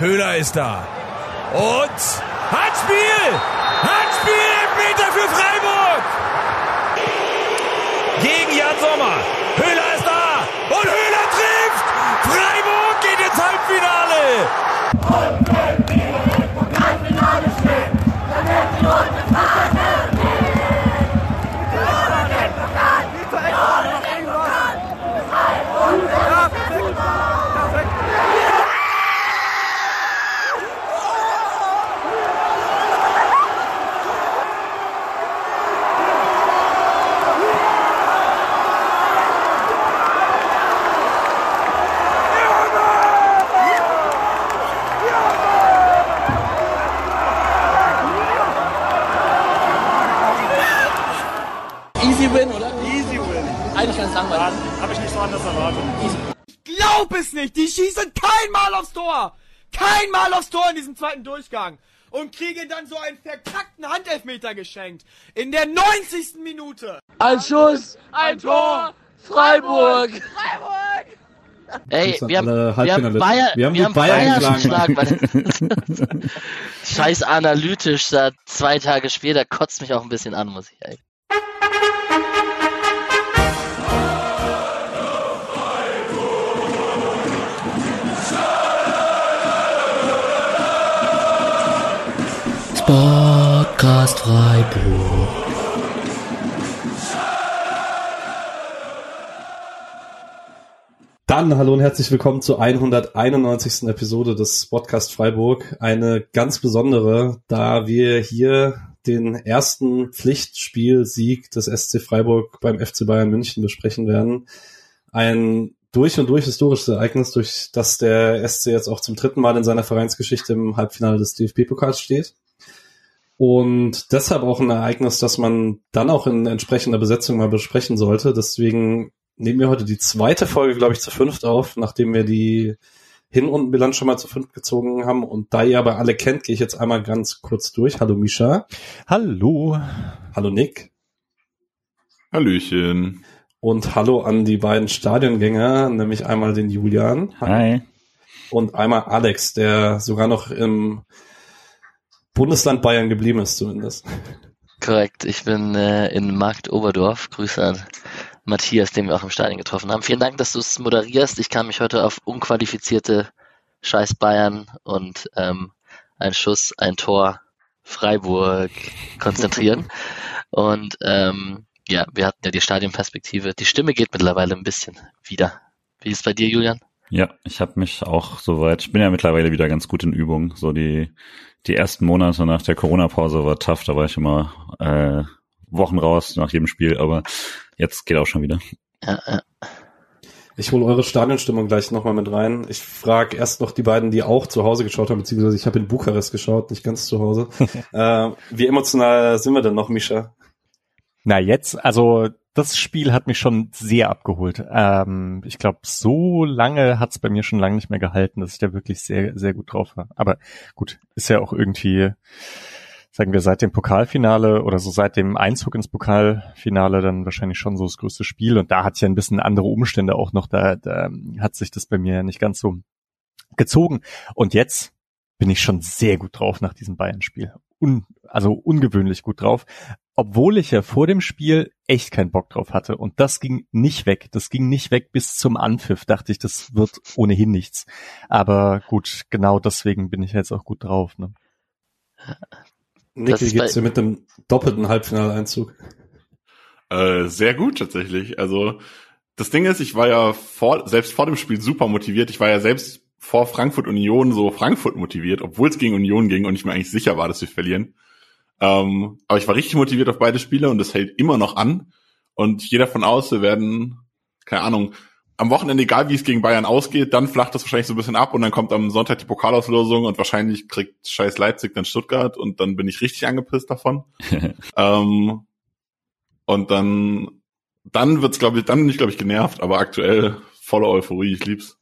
Höhler ist da. Und Handspiel! Handspiel! Meter für Freiburg! Gegen Jan Sommer. Höhler ist da. Und Höhler trifft! Freiburg geht ins Halbfinale! Und wenn wir im Pokalfinale stehen, dann wird die glaub es nicht! Die schießen kein Mal aufs Tor! Kein Mal aufs Tor in diesem zweiten Durchgang! Und kriegen dann so einen verkackten Handelfmeter geschenkt. In der 90. Minute. Ein Schuss, ein Tor, Freiburg! Freiburg! Ey, wir haben, wir haben Bayern, wir haben, wir haben Bayern, Bayern geschlagen. Scheiß analytisch, da zwei Tage später kotzt mich auch ein bisschen an, muss ich ey. Podcast Freiburg. Dann hallo und herzlich willkommen zur 191. Episode des Podcast Freiburg. Eine ganz besondere, da wir hier den ersten Pflichtspielsieg des SC Freiburg beim FC Bayern München besprechen werden. Ein durch und durch historisches Ereignis, durch das der SC jetzt auch zum dritten Mal in seiner Vereinsgeschichte im Halbfinale des DFB-Pokals steht. Und deshalb auch ein Ereignis, das man dann auch in entsprechender Besetzung mal besprechen sollte. Deswegen nehmen wir heute die zweite Folge, glaube ich, zu fünft auf, nachdem wir die Hinrundenbilanz schon mal zu fünft gezogen haben. Und da ihr aber alle kennt, gehe ich jetzt einmal ganz kurz durch. Hallo Misha. Hallo. Hallo Nick. Hallöchen. Und hallo an die beiden Stadiongänger, nämlich einmal den Julian. Hi. Und einmal Alex, der sogar noch im Bundesland Bayern geblieben ist zumindest. Korrekt, ich bin äh, in Markt Oberdorf. Grüße an Matthias, den wir auch im Stadion getroffen haben. Vielen Dank, dass du es moderierst. Ich kann mich heute auf unqualifizierte Scheiß Bayern und ähm, ein Schuss, ein Tor Freiburg konzentrieren. und ähm, ja, wir hatten ja die Stadionperspektive. Die Stimme geht mittlerweile ein bisschen wieder. Wie ist es bei dir, Julian? Ja, ich habe mich auch soweit, ich bin ja mittlerweile wieder ganz gut in Übung. So die die ersten Monate nach der Corona-Pause war tough, da war ich immer äh, Wochen raus nach jedem Spiel, aber jetzt geht auch schon wieder. Ich hole eure Stadionstimmung gleich nochmal mit rein. Ich frage erst noch die beiden, die auch zu Hause geschaut haben, beziehungsweise ich habe in Bukarest geschaut, nicht ganz zu Hause. äh, wie emotional sind wir denn noch, Misha? Na jetzt, also das Spiel hat mich schon sehr abgeholt. Ähm, ich glaube, so lange hat es bei mir schon lange nicht mehr gehalten, dass ich da wirklich sehr, sehr gut drauf war. Aber gut, ist ja auch irgendwie, sagen wir, seit dem Pokalfinale oder so seit dem Einzug ins Pokalfinale dann wahrscheinlich schon so das größte Spiel. Und da hat ja ein bisschen andere Umstände auch noch. Da, da hat sich das bei mir ja nicht ganz so gezogen. Und jetzt bin ich schon sehr gut drauf nach diesem Bayern-Spiel. Un, also ungewöhnlich gut drauf obwohl ich ja vor dem Spiel echt keinen Bock drauf hatte. Und das ging nicht weg. Das ging nicht weg bis zum Anpfiff. Dachte ich, das wird ohnehin nichts. Aber gut, genau deswegen bin ich jetzt auch gut drauf. Ne? Nick, wie geht's dir mit dem doppelten Halbfinaleinzug? Äh, sehr gut tatsächlich. Also das Ding ist, ich war ja vor, selbst vor dem Spiel super motiviert. Ich war ja selbst vor Frankfurt Union so Frankfurt motiviert, obwohl es gegen Union ging und ich mir eigentlich sicher war, dass wir verlieren. Ähm, aber ich war richtig motiviert auf beide Spiele und das hält immer noch an. Und jeder von aus, wir werden, keine Ahnung, am Wochenende, egal wie es gegen Bayern ausgeht, dann flacht das wahrscheinlich so ein bisschen ab und dann kommt am Sonntag die Pokalauslosung und wahrscheinlich kriegt scheiß Leipzig dann Stuttgart und dann bin ich richtig angepisst davon. ähm, und dann, dann wird's, glaube ich, dann bin ich, glaube ich, genervt, aber aktuell voller Euphorie, ich lieb's.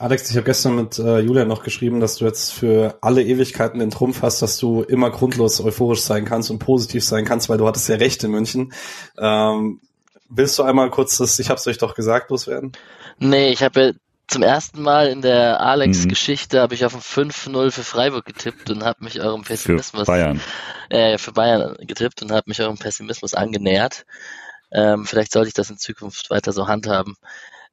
Alex, ich habe gestern mit äh, Julian noch geschrieben, dass du jetzt für alle Ewigkeiten den Trumpf hast, dass du immer grundlos euphorisch sein kannst und positiv sein kannst, weil du hattest ja recht in München. Ähm, willst du einmal kurz das, ich hab's euch doch gesagt, loswerden? Nee, ich habe zum ersten Mal in der Alex-Geschichte habe ich auf ein 5-0 für Freiburg getippt und habe mich eurem Pessimismus Für Bayern. Äh, für Bayern getippt und habe mich eurem Pessimismus angenähert. Ähm, vielleicht sollte ich das in Zukunft weiter so handhaben.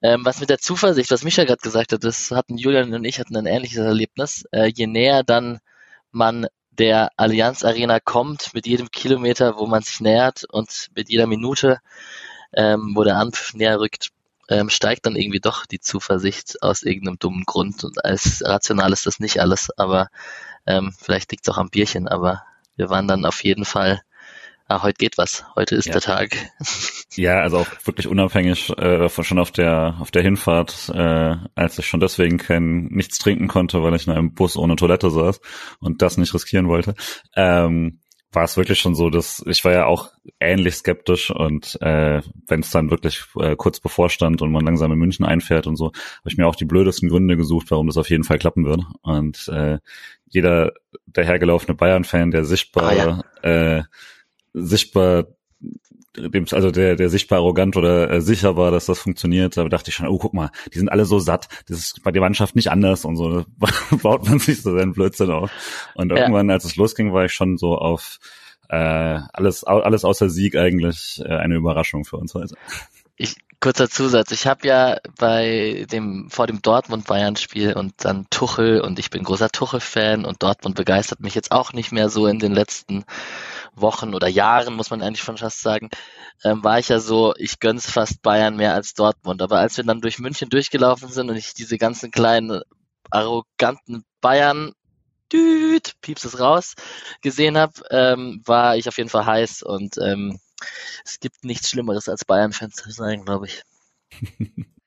Ähm, was mit der Zuversicht, was Micha gerade gesagt hat, das hatten Julian und ich hatten ein ähnliches Erlebnis. Äh, je näher dann man der Allianz Arena kommt, mit jedem Kilometer, wo man sich nähert und mit jeder Minute, ähm, wo der Anpfiff näher rückt, ähm, steigt dann irgendwie doch die Zuversicht aus irgendeinem dummen Grund. Und als rational ist das nicht alles, aber ähm, vielleicht liegt es auch am Bierchen, aber wir waren dann auf jeden Fall ah, heute geht was, heute ist Ja. der Tag. Ja, also auch wirklich unabhängig äh, von schon auf der auf der Hinfahrt, äh, als ich schon deswegen kein nichts trinken konnte, weil ich in einem Bus ohne Toilette saß und das nicht riskieren wollte, ähm, war es wirklich schon so, dass ich war ja auch ähnlich skeptisch und äh, wenn es dann wirklich äh, kurz bevorstand und man langsam in München einfährt und so, habe ich mir auch die blödesten Gründe gesucht, warum das auf jeden Fall klappen wird. Und äh, jeder dahergelaufene Bayern-Fan, der sichtbar Ah, äh, sichtbar dem, also der, der sichtbar arrogant oder äh, sicher war, dass das funktioniert, da dachte ich schon, oh, guck mal, die sind alle so satt, das ist bei der Mannschaft nicht anders und so, da baut man sich so seinen Blödsinn auf. Und Ja. irgendwann, als es losging, war ich schon so auf äh, alles, alles außer Sieg eigentlich äh, eine Überraschung für uns heute. Ich, kurzer Zusatz, ich habe ja bei dem vor dem Dortmund-Bayern-Spiel und dann Tuchel und ich bin großer Tuchel-Fan und Dortmund begeistert mich jetzt auch nicht mehr so in den letzten Wochen oder Jahren, muss man eigentlich schon fast sagen, ähm, war ich ja so, ich gönn's fast Bayern mehr als Dortmund. Aber als wir dann durch München durchgelaufen sind und ich diese ganzen kleinen, arroganten Bayern, düt, pieps es raus, gesehen habe, ähm, war ich auf jeden Fall heiß und ähm, es gibt nichts Schlimmeres als Bayern-Fan zu sein, glaube ich.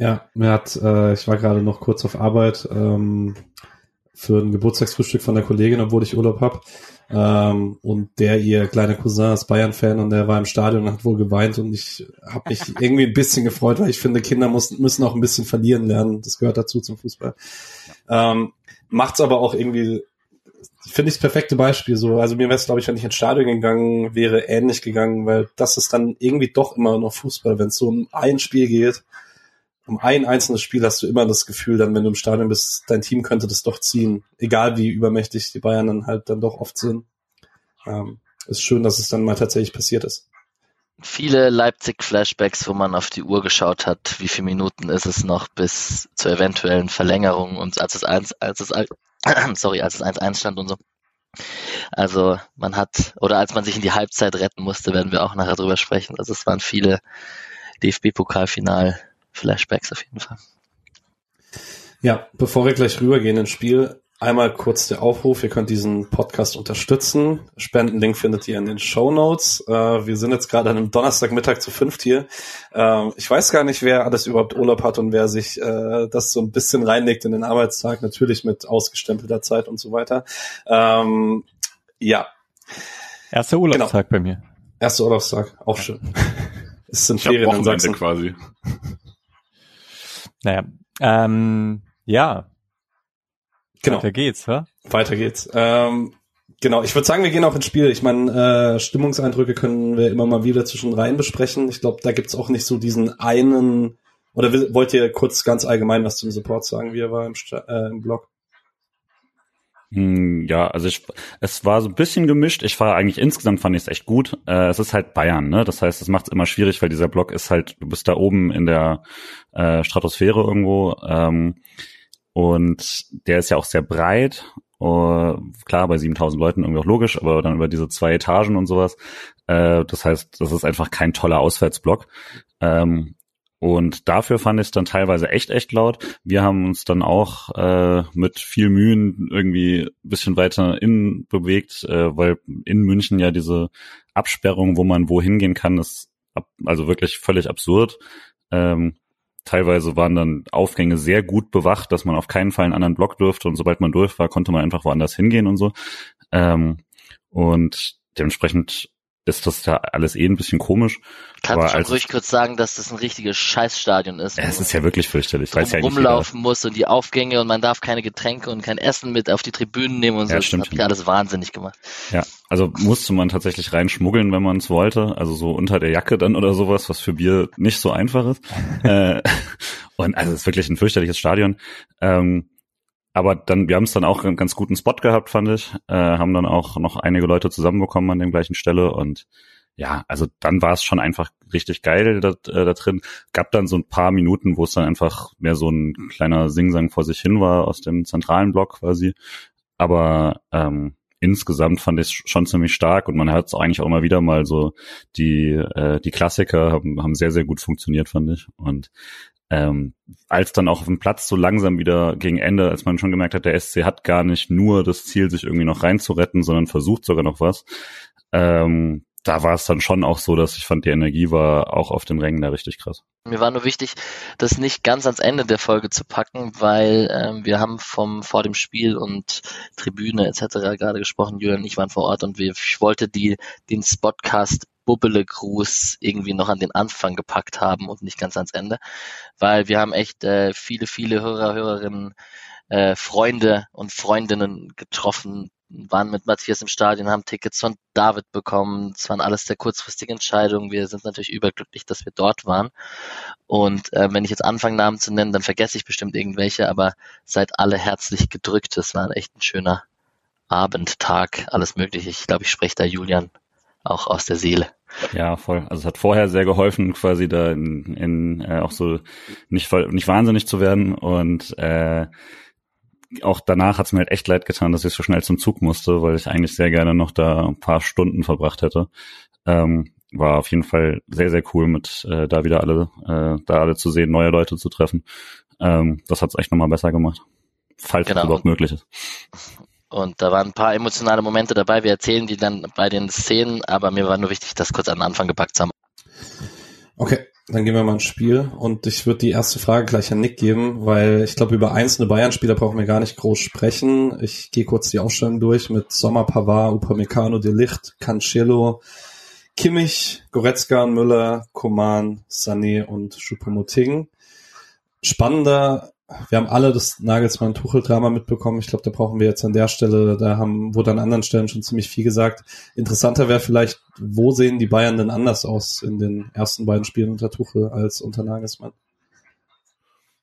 Ja, mir hat, äh, ich war gerade noch kurz auf Arbeit ähm, für ein Geburtstagsfrühstück von der Kollegin, obwohl ich Urlaub hab. Ähm, und der ihr kleiner Cousin ist Bayern-Fan und der war im Stadion und hat wohl geweint und ich habe mich irgendwie ein bisschen gefreut, weil ich finde, Kinder muss, müssen auch ein bisschen verlieren lernen. Das gehört dazu zum Fußball. Ähm, macht's aber auch irgendwie, finde ich das perfekte Beispiel so. Also mir wäre es, glaube ich, wenn ich ins Stadion gegangen wäre, ähnlich gegangen, weil das ist dann irgendwie doch immer noch Fußball, wenn es so um ein Spiel geht um ein einzelnes Spiel hast du immer das Gefühl, dann, wenn du im Stadion bist, dein Team könnte das doch ziehen. Egal wie übermächtig die Bayern dann halt dann doch oft sind. Ähm, ist schön, dass es dann mal tatsächlich passiert ist. Viele Leipzig-Flashbacks, wo man auf die Uhr geschaut hat, wie viele Minuten ist es noch bis zur eventuellen Verlängerung und als es eins, als es, sorry, als es 1-1 stand und so. Also man hat, oder als man sich in die Halbzeit retten musste, werden wir auch nachher drüber sprechen. Also es waren viele DFB-Pokalfinal-Flashbacks auf jeden Fall. Ja, bevor wir gleich rübergehen ins Spiel, einmal kurz der Aufruf. Ihr könnt diesen Podcast unterstützen. Spendenlink findet ihr in den Show Notes. Äh, wir sind jetzt gerade an einem Donnerstagmittag zu fünft hier. Ähm, ich weiß gar nicht, wer alles überhaupt Urlaub hat und wer sich äh, das so ein bisschen reinlegt in den Arbeitstag. Natürlich mit ausgestempelter Zeit und so weiter. Ähm, ja, Erster Urlaubstag bei mir. erster Urlaubstag, auch schön. es sind Ferien in Sachsen. quasi. Naja, ähm, ja, Genau. weiter geht's, hä? Weiter geht's. Ähm, genau, ich würde sagen, wir gehen auch ins Spiel. Ich meine, äh, Stimmungseindrücke können wir immer mal wieder zwischen rein besprechen. Ich glaube, da gibt's auch nicht so diesen einen. Oder will, wollt ihr kurz ganz allgemein was zum Support sagen, wie er war im, Sta- äh, im Blog? Hm, Ja, also ich, es war so ein bisschen gemischt. Ich war eigentlich insgesamt fand ich es echt gut. Äh, es ist halt Bayern, ne? Das heißt, es macht es immer schwierig, weil dieser Block ist halt, du bist da oben in der äh, Stratosphäre irgendwo ähm, und der ist ja auch sehr breit. Uh, klar, bei 7000 Leuten irgendwie auch logisch, aber dann über diese zwei Etagen und sowas. Äh, das heißt, das ist einfach kein toller Auswärtsblock. Ähm, und dafür fand ich es dann teilweise echt, echt laut. Wir haben uns dann auch äh, mit viel Mühen irgendwie ein bisschen weiter innen bewegt, äh, weil in München ja diese Absperrung, wo man wohin gehen kann, ist ab, also wirklich völlig absurd. Ähm, teilweise waren dann Aufgänge sehr gut bewacht, dass man auf keinen Fall einen anderen Block durfte und sobald man durch war, konnte man einfach woanders hingehen und so. Ähm, und dementsprechend ist das da alles eh ein bisschen komisch. Kannst Aber du schon ruhig kurz sagen, dass das ein richtiges Scheißstadion ist? Es ist ja wirklich fürchterlich. Weiß ja eigentlich jeder. rumlaufen muss und die Aufgänge und man darf keine Getränke und kein Essen mit auf die Tribünen nehmen und so. Ja, das stimmt hat schon. mich alles wahnsinnig gemacht. Ja, also musste man tatsächlich reinschmuggeln, wenn man es wollte. Also so unter der Jacke dann oder sowas, was für Bier nicht so einfach ist. äh, Und also es ist wirklich ein fürchterliches Stadion. Ähm, aber dann, wir haben es dann auch einen ganz guten Spot gehabt, fand ich. Äh, haben dann auch noch einige Leute zusammenbekommen an der gleichen Stelle und ja, also dann war es schon einfach richtig geil da, äh, da drin. Gab dann so ein paar Minuten, wo es dann einfach mehr so ein kleiner Singsang vor sich hin war aus dem zentralen Block quasi. Aber ähm, insgesamt fand ich es schon ziemlich stark und man hat es eigentlich auch immer wieder mal so die äh, die Klassiker haben, haben sehr sehr gut funktioniert fand ich und ähm, als dann auch auf dem Platz so langsam wieder gegen Ende, als man schon gemerkt hat, der SC hat gar nicht nur das Ziel, sich irgendwie noch reinzuretten, sondern versucht sogar noch was, ähm, da war es dann schon auch so, dass ich fand, die Energie war auch auf den Rängen da richtig krass. Mir war nur wichtig, das nicht ganz ans Ende der Folge zu packen, weil ähm, wir haben vom vor dem Spiel und Tribüne etc. gerade gesprochen. Julian und ich waren vor Ort und wir, ich wollte die den Spotcast Bubbele Gruß irgendwie noch an den Anfang gepackt haben und nicht ganz ans Ende, weil wir haben echt äh, viele viele Hörer Hörerinnen äh, Freunde und Freundinnen getroffen, waren mit Matthias im Stadion, haben Tickets von David bekommen. Es waren alles sehr kurzfristige Entscheidungen. Wir sind natürlich überglücklich, dass wir dort waren. Und äh, wenn ich jetzt anfange, Namen zu nennen, dann vergesse ich bestimmt irgendwelche, aber seid alle herzlich gedrückt. Es war echt ein schöner Abend, Tag, alles mögliche. Ich glaube, ich spreche da Julian auch aus der Seele. Ja, voll. Also es hat vorher sehr geholfen, quasi da in, in äh, auch so nicht nicht wahnsinnig zu werden und äh, auch danach hat es mir halt echt leid getan, dass ich so schnell zum Zug musste, weil ich eigentlich sehr gerne noch da ein paar Stunden verbracht hätte. Ähm, war auf jeden Fall sehr, sehr cool, mit äh, da wieder alle, äh, da alle zu sehen, neue Leute zu treffen. Ähm, das hat es echt nochmal besser gemacht. Falls genau. es überhaupt möglich ist. Und da waren ein paar emotionale Momente dabei. Wir erzählen die dann bei den Szenen, aber mir war nur wichtig, das kurz an den Anfang gepackt zu haben. Okay, dann gehen wir mal ins Spiel und ich würde die erste Frage gleich an Nick geben, weil ich glaube, über einzelne Bayern-Spieler brauchen wir gar nicht groß sprechen. Ich gehe kurz die Ausstellung durch mit Sommer, Pavard, Upamecano, De Licht, Cancelo, Kimmich, Goretzka, Müller, Koman, Sané und Choupo-Moting. Spannender wir haben alle das Nagelsmann-Tuchel-Drama mitbekommen. Ich glaube, da brauchen wir jetzt an der Stelle, da haben, wurde an anderen Stellen schon ziemlich viel gesagt. Interessanter wäre vielleicht, wo sehen die Bayern denn anders aus in den ersten beiden Spielen unter Tuchel als unter Nagelsmann?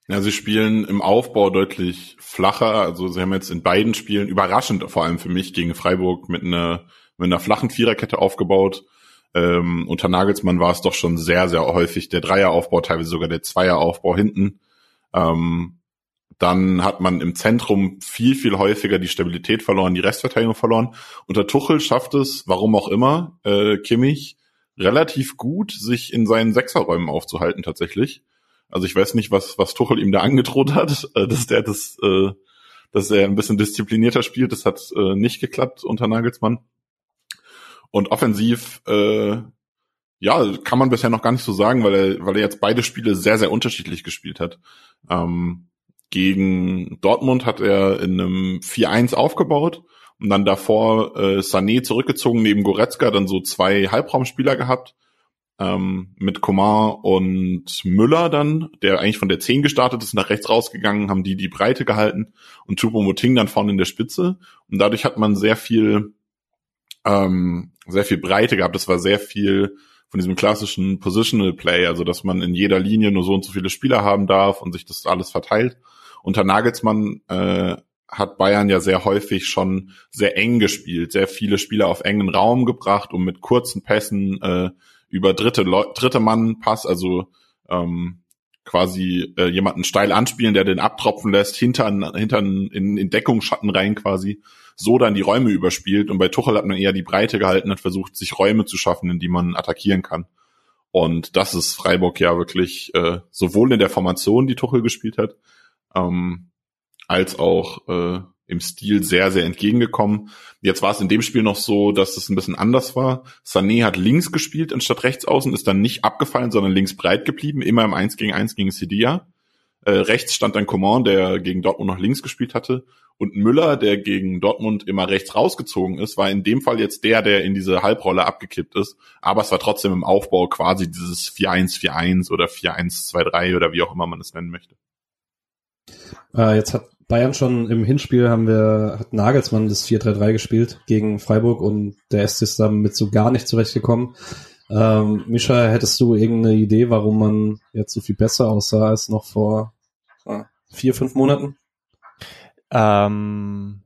Ja, sie spielen im Aufbau deutlich flacher. Also sie haben jetzt in beiden Spielen überraschend, vor allem für mich, gegen Freiburg mit einer, mit einer flachen Viererkette aufgebaut. Ähm, unter Nagelsmann war es doch schon sehr, sehr häufig der Dreieraufbau, teilweise sogar der Zweieraufbau hinten. Ähm, dann hat man im Zentrum viel, viel häufiger die Stabilität verloren, die Restverteidigung verloren. Unter Tuchel schafft es, warum auch immer, äh, Kimmich relativ gut, sich in seinen Sechserräumen aufzuhalten tatsächlich. Also ich weiß nicht, was, was Tuchel ihm da angedroht hat, äh, dass der das, äh, dass er ein bisschen disziplinierter spielt. Das hat äh, nicht geklappt unter Nagelsmann. Und offensiv, äh, ja, kann man bisher noch gar nicht so sagen, weil er, weil er jetzt beide Spiele sehr, sehr unterschiedlich gespielt hat. Ähm, gegen Dortmund hat er in einem 4-1 aufgebaut und dann davor äh, Sané zurückgezogen neben Goretzka, dann so zwei Halbraumspieler gehabt ähm, mit Coman und Müller dann, der eigentlich von der 10 gestartet ist, nach rechts rausgegangen, haben die die Breite gehalten und Choupo-Moting dann vorne in der Spitze und dadurch hat man sehr viel ähm, sehr viel Breite gehabt. Das war sehr viel von diesem klassischen Positional Play, also dass man in jeder Linie nur so und so viele Spieler haben darf und sich das alles verteilt unter Nagelsmann äh, hat Bayern ja sehr häufig schon sehr eng gespielt, sehr viele Spieler auf engen Raum gebracht, um mit kurzen Pässen äh, über dritte Leu dritte Mann Pass, also ähm, quasi äh, jemanden steil anspielen, der den abtropfen lässt, hinter, hinter in, in Deckungsschatten rein quasi, so dann die Räume überspielt. Und bei Tuchel hat man eher die Breite gehalten, hat versucht, sich Räume zu schaffen, in die man attackieren kann. Und das ist Freiburg ja wirklich äh, sowohl in der Formation, die Tuchel gespielt hat, ähm, als auch äh, im Stil sehr, sehr entgegengekommen. Jetzt war es in dem Spiel noch so, dass es ein bisschen anders war. Sané hat links gespielt anstatt rechts außen, ist dann nicht abgefallen, sondern links breit geblieben, immer im 1 gegen 1 gegen Sidia. Äh, rechts stand dann Coman, der gegen Dortmund noch links gespielt hatte. Und Müller, der gegen Dortmund immer rechts rausgezogen ist, war in dem Fall jetzt der, der in diese Halbrolle abgekippt ist. Aber es war trotzdem im Aufbau quasi dieses 4-1-4-1 oder 4-1-2-3 oder wie auch immer man es nennen möchte. Äh, jetzt hat Bayern schon im Hinspiel haben wir, hat Nagelsmann das 4-3-3 gespielt gegen Freiburg und der SC ist damit so gar nicht zurechtgekommen. Ähm, Mischa, hättest du irgendeine Idee, warum man jetzt so viel besser aussah als noch vor ah, vier, fünf Monaten? Ähm,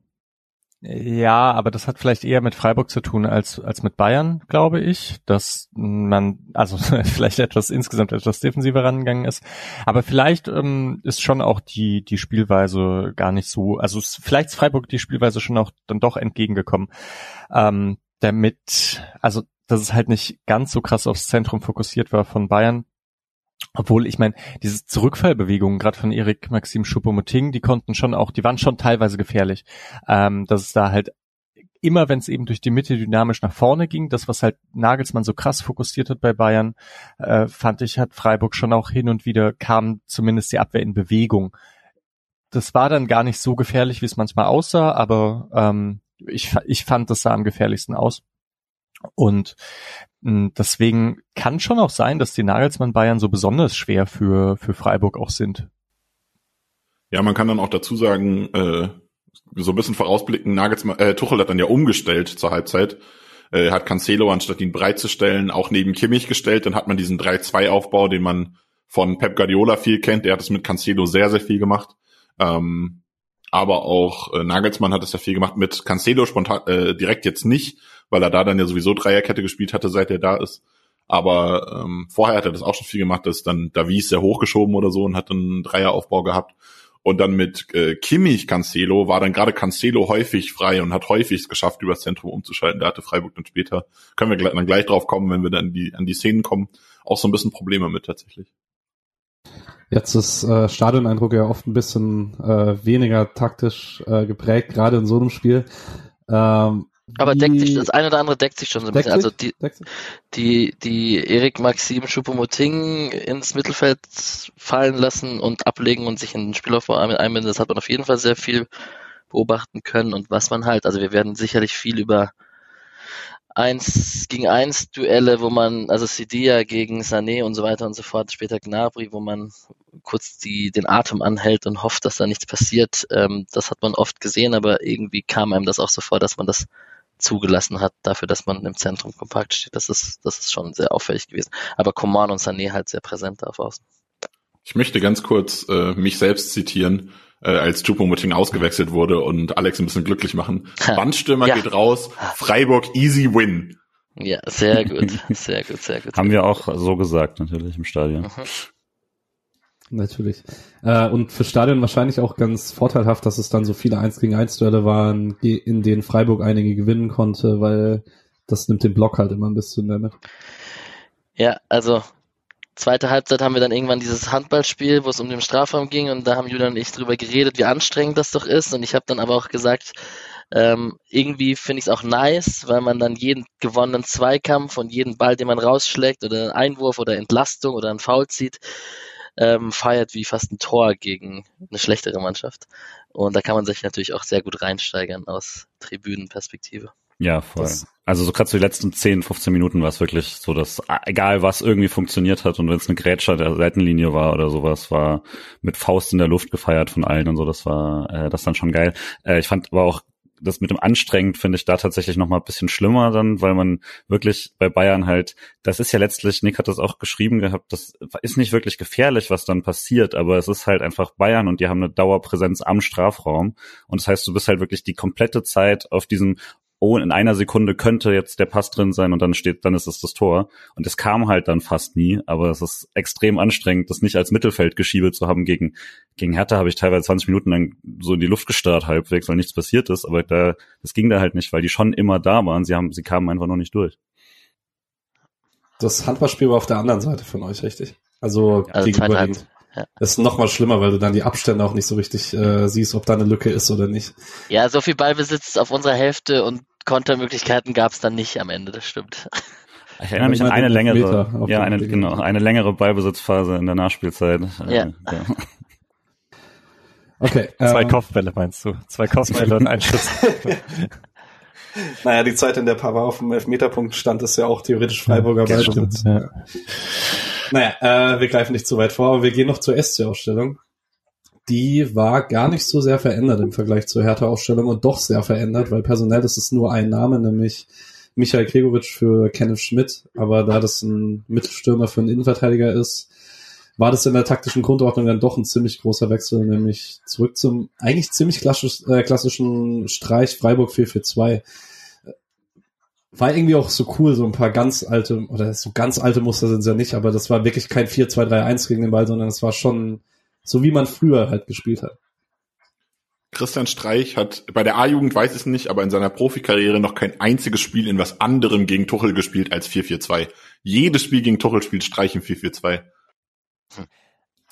ja, aber das hat vielleicht eher mit Freiburg zu tun als, als mit Bayern, glaube ich, dass man, also vielleicht etwas insgesamt etwas defensiver rangegangen ist. Aber vielleicht ähm, ist schon auch die, die Spielweise gar nicht so, also ist, vielleicht ist Freiburg die Spielweise schon auch dann doch entgegengekommen. Ähm, damit, also dass es halt nicht ganz so krass aufs Zentrum fokussiert war von Bayern, obwohl, ich meine, diese Zurückfallbewegungen, gerade von Erik Maxim Schuppomoting, die konnten schon auch, die waren schon teilweise gefährlich. Ähm, dass es da halt immer, wenn es eben durch die Mitte dynamisch nach vorne ging, das, was halt Nagelsmann so krass fokussiert hat bei Bayern, äh, fand ich, hat Freiburg schon auch hin und wieder kam zumindest die Abwehr in Bewegung. Das war dann gar nicht so gefährlich, wie es manchmal aussah, aber ähm, ich, ich fand, das sah am gefährlichsten aus. Und hm, deswegen kann schon auch sein, dass die Nagelsmann Bayern so besonders schwer für, für Freiburg auch sind. Ja, man kann dann auch dazu sagen, äh, so ein bisschen vorausblicken, Nagelsmann, äh, Tuchel hat dann ja umgestellt zur Halbzeit, äh, hat Cancelo anstatt ihn breit zu stellen, auch neben Kimmich gestellt, dann hat man diesen 3-2-Aufbau, den man von Pep Guardiola viel kennt, der hat es mit Cancelo sehr, sehr viel gemacht. Ähm, aber auch äh, Nagelsmann hat es ja viel gemacht mit Cancelo spontan äh, direkt jetzt nicht, weil er da dann ja sowieso Dreierkette gespielt hatte, seit er da ist. Aber ähm, vorher hat er das auch schon viel gemacht, dass dann Davies sehr hochgeschoben oder so und hat einen Dreieraufbau gehabt. Und dann mit äh, Kimmich Cancelo war dann gerade Cancelo häufig frei und hat häufig es geschafft, über das Zentrum umzuschalten. Da hatte Freiburg dann später, können wir gleich, dann gleich drauf kommen, wenn wir dann die, an die Szenen kommen, auch so ein bisschen Probleme mit tatsächlich. Jetzt ist äh, Stadioneindruck ja oft ein bisschen äh, weniger taktisch äh, geprägt, gerade in so einem Spiel. Ähm, aber deckt sich, das eine oder andere deckt sich schon so ein bisschen. Also die, die, die Erik Maxim Choupo-Moting ins Mittelfeld fallen lassen und ablegen und sich in den Spielaufbau einbinden, das hat man auf jeden Fall sehr viel beobachten können und was man halt, also wir werden sicherlich viel über eins gegen eins Duelle, wo man, also Sidia gegen Sané und so weiter und so fort, später Gnabry, wo man kurz die, den Atem anhält und hofft, dass da nichts passiert. Ähm, das hat man oft gesehen, aber irgendwie kam einem das auch so vor, dass man das zugelassen hat, dafür, dass man im Zentrum kompakt steht. Das ist, das ist schon sehr auffällig gewesen. Aber Coman und Sané halt sehr präsent auf Außen. Ich möchte ganz kurz äh, mich selbst zitieren, äh, als Chupomoting ausgewechselt wurde und Alex ein bisschen glücklich machen. Bandstürmer ja. geht raus, Freiburg easy win. Ja, sehr gut, sehr gut, sehr gut. Haben wir auch so gesagt, natürlich im Stadion. Mhm. Natürlich. Äh, und für Stadion wahrscheinlich auch ganz vorteilhaft, dass es dann so viele 1 gegen 1 Duelle waren, in denen Freiburg einige gewinnen konnte, weil das nimmt den Block halt immer ein bisschen mehr mit. Ja, also zweite Halbzeit haben wir dann irgendwann dieses Handballspiel, wo es um den Strafraum ging und da haben Julian und ich drüber geredet, wie anstrengend das doch ist und ich habe dann aber auch gesagt, ähm, irgendwie finde ich es auch nice, weil man dann jeden gewonnenen Zweikampf und jeden Ball, den man rausschlägt oder einen Einwurf oder Entlastung oder einen Foul zieht, ähm, feiert wie fast ein Tor gegen eine schlechtere Mannschaft. Und da kann man sich natürlich auch sehr gut reinsteigern aus Tribünenperspektive. Ja, voll. Das also so gerade so die letzten 10, 15 Minuten war es wirklich so, dass egal was irgendwie funktioniert hat und wenn es eine Grätscher der Seitenlinie war oder sowas, war mit Faust in der Luft gefeiert von allen und so, das war äh, das dann schon geil. Äh, ich fand aber auch das mit dem anstrengend finde ich da tatsächlich noch mal ein bisschen schlimmer dann, weil man wirklich bei Bayern halt, das ist ja letztlich, Nick hat das auch geschrieben gehabt, das ist nicht wirklich gefährlich, was dann passiert, aber es ist halt einfach Bayern und die haben eine Dauerpräsenz am Strafraum. Und das heißt, du bist halt wirklich die komplette Zeit auf diesem oh, in einer Sekunde könnte jetzt der Pass drin sein und dann steht, dann ist es das Tor. Und es kam halt dann fast nie, aber es ist extrem anstrengend, das nicht als Mittelfeldgeschiebe zu haben. Gegen, gegen Hertha habe ich teilweise 20 Minuten lang so in die Luft gestarrt halbwegs, weil nichts passiert ist, aber da, das ging da halt nicht, weil die schon immer da waren. Sie haben, sie kamen einfach noch nicht durch. Das Handballspiel war auf der anderen Seite von euch, richtig? Also, also gegenüber den, ja. Das ist noch mal schlimmer, weil du dann die Abstände auch nicht so richtig äh, siehst, ob da eine Lücke ist oder nicht. Ja, so viel Ballbesitz auf unserer Hälfte und Kontermöglichkeiten gab es dann nicht am Ende, das stimmt. Ich erinnere mich an eine längere, ja, eine, genau, eine längere Ballbesitzphase in der Nachspielzeit. Äh, ja. ja. Okay. Zwei ähm, Kopfbälle meinst du? Zwei Kopfbälle und ein Schuss. naja, die Zeit, in der Pava auf dem Elfmeterpunkt stand, ist ja auch theoretisch Freiburger ja, Ball. Ja. Naja, äh, wir greifen nicht zu weit vor, aber wir gehen noch zur SC-Ausstellung die war gar nicht so sehr verändert im Vergleich zur Hertha-Ausstellung und doch sehr verändert, weil personell ist es nur ein Name, nämlich Michael Gregoritsch für Kenneth Schmidt, aber da das ein Mittelstürmer für einen Innenverteidiger ist, war das in der taktischen Grundordnung dann doch ein ziemlich großer Wechsel, nämlich zurück zum eigentlich ziemlich klassisch, äh, klassischen Streich Freiburg 442 war irgendwie auch so cool, so ein paar ganz alte, oder so ganz alte Muster sind es ja nicht, aber das war wirklich kein 4-2-3-1 gegen den Ball, sondern es war schon so, wie man früher halt gespielt hat. Christian Streich hat bei der A-Jugend weiß ich es nicht, aber in seiner Profikarriere noch kein einziges Spiel in was anderem gegen Tuchel gespielt als 4-4-2. Jedes Spiel gegen Tuchel spielt Streich im 4-4-2.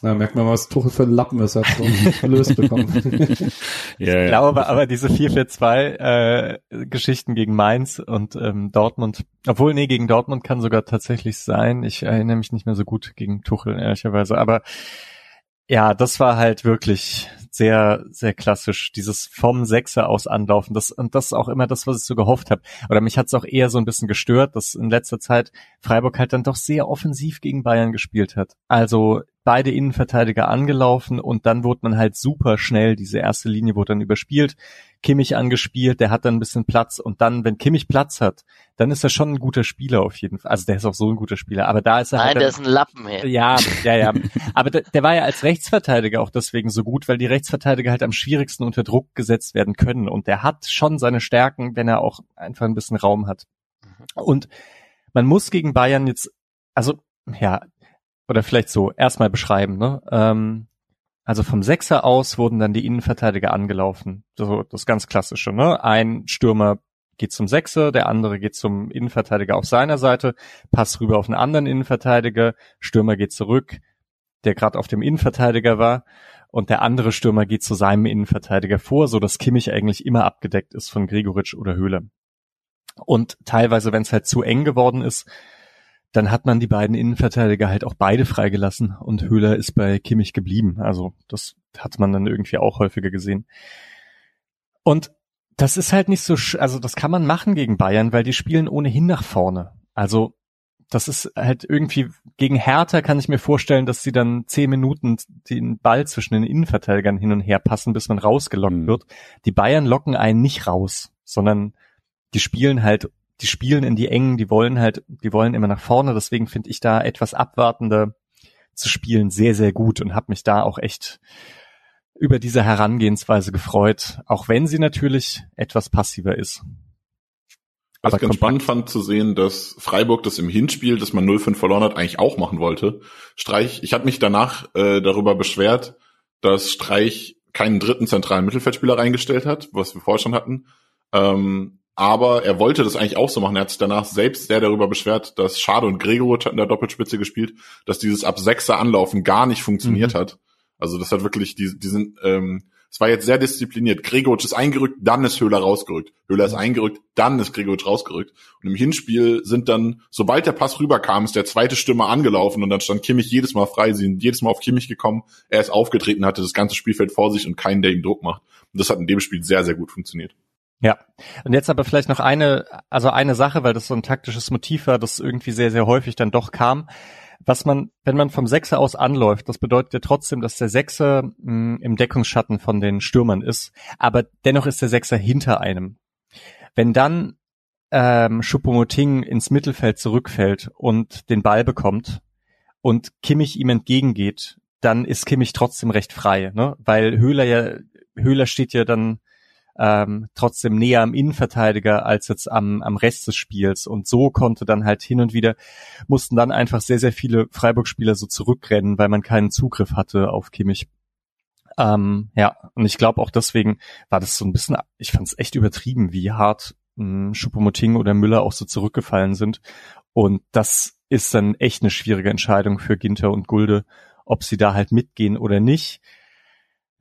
Da merkt man, was Tuchel für ein Lappen ist, hat so gelöst bekommen. ja. Ich glaube aber diese 4-4-2 äh, Geschichten gegen Mainz und ähm, Dortmund, obwohl, nee, gegen Dortmund kann sogar tatsächlich sein. Ich erinnere mich nicht mehr so gut gegen Tuchel, ehrlicherweise. Aber ja, das war halt wirklich sehr, sehr klassisch, dieses vom Sechser aus anlaufen. Das, und das ist auch immer das, was ich so gehofft habe. Oder mich hat es auch eher so ein bisschen gestört, dass in letzter Zeit Freiburg halt dann doch sehr offensiv gegen Bayern gespielt hat. Also beide Innenverteidiger angelaufen und dann wurde man halt super schnell, diese erste Linie wurde dann überspielt, Kimmich angespielt, der hat dann ein bisschen Platz und dann, wenn Kimmich Platz hat, dann ist er schon ein guter Spieler auf jeden Fall. Also der ist auch so ein guter Spieler, aber da ist er Nein, halt der ist ein Lappen her. Ja, ja, ja. aber der, der war ja als Rechtsverteidiger auch deswegen so gut, weil die Rechtsverteidiger halt am schwierigsten unter Druck gesetzt werden können und der hat schon seine Stärken, wenn er auch einfach ein bisschen Raum hat. Und man muss gegen Bayern jetzt, also ja, oder vielleicht so erstmal beschreiben, ne? Ähm, also vom Sechser aus wurden dann die Innenverteidiger angelaufen. So das ganz klassische, ne? Ein Stürmer geht zum Sechser, der andere geht zum Innenverteidiger auf seiner Seite, passt rüber auf einen anderen Innenverteidiger, Stürmer geht zurück, der gerade auf dem Innenverteidiger war, und der andere Stürmer geht zu seinem Innenverteidiger vor, so dass Kimmich eigentlich immer abgedeckt ist von Gregoritsch oder Höhle. Und teilweise, wenn es halt zu eng geworden ist, dann hat man die beiden Innenverteidiger halt auch beide freigelassen und Höhler ist bei Kimmich geblieben. Also das hat man dann irgendwie auch häufiger gesehen. Und das ist halt nicht so, also das kann man machen gegen Bayern, weil die spielen ohnehin nach vorne. Also das ist halt irgendwie gegen Hertha kann ich mir vorstellen, dass sie dann zehn Minuten den Ball zwischen den Innenverteidigern hin und her passen, bis man rausgelockt mhm. wird. Die Bayern locken einen nicht raus, sondern die spielen halt die spielen in die engen, die wollen halt, die wollen immer nach vorne. Deswegen finde ich da etwas abwartender zu spielen sehr, sehr gut und habe mich da auch echt über diese Herangehensweise gefreut, auch wenn sie natürlich etwas passiver ist. Was ich ganz spannend fand zu sehen, dass Freiburg das im Hinspiel, das man 0-5 verloren hat, eigentlich auch machen wollte. Streich, ich habe mich danach äh, darüber beschwert, dass Streich keinen dritten zentralen Mittelfeldspieler reingestellt hat, was wir vorher schon hatten. Ähm, aber er wollte das eigentlich auch so machen. Er hat sich danach selbst sehr darüber beschwert, dass Schade und Gregoritsch hatten in der Doppelspitze gespielt, dass dieses ab Sechser Anlaufen gar nicht funktioniert mhm. hat. Also das hat wirklich, die, die sind, ähm, es war jetzt sehr diszipliniert. Gregoritsch ist eingerückt, dann ist Höhler rausgerückt. Höhler ist eingerückt, dann ist Gregoritsch rausgerückt. Und im Hinspiel sind dann, sobald der Pass rüberkam, ist der zweite Stürmer angelaufen und dann stand Kimmich jedes Mal frei. Sie sind jedes Mal auf Kimmich gekommen. Er ist aufgetreten, hatte das ganze Spielfeld vor sich und keinen, der ihm Druck macht. Und das hat in dem Spiel sehr, sehr gut funktioniert. Ja, und jetzt aber vielleicht noch eine, also eine Sache, weil das so ein taktisches Motiv war, das irgendwie sehr, sehr häufig dann doch kam. Was man, wenn man vom Sechser aus anläuft, das bedeutet ja trotzdem, dass der Sechser mh, hm, im Deckungsschatten von den Stürmern ist, aber dennoch ist der Sechser hinter einem. Wenn dann ähm, Choupo-Moting ins Mittelfeld zurückfällt und den Ball bekommt und Kimmich ihm entgegengeht, dann ist Kimmich trotzdem recht frei, ne? weil Höhler ja, Höhler steht ja dann ähm, trotzdem näher am Innenverteidiger als jetzt am, am Rest des Spiels. Und so konnte dann halt hin und wieder, mussten dann einfach sehr, sehr viele Freiburg-Spieler so zurückrennen, weil man keinen Zugriff hatte auf Kimmich. Ähm, ja, und ich glaube auch deswegen war das so ein bisschen, ich fand es echt übertrieben, wie hart hm, Schuppomoting oder Müller auch so zurückgefallen sind. Und das ist dann echt eine schwierige Entscheidung für Ginter und Gulde, ob sie da halt mitgehen oder nicht.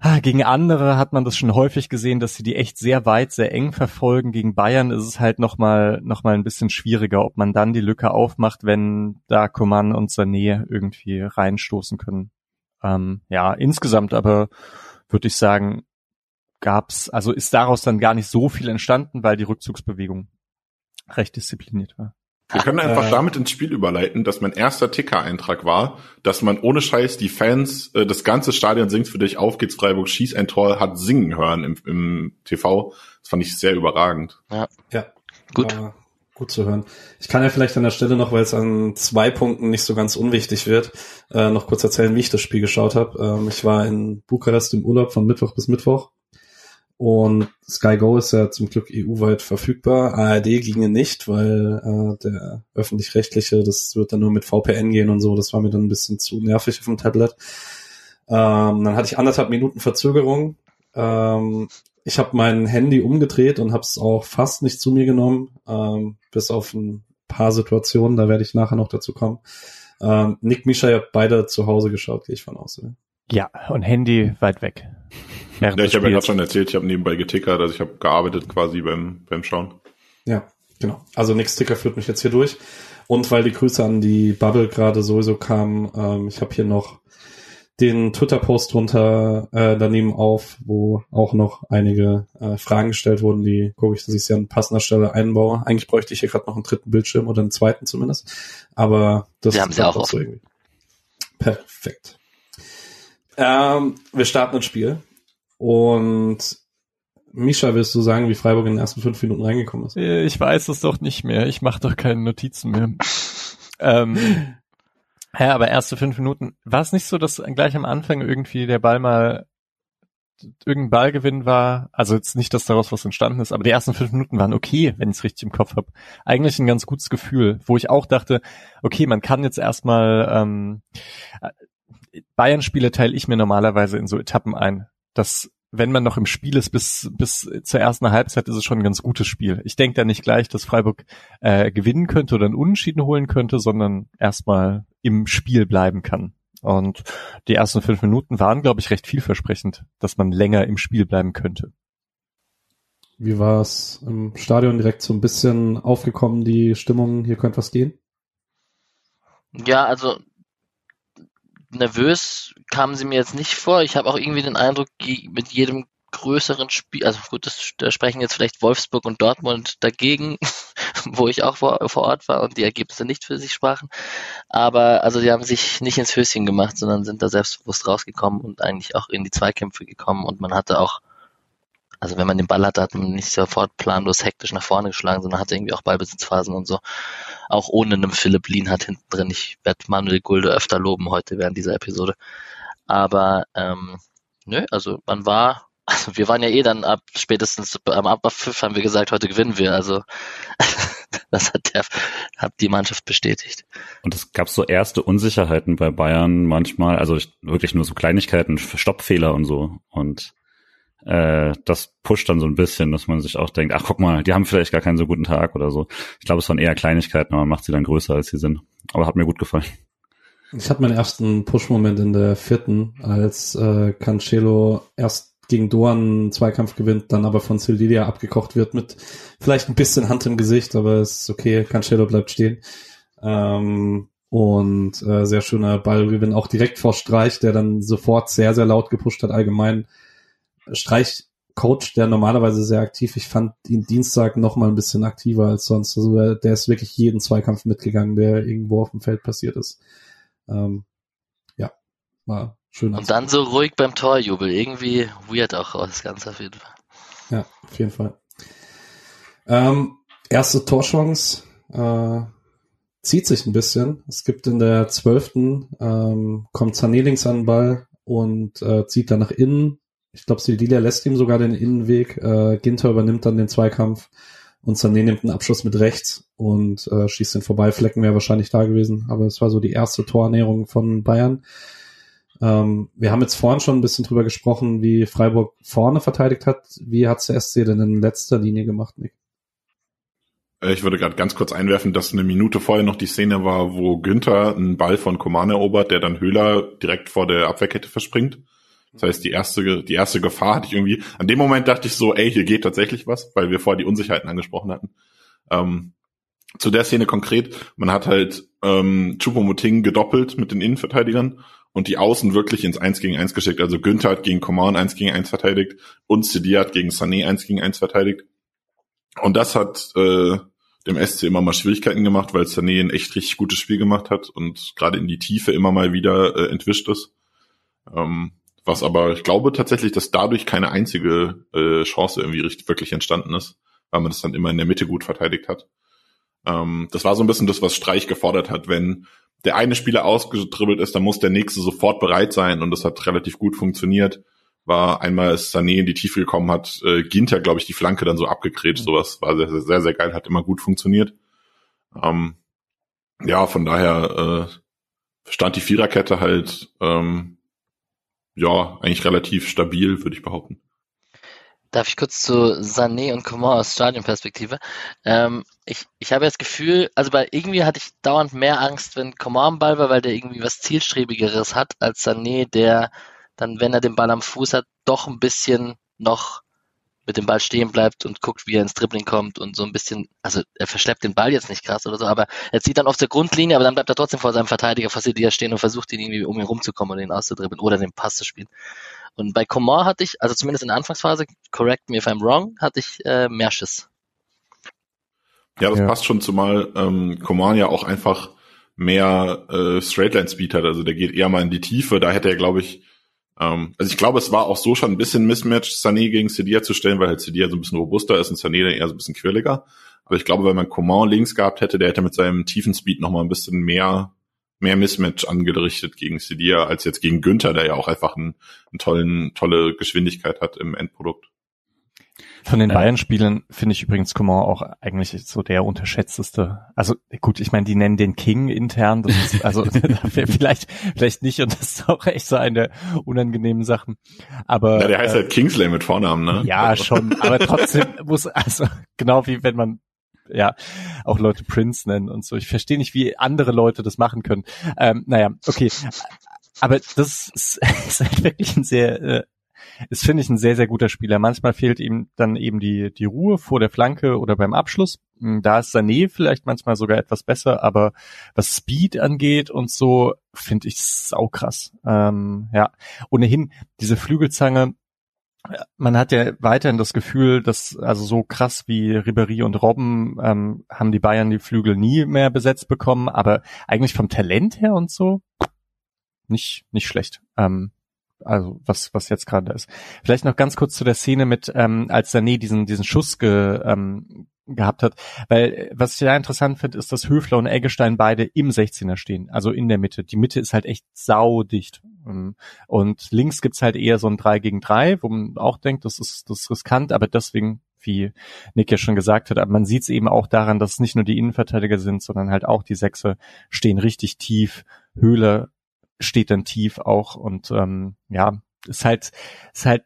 Ah, gegen andere hat man das schon häufig gesehen, dass sie die echt sehr weit, sehr eng verfolgen. Gegen Bayern ist es halt nochmal noch mal ein bisschen schwieriger, ob man dann die Lücke aufmacht, wenn da Coman und Sané irgendwie reinstoßen können. Ähm, ja, insgesamt aber würde ich sagen, gab's, also ist daraus dann gar nicht so viel entstanden, weil die Rückzugsbewegung recht diszipliniert war. Wir können einfach äh, damit ins Spiel überleiten, dass mein erster Ticker-Eintrag war, dass man ohne Scheiß die Fans, äh, das ganze Stadion singt für dich, auf geht's Freiburg, schieß ein Tor, hat singen hören im, im TV. Das fand ich sehr überragend. Ja. ja. Gut. War Gut zu hören. Ich kann ja vielleicht an der Stelle noch, weil es an zwei Punkten nicht so ganz unwichtig wird, äh, noch kurz erzählen, wie ich das Spiel geschaut habe. Ähm, ich war in Bukarest im Urlaub von Mittwoch bis Mittwoch und Sky Go ist ja zum Glück EU-weit verfügbar. ARD ginge nicht, weil äh, der öffentlich-rechtliche, das wird dann nur mit VPN gehen und so. Das war mir dann ein bisschen zu nervig auf dem Tablet. Ähm, dann hatte ich anderthalb Minuten Verzögerung. Ähm, ich habe mein Handy umgedreht und habe es auch fast nicht zu mir genommen, ähm, bis auf ein paar Situationen, da werde ich nachher noch dazu kommen. Ähm, Nick, Misha, ihr habt beide zu Hause geschaut, gehe ich von aus. Oder? Ja, und Handy weit weg. Ja, ich habe ja gerade schon erzählt, ich habe nebenbei getickert, also ich habe gearbeitet quasi beim, beim Schauen. Ja, genau. Also Nick Ticker führt mich jetzt hier durch. Und weil die Grüße an die Bubble gerade sowieso kamen, ähm, ich habe hier noch den Twitter-Post drunter äh, daneben auf, wo auch noch einige äh, Fragen gestellt wurden, die gucke ich, dass ich sie an passender Stelle einbaue. Eigentlich bräuchte ich hier gerade noch einen dritten Bildschirm oder einen zweiten zumindest. Aber das Wir haben sie auch, auch so irgendwie. Perfekt. Ähm, wir starten ein Spiel. Und Misha, willst du sagen, wie Freiburg in den ersten fünf Minuten reingekommen ist? Äh, ich weiß es doch nicht mehr. Ich mache doch keine Notizen mehr. ähm, ja, aber erste fünf Minuten, war es nicht so, dass gleich am Anfang irgendwie der Ball mal irgendein Ballgewinn war? Also jetzt nicht, dass daraus was entstanden ist, aber die ersten fünf Minuten waren okay, wenn ich es richtig im Kopf habe. Eigentlich ein ganz gutes Gefühl, wo ich auch dachte, okay, man kann jetzt erstmal ähm, Bayern-Spiele teile ich mir normalerweise in so Etappen ein. Das wenn man noch im Spiel ist bis, bis zur ersten Halbzeit, ist es schon ein ganz gutes Spiel. Ich denke da nicht gleich, dass Freiburg äh, gewinnen könnte oder einen Unentschieden holen könnte, sondern erstmal im Spiel bleiben kann. Und die ersten fünf Minuten waren, glaube ich, recht vielversprechend, dass man länger im Spiel bleiben könnte. Wie war es im Stadion direkt so ein bisschen aufgekommen, die Stimmung, hier könnte was gehen? Ja, also nervös kamen sie mir jetzt nicht vor. Ich habe auch irgendwie den Eindruck, mit jedem größeren Spiel, also gut, das, da sprechen jetzt vielleicht Wolfsburg und Dortmund dagegen, wo ich auch vor, vor Ort war und die Ergebnisse nicht für sich sprachen. Aber also die haben sich nicht ins Höschen gemacht, sondern sind da selbstbewusst rausgekommen und eigentlich auch in die Zweikämpfe gekommen und man hatte auch also wenn man den Ball hatte, hat man nicht sofort planlos hektisch nach vorne geschlagen, sondern hatte irgendwie auch Ballbesitzphasen und so. Auch ohne einen Philipp Lienhardt hinten drin. Ich werde Manuel Gulde öfter loben heute während dieser Episode. Aber ähm, nö, also man war, also wir waren ja eh dann ab spätestens am Abpfiff haben wir gesagt, heute gewinnen wir. Also das hat, der, hat die Mannschaft bestätigt. Und es gab so erste Unsicherheiten bei Bayern manchmal, also ich, wirklich nur so Kleinigkeiten, Stoppfehler und so. Und äh, das pusht dann so ein bisschen, dass man sich auch denkt, ach guck mal, die haben vielleicht gar keinen so guten Tag oder so. Ich glaube, es waren eher Kleinigkeiten, aber man macht sie dann größer, als sie sind. Aber hat mir gut gefallen. Ich hatte meinen ersten Push-Moment in der vierten, als äh, Cancelo erst gegen Doan einen Zweikampf gewinnt, dann aber von Sildilia abgekocht wird mit vielleicht ein bisschen Hand im Gesicht, aber es ist okay, Cancelo bleibt stehen. Ähm, und äh, sehr schöner Ballgewinn, auch direkt vor Streich, der dann sofort sehr, sehr laut gepusht hat, allgemein Streich Coach, der normalerweise sehr aktiv. Ich fand ihn Dienstag noch mal ein bisschen aktiver als sonst. Also der ist wirklich jeden Zweikampf mitgegangen, der irgendwo auf dem Feld passiert ist. Ähm, ja, war schön. Und dann so ruhig beim Torjubel. Irgendwie weird auch das Ganze auf jeden Fall. Ja, auf jeden Fall. Ähm, erste Torchance äh, zieht sich ein bisschen. Es gibt in der zwölften ähm, kommt Sané links an den Ball und äh, zieht dann nach innen ich glaube, Sildilia lässt ihm sogar den Innenweg. Äh, Ginter übernimmt dann den Zweikampf und Sané nimmt einen Abschluss mit rechts und äh, schießt den vorbei. Flecken wäre wahrscheinlich da gewesen, aber es war so die erste Torernährung von Bayern. Ähm, wir haben jetzt vorhin schon ein bisschen drüber gesprochen, wie Freiburg vorne verteidigt hat. Wie hat's der SC denn in letzter Linie gemacht, Nick? Äh, ich würde gerade ganz kurz einwerfen, dass eine Minute vorher noch die Szene war, wo Günther einen Ball von Koman erobert, der dann Höhler direkt vor der Abwehrkette verspringt. Das heißt, die erste, die erste Gefahr hatte ich irgendwie, an dem Moment dachte ich so, ey, hier geht tatsächlich was, weil wir vorher die Unsicherheiten angesprochen hatten. Ähm, zu der Szene konkret, man hat halt ähm, Chupomoting gedoppelt mit den Innenverteidigern und die Außen wirklich ins 1 gegen 1 geschickt. Also Günther hat gegen Coman 1 gegen 1 verteidigt und Cedi hat gegen Sané 1 gegen 1 verteidigt. Und das hat äh, dem SC immer mal Schwierigkeiten gemacht, weil Sané ein echt richtig gutes Spiel gemacht hat und gerade in die Tiefe immer mal wieder äh, entwischt ist. Ähm, was aber, ich glaube tatsächlich, dass dadurch keine einzige äh, Chance irgendwie richtig, wirklich entstanden ist, weil man das dann immer in der Mitte gut verteidigt hat. Ähm, das war so ein bisschen das, was Streich gefordert hat. Wenn der eine Spieler ausgedribbelt ist, dann muss der nächste sofort bereit sein und das hat relativ gut funktioniert. War einmal, als Sané in die Tiefe gekommen hat, äh, Ginter, glaube ich, die Flanke dann so abgegrätscht. Sowas war sehr, sehr, sehr geil, hat immer gut funktioniert. Ähm, ja, von daher äh, stand die Viererkette halt ähm, ja eigentlich relativ stabil, würde ich behaupten. Darf ich kurz zu Sané und Coman aus Stadionperspektive? Ähm, ich, ich habe das Gefühl, also bei irgendwie hatte ich dauernd mehr Angst, wenn Coman am Ball war, weil der irgendwie was zielstrebigeres hat als Sané, der dann, wenn er den Ball am Fuß hat, doch ein bisschen noch mit dem Ball stehen bleibt und guckt, wie er ins Dribbling kommt und so ein bisschen, also er verschleppt den Ball jetzt nicht krass oder so, aber er zieht dann auf der Grundlinie, aber dann bleibt er trotzdem vor seinem Verteidiger Fassidia stehen und versucht ihn irgendwie um ihn rumzukommen und ihn auszudribbeln oder den Pass zu spielen. Und bei Coman hatte ich, also zumindest in der Anfangsphase, correct me if I'm wrong, hatte ich äh, mehr Schiss. Ja, das Ja. passt schon, zumal ähm, Coman ja auch einfach mehr äh, Straightline-Speed hat. Also der geht eher mal in die Tiefe. Da hätte er, glaube ich, ähm, also ich glaube, es war auch so schon ein bisschen Mismatch, Sané gegen Sedia zu stellen, weil halt Sedia so ein bisschen robuster ist und Sané dann eher so ein bisschen quirliger. Aber ich glaube, wenn man Coman links gehabt hätte, der hätte mit seinem tiefen Speed noch mal ein bisschen mehr mehr Mismatch angerichtet gegen Sedia als jetzt gegen Günther, der ja auch einfach einen, einen tollen tolle Geschwindigkeit hat im Endprodukt. Von den. Bayern-Spielen finde ich übrigens Coman auch eigentlich so der unterschätzteste. Also gut, ich meine, die nennen den King intern, das ist also vielleicht vielleicht nicht und das ist auch echt so eine unangenehmen Sachen. Aber Ja, der heißt äh, halt Kingsley mit Vornamen, ne? ja Also- schon, aber trotzdem muss also genau wie wenn man ja auch Leute Prince nennen und so. Ich verstehe nicht, wie andere Leute das machen können. Ähm, naja, okay. Aber das ist, ist halt wirklich ein sehr, äh, ist finde ich ein sehr, sehr guter Spieler. Manchmal fehlt ihm dann eben die, die Ruhe vor der Flanke oder beim Abschluss. Hm, Da ist Sané vielleicht manchmal sogar etwas besser, aber was Speed angeht und so, finde ich saukrass. Ähm, ja, ohnehin, diese Flügelzange, man hat ja weiterhin das Gefühl, dass also so krass wie Ribéry und Robben ähm, haben die Bayern die Flügel nie mehr besetzt bekommen, aber eigentlich vom Talent her und so nicht nicht schlecht. Ähm, also was was jetzt gerade ist. Vielleicht noch ganz kurz zu der Szene mit ähm, als Sané diesen diesen Schuss ge, ähm, gehabt hat, weil was ich da interessant finde, ist, dass Höfler und Eggestein beide im 16er stehen, also in der Mitte. Die Mitte ist halt echt saudicht. Ähm, Und links gibt's halt eher so ein 3 gegen 3, wo man auch denkt, das ist, das ist riskant, aber deswegen, wie Nick ja schon gesagt hat, aber man sieht es eben auch daran, dass es nicht nur die Innenverteidiger sind, sondern halt auch die Sechse stehen richtig tief. Höhle steht dann tief auch und ähm, ja, ist halt, ist halt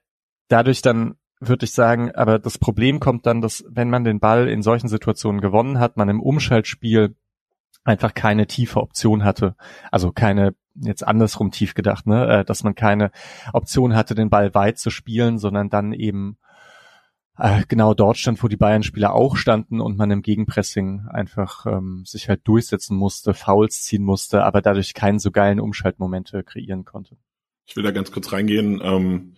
dadurch dann würde ich sagen, aber das Problem kommt dann, dass wenn man den Ball in solchen Situationen gewonnen hat, man im Umschaltspiel einfach keine tiefe Option hatte. Also keine, jetzt andersrum tief gedacht, ne, äh, dass man keine Option hatte, den Ball weit zu spielen, sondern dann eben äh, genau dort stand, wo die Bayern-Spieler auch standen und man im Gegenpressing einfach ähm, sich halt durchsetzen musste, Fouls ziehen musste, aber dadurch keinen so geilen Umschaltmomente kreieren konnte. Ich will da ganz kurz reingehen. Ähm,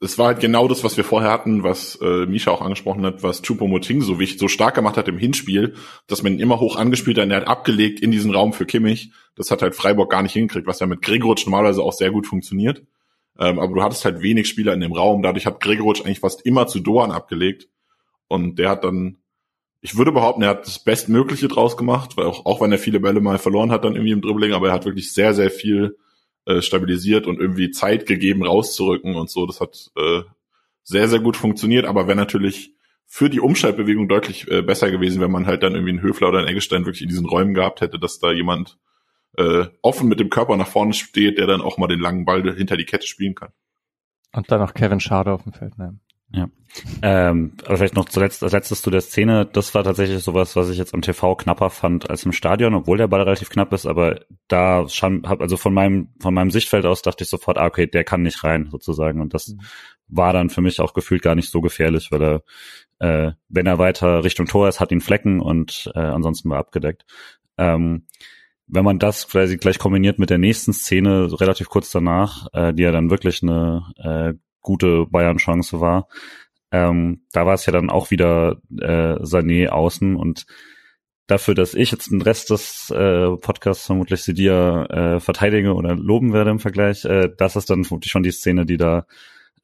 es war halt genau das, was wir vorher hatten, was äh, Misha auch angesprochen hat, was Choupo-Moting so wichtig, so stark gemacht hat im Hinspiel, dass man ihn immer hoch angespielt hat und er hat abgelegt in diesen Raum für Kimmich. Das hat halt Freiburg gar nicht hingekriegt, was ja mit Gregoritsch normalerweise auch sehr gut funktioniert. Ähm, aber du hattest halt wenig Spieler in dem Raum. Dadurch hat Gregoritsch eigentlich fast immer zu Doan abgelegt. Und der hat dann, ich würde behaupten, er hat das Bestmögliche draus gemacht, weil auch, auch wenn er viele Bälle mal verloren hat dann irgendwie im Dribbling, aber er hat wirklich sehr, sehr viel äh, stabilisiert und irgendwie Zeit gegeben, rauszurücken und so. Das hat äh, sehr, sehr gut funktioniert, aber wäre natürlich für die Umschaltbewegung deutlich äh, besser gewesen, wenn man halt dann irgendwie einen Höfler oder einen Eggestein wirklich in diesen Räumen gehabt hätte, dass da jemand äh, offen mit dem Körper nach vorne steht, der dann auch mal den langen Ball hinter die Kette spielen kann. Und dann noch Kevin Schade auf dem Feld. Ne? Ähm, aber vielleicht noch zuletzt, als letztes zu der Szene, das war tatsächlich sowas, was ich jetzt am TV knapper fand als im Stadion, obwohl der Ball relativ knapp ist, aber da schon, hab, also von meinem, von meinem Sichtfeld aus dachte ich sofort, ah, okay, der kann nicht rein, sozusagen. Und das Mhm. war dann für mich auch gefühlt gar nicht so gefährlich, weil er, äh, wenn er weiter Richtung Tor ist, hat ihn Flecken und äh, ansonsten war abgedeckt. Ähm, wenn man das quasi gleich kombiniert mit der nächsten Szene, relativ kurz danach, äh, die ja dann wirklich eine äh, gute Bayern-Chance war, ähm, da war es ja dann auch wieder äh, Sané außen und dafür, dass ich jetzt den Rest des äh, Podcasts vermutlich Sidia äh, verteidige oder loben werde im Vergleich, äh, das ist dann vermutlich schon die Szene, die da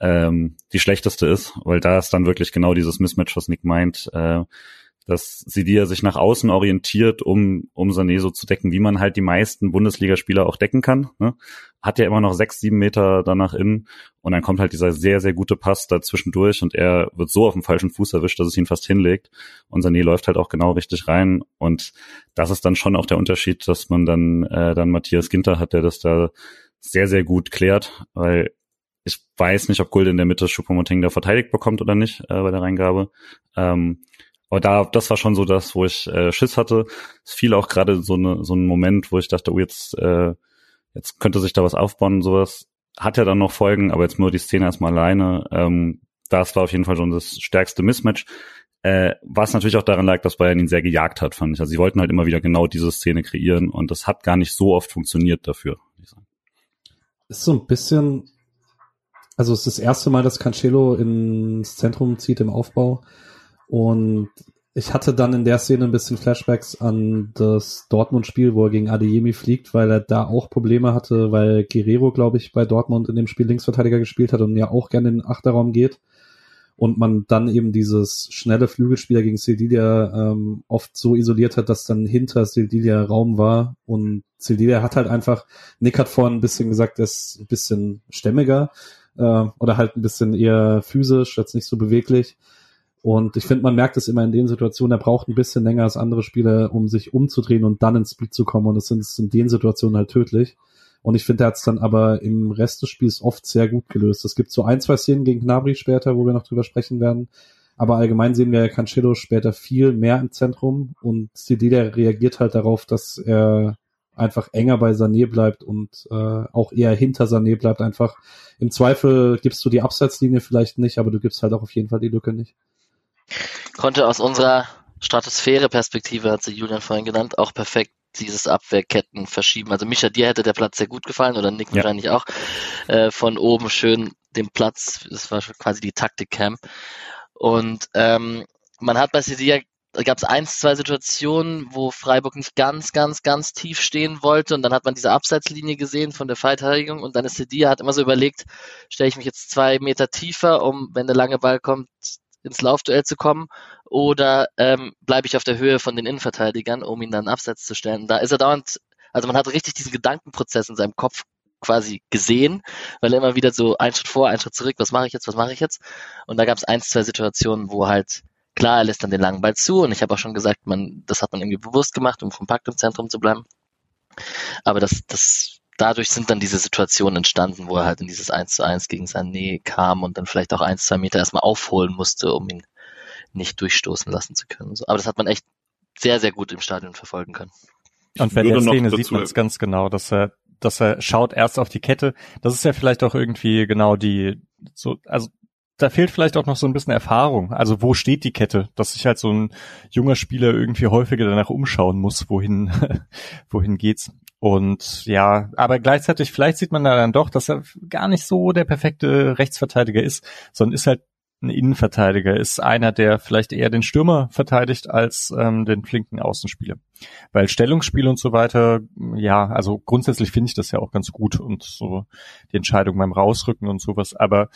ähm, die schlechteste ist, weil da ist dann wirklich genau dieses Mismatch, was Nick meint. Äh, dass Sidia sich nach außen orientiert, um, um Sané so zu decken, wie man halt die meisten Bundesligaspieler auch decken kann. Ne? Hat ja immer noch sechs, sieben Meter danach innen und dann kommt halt dieser sehr, sehr gute Pass dazwischendurch und er wird so auf dem falschen Fuß erwischt, dass es ihn fast hinlegt und Sané läuft halt auch genau richtig rein und das ist dann schon auch der Unterschied, dass man dann, äh, dann Matthias Ginter hat, der das da sehr, sehr gut klärt, weil ich weiß nicht, ob Gold in der Mitte Choupo-Moting da verteidigt bekommt oder nicht äh, bei der Reingabe. Ähm, aber da, das war schon so das, wo ich äh, Schiss hatte. Es fiel auch gerade so, ne, so ein Moment, wo ich dachte, oh, jetzt, äh, jetzt könnte sich da was aufbauen und sowas. Hat ja dann noch Folgen, aber jetzt nur die Szene erstmal alleine. Ähm, das war auf jeden Fall schon das stärkste Mismatch. Äh, was natürlich auch daran lag, dass Bayern ihn sehr gejagt hat, fand ich. Also sie wollten halt immer wieder genau diese Szene kreieren und das hat gar nicht so oft funktioniert dafür. Ist so ein bisschen, also es ist das erste Mal, dass Cancelo ins Zentrum zieht im Aufbau. Und ich hatte dann in der Szene ein bisschen Flashbacks an das Dortmund-Spiel, wo er gegen Adeyemi fliegt, weil er da auch Probleme hatte, weil Guerrero, glaube ich, bei Dortmund in dem Spiel Linksverteidiger gespielt hat und ja auch gerne in den Achterraum geht. Und man dann eben dieses schnelle Flügelspieler gegen Sildilia ähm, oft so isoliert hat, dass dann hinter Sildilia Raum war. Und Sildilia hat halt einfach, Nick hat vorhin ein bisschen gesagt, er ist ein bisschen stämmiger äh, oder halt ein bisschen eher physisch, jetzt nicht so beweglich. Und ich finde, man merkt es immer in den Situationen, er braucht ein bisschen länger als andere Spieler, um sich umzudrehen und dann ins Speed zu kommen. Und das ist in den Situationen halt tödlich. Und ich finde, er hat es dann aber im Rest des Spiels oft sehr gut gelöst. Es gibt so ein, zwei Szenen gegen Gnabry später, wo wir noch drüber sprechen werden. Aber allgemein sehen wir Cancelo später viel mehr im Zentrum und Cedilla reagiert halt darauf, dass er einfach enger bei Sané bleibt und äh, auch eher hinter Sané bleibt einfach. Im Zweifel gibst du die Abseitslinie vielleicht nicht, aber du gibst halt auch auf jeden Fall die Lücke nicht konnte aus unserer Stratosphäre-Perspektive, hat sie Julian vorhin genannt, auch perfekt dieses Abwehrketten verschieben. Also Micha, dir hätte der Platz sehr gut gefallen oder Nick ja. wahrscheinlich auch. Äh, von oben schön den Platz, das war quasi die Taktik-Cam. Und ähm, man hat bei Sevilla da gab es eins, zwei Situationen, wo Freiburg nicht ganz, ganz, ganz tief stehen wollte und dann hat man diese Abseitslinie gesehen von der Verteidigung und dann ist Sedia hat immer so überlegt, stelle ich mich jetzt zwei Meter tiefer, um, wenn der lange Ball kommt, ins Laufduell zu kommen oder ähm, bleibe ich auf der Höhe von den Innenverteidigern, um ihn dann abseits zu stellen. Da ist er dauernd, also man hat richtig diesen Gedankenprozess in seinem Kopf quasi gesehen, weil er immer wieder so einen Schritt vor, einen Schritt zurück, was mache ich jetzt, was mache ich jetzt? Und da gab es eins, zwei Situationen, wo halt klar, er lässt dann den langen Ball zu und ich habe auch schon gesagt, man, das hat man irgendwie bewusst gemacht, um kompakt im Zentrum zu bleiben. Aber das, das dadurch sind dann diese Situationen entstanden, wo er halt in dieses 1 zu 1 gegen Sané kam und dann vielleicht auch 1, 2 Meter erstmal aufholen musste, um ihn nicht durchstoßen lassen zu können. Aber das hat man echt sehr, sehr gut im Stadion verfolgen können. Und bei der Szene sieht man es ganz genau, dass er, dass er schaut erst auf die Kette. Das ist ja vielleicht auch irgendwie genau die, so, also da fehlt vielleicht auch noch so ein bisschen Erfahrung. Also wo steht die Kette, dass sich halt so ein junger Spieler irgendwie häufiger danach umschauen muss, wohin, wohin geht's. Und ja, aber gleichzeitig, vielleicht sieht man da dann doch, dass er gar nicht so der perfekte Rechtsverteidiger ist, sondern ist halt ein Innenverteidiger, ist einer, der vielleicht eher den Stürmer verteidigt als ähm, den flinken Außenspieler. Weil Stellungsspiel und so weiter, ja, also grundsätzlich finde ich das ja auch ganz gut und so die Entscheidung beim Rausrücken und sowas, aber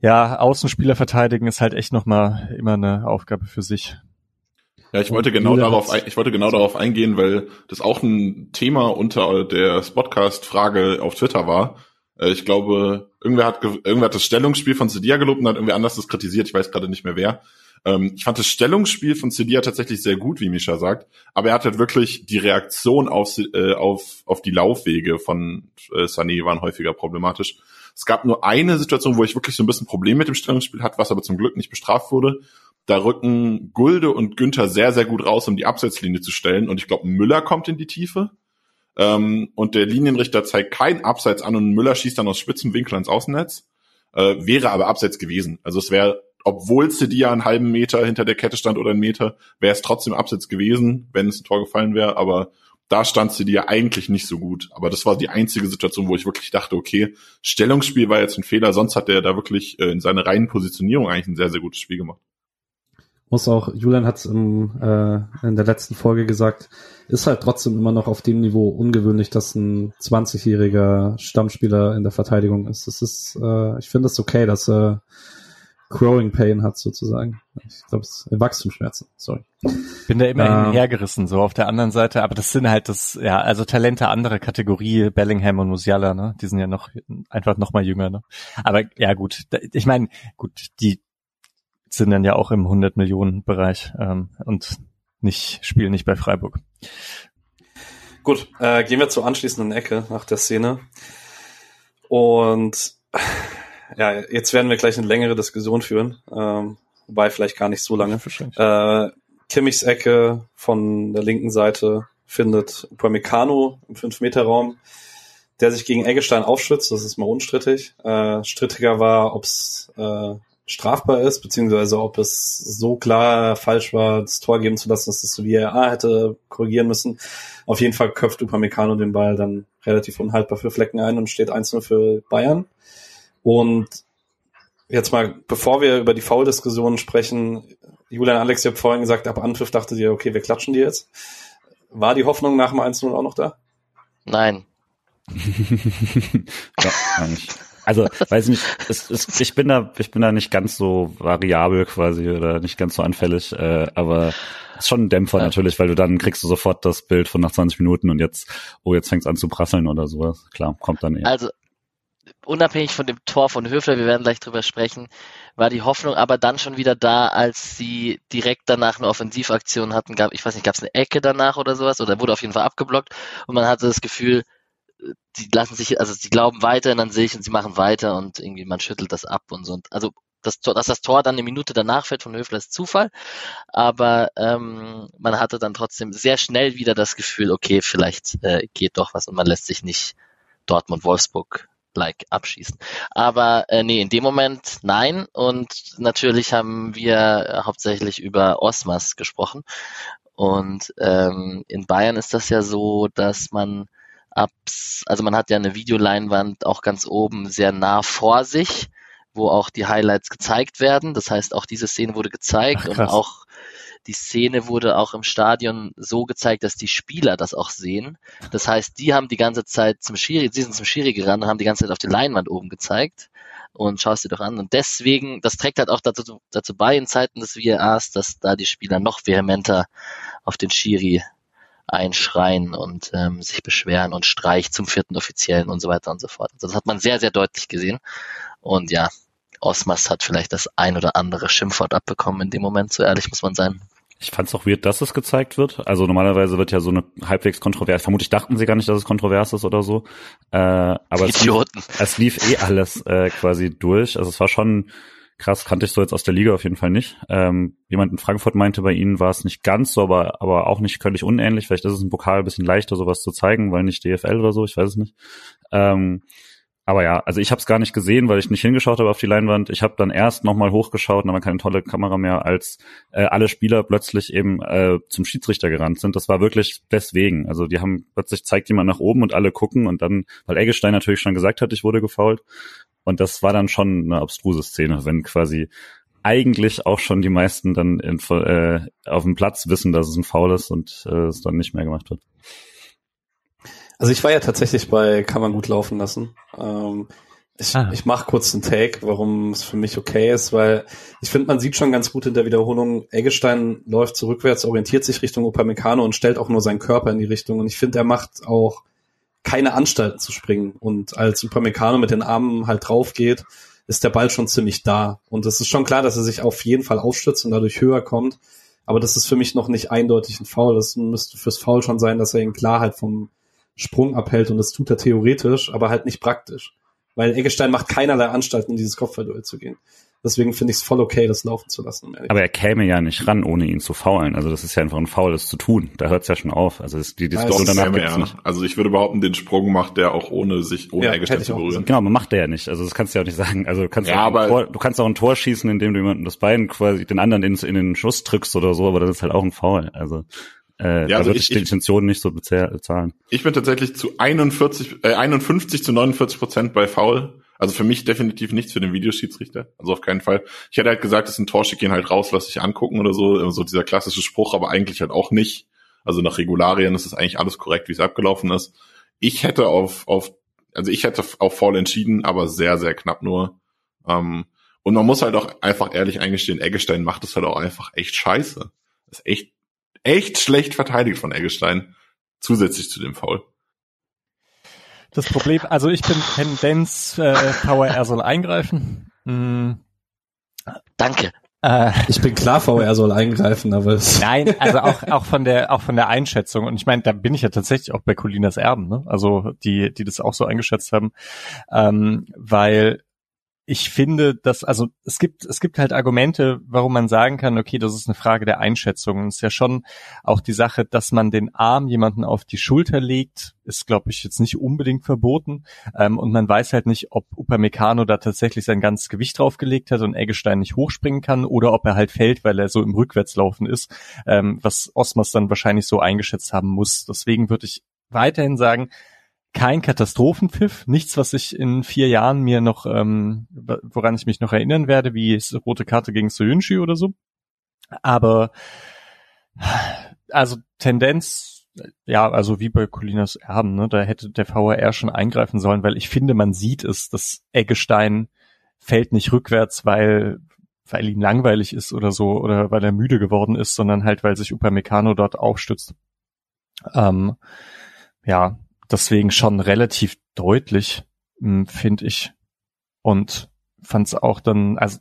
ja, Außenspieler verteidigen ist halt echt nochmal immer eine Aufgabe für sich. Ja, ich wollte genau darauf, ich wollte genau darauf eingehen, weil das auch ein Thema unter der Spotcast-Frage auf Twitter war. Äh, ich glaube, irgendwer hat, irgendwer hat das Stellungsspiel von Cedia gelobt und hat irgendwie anders das kritisiert. Ich weiß gerade nicht mehr wer. Ähm, ich fand das Stellungsspiel von Cedia tatsächlich sehr gut, wie Misha sagt. Aber er hat halt wirklich die Reaktion auf, äh, auf, auf die Laufwege von äh, Sané waren häufiger problematisch. Es gab nur eine Situation, wo ich wirklich so ein bisschen Problem mit dem Stellungsspiel hatte, was aber zum Glück nicht bestraft wurde. Da rücken Gulde und Günther sehr, sehr gut raus, um die Absetzlinie zu stellen. Und ich glaube, Müller kommt in die Tiefe. Ähm, und der Linienrichter zeigt kein Abseits an und Müller schießt dann aus spitzem Winkel ans Außennetz. Äh, wäre aber Abseits gewesen. Also es wäre, obwohl Cedia einen halben Meter hinter der Kette stand oder einen Meter, wäre es trotzdem Abseits gewesen, wenn es ein Tor gefallen wäre. Aber da stand Cedia eigentlich nicht so gut. Aber das war die einzige Situation, wo ich wirklich dachte, okay, Stellungsspiel war jetzt ein Fehler. Sonst hat er da wirklich äh, in seiner reinen Positionierung eigentlich ein sehr, sehr gutes Spiel gemacht muss auch, Julian hat es äh, in der letzten Folge gesagt, ist halt trotzdem immer noch auf dem Niveau ungewöhnlich, dass ein 20-jähriger Stammspieler in der Verteidigung ist. Das ist, äh, ich finde es okay, dass er Growing Pain hat sozusagen. Ich glaube, es ist Wachstumsschmerzen. Sorry. Bin da immer Ähm. hinhergerissen, so auf der anderen Seite. Aber das sind halt das, ja, also Talente anderer Kategorie, Bellingham und Musiala, ne? Die sind ja noch einfach noch mal jünger, ne? Aber ja gut, ich meine, gut, die sind dann ja auch im 100 Millionen Bereich ähm, und nicht spielen nicht bei Freiburg. Gut, äh, gehen wir zur anschließenden Ecke nach der Szene. Und ja, jetzt werden wir gleich eine längere Diskussion führen, ähm, wobei vielleicht gar nicht so lange. Äh, Kimmichs Ecke von der linken Seite findet Upamecano im 5-Meter-Raum, der sich gegen Eggestein aufschützt, das ist mal unstrittig. Äh, strittiger war, ob es äh, strafbar ist, beziehungsweise ob es so klar falsch war, das Tor geben zu lassen, dass das VAR hätte korrigieren müssen. Auf jeden Fall köpft Upamecano den Ball dann relativ unhaltbar für Flecken ein und steht 1-0 für Bayern. Und jetzt mal, bevor wir über die Foul-Diskussionen sprechen, Julian Alex, ihr habt vorhin gesagt, ab Anpfiff dachtet ihr, okay, wir klatschen die jetzt. War die Hoffnung nach dem 1-0 auch noch da? Nein. ja, eigentlich. Also, weiß nicht, es, es, ich bin da, ich bin da nicht ganz so variabel quasi oder nicht ganz so anfällig, äh, aber es ist schon ein Dämpfer Ja. natürlich, weil du dann kriegst du sofort das Bild von nach 20 Minuten und jetzt, oh, jetzt fängt's an zu prasseln oder sowas. Klar, kommt dann eher. Also, unabhängig von dem Tor von Höfler, wir werden gleich drüber sprechen, war die Hoffnung aber dann schon wieder da, als sie direkt danach eine Offensivaktion hatten. Gab, ich weiß nicht, gab es eine Ecke danach oder sowas? Oder wurde auf jeden Fall abgeblockt und man hatte das Gefühl, die lassen sich, also sie glauben weiterhin an sich und sie machen weiter und irgendwie man schüttelt das ab und so. Und also das Tor, dass das Tor dann eine Minute danach fällt von Höfler ist Zufall, aber ähm, man hatte dann trotzdem sehr schnell wieder das Gefühl, okay, vielleicht äh, geht doch was und man lässt sich nicht Dortmund-Wolfsburg like abschießen. Aber äh, nee, in dem Moment nein. Und natürlich haben wir hauptsächlich über Osmas gesprochen. Und ähm, in Bayern ist das ja so, dass man abs, also man hat ja eine Videoleinwand auch ganz oben sehr nah vor sich, wo auch die Highlights gezeigt werden. Das heißt, auch diese Szene wurde gezeigt Ach, und auch die Szene wurde auch im Stadion so gezeigt, dass die Spieler das auch sehen. Das heißt, die haben die ganze Zeit zum Schiri, sie sind zum Schiri gerannt und haben die ganze Zeit auf die Leinwand oben gezeigt. Und schaust dir doch an. Und deswegen, das trägt halt auch dazu, dazu bei in Zeiten des VARs, dass da die Spieler noch vehementer auf den Schiri einschreien und ähm, sich beschweren und Streich zum vierten Offiziellen und so weiter und so fort. Also das hat man sehr, sehr deutlich gesehen. Und ja, Osmas hat vielleicht das ein oder andere Schimpfwort abbekommen in dem Moment, so ehrlich muss man sein. Ich fand's auch weird, dass es gezeigt wird. Also normalerweise wird ja so eine halbwegs kontrovers. Vermutlich dachten sie gar nicht, dass es kontrovers ist oder so. Äh, aber es lief, Idioten. es lief eh alles äh, quasi durch. Also es war schon krass, kannte ich so jetzt aus der Liga auf jeden Fall nicht. Ähm, jemand in Frankfurt meinte, bei ihnen war es nicht ganz so, aber, aber auch nicht völlig unähnlich. Vielleicht ist es im Pokal ein bisschen leichter, sowas zu zeigen, weil nicht DFL oder so, ich weiß es nicht. Ähm, aber ja, also ich habe es gar nicht gesehen, weil ich nicht hingeschaut habe auf die Leinwand. Ich habe dann erst nochmal hochgeschaut, da war keine tolle Kamera mehr, als äh, alle Spieler plötzlich eben äh, zum Schiedsrichter gerannt sind. Das war wirklich deswegen. Also die haben plötzlich zeigt jemand nach oben und alle gucken und dann, weil Eggestein natürlich schon gesagt hat, ich wurde gefault. Und das war dann schon eine abstruse Szene, wenn quasi eigentlich auch schon die meisten dann in, äh, auf dem Platz wissen, dass es ein Foul ist und äh, es dann nicht mehr gemacht wird. Also ich war ja tatsächlich bei Kann man gut laufen lassen. Ähm, ich Ah. ich mache kurz einen Take, warum es für mich okay ist, weil ich finde, man sieht schon ganz gut in der Wiederholung, Eggestein läuft zurückwärts, orientiert sich Richtung Upamecano und stellt auch nur seinen Körper in die Richtung. Und ich finde, er macht auch keine Anstalten zu springen. Und als Upamecano mit den Armen halt drauf geht, ist der Ball schon ziemlich da. Und es ist schon klar, dass er sich auf jeden Fall aufstützt und dadurch höher kommt. Aber das ist für mich noch nicht eindeutig ein Foul. Das müsste fürs Foul schon sein, dass er ihn klar halt vom Sprung abhält und das tut er theoretisch, aber halt nicht praktisch. Weil Eggestein macht keinerlei Anstalten, in dieses Kopfballduell zu gehen. Deswegen finde ich es voll okay, das laufen zu lassen. Aber er käme ja nicht ran, ohne ihn zu faulen. Also das ist ja einfach ein Foul, das zu tun. Da hört's ja schon auf. Also es, die Diskussion das ist danach Käme gibt's er. nicht. Also ich würde behaupten, den Sprung macht der auch ohne sich, ohne Ja, Eggestein zu berühren. Genau, man macht der ja nicht. Also das kannst du ja auch nicht sagen. Also du kannst, Ja, auch ein aber- Tor, du kannst auch ein Tor schießen, indem du jemanden das Bein quasi den anderen in, in den Schuss drückst oder so, aber das ist halt auch ein Foul. Also äh, Ja, da also würde ich- ich die Intention nicht so bezahl- bezahlen. Ich bin tatsächlich zu 41, äh, 51 zu 49 Prozent bei Foul. Also für mich definitiv nichts für den Videoschiedsrichter. Also auf keinen Fall. Ich hätte halt gesagt, das ist ein gehen halt raus, lass dich angucken oder so. So dieser klassische Spruch, aber eigentlich halt auch nicht. Also nach Regularien ist es eigentlich alles korrekt, wie es abgelaufen ist. Ich hätte auf, auf, also ich hätte auf Foul entschieden, aber sehr, sehr knapp nur. Ähm, Und man muss halt auch einfach ehrlich eingestehen, Eggestein macht es halt auch einfach echt scheiße. ist echt, echt schlecht verteidigt von Eggestein. Zusätzlich zu dem Foul. Das Problem, also ich bin Tendenz, äh, VRR soll eingreifen. Hm. Danke. Äh, ich bin klar, VR soll eingreifen, aber es Nein, also auch, auch von der, auch von der Einschätzung. Und ich meine, da bin ich ja tatsächlich auch bei Colinas Erben, ne? Also die, die das auch so eingeschätzt haben. Ähm, weil ich finde, dass, also es gibt, es gibt halt Argumente, warum man sagen kann, okay, das ist eine Frage der Einschätzung. Es ist ja schon auch die Sache, dass man den Arm jemanden auf die Schulter legt, ist, glaube ich, jetzt nicht unbedingt verboten. Ähm, und man weiß halt nicht, ob Upamecano da tatsächlich sein ganzes Gewicht draufgelegt hat und Eggestein nicht hochspringen kann oder ob er halt fällt, weil er so im Rückwärtslaufen ist, ähm, was Osmas dann wahrscheinlich so eingeschätzt haben muss. Deswegen würde ich weiterhin sagen, kein Katastrophenpfiff, nichts, was ich in vier Jahren mir noch, ähm, woran ich mich noch erinnern werde, wie rote Karte gegen Soyunchi oder so. Aber also Tendenz, ja, also wie bei Colinas Erben, ne, da hätte der VAR schon eingreifen sollen, weil ich finde, man sieht es, dass Eggestein fällt nicht rückwärts, weil weil ihm langweilig ist oder so oder weil er müde geworden ist, sondern halt weil sich Upamecano dort aufstützt. Ähm, ja, deswegen schon relativ deutlich, hm, finde ich. Und fand es auch dann, also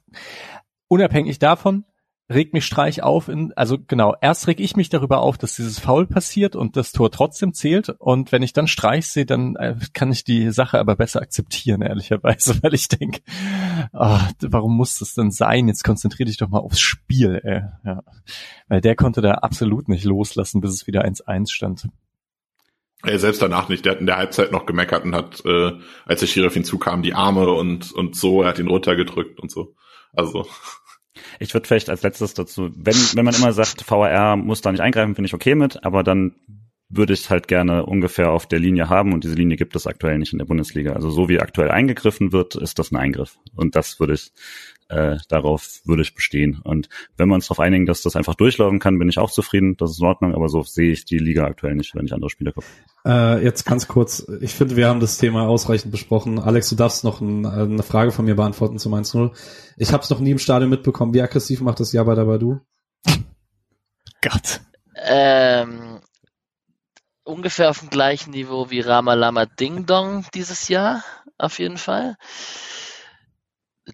unabhängig davon, regt mich Streich auf in, also genau, erst reg ich mich darüber auf, dass dieses Foul passiert und das Tor trotzdem zählt. Und wenn ich dann Streich sehe, dann äh, kann ich die Sache aber besser akzeptieren, ehrlicherweise, weil ich denke, warum muss das denn sein? Jetzt konzentrier dich doch mal aufs Spiel, ey. Ja. Weil der konnte da absolut nicht loslassen, bis es wieder 1-1 stand. Er selbst danach nicht. Der hat in der Halbzeit noch gemeckert und hat, äh, als der Schiri auf ihn zukam, die Arme und, und so, er hat ihn runtergedrückt und so. Also. Ich würde vielleicht als letztes dazu, wenn, wenn man immer sagt, VAR muss da nicht eingreifen, bin ich okay mit, aber dann würde ich halt gerne ungefähr auf der Linie haben und diese Linie gibt es aktuell nicht in der Bundesliga. Also so wie aktuell eingegriffen wird, ist das ein Eingriff. Und das würde ich äh, darauf würde ich bestehen. Und wenn wir uns darauf einigen, dass das einfach durchlaufen kann, bin ich auch zufrieden. Das ist in Ordnung, aber so sehe ich die Liga aktuell nicht, wenn ich andere Spiele gucke. Äh, jetzt ganz kurz. Ich finde, wir haben das Thema ausreichend besprochen. Alex, du darfst noch ein, eine Frage von mir beantworten zum 1-0. Ich habe es noch nie im Stadion mitbekommen. Wie aggressiv macht das Jabba dabei du? Gott. Ähm, ungefähr auf dem gleichen Niveau wie Rama Lama Ding Dong dieses Jahr, auf jeden Fall.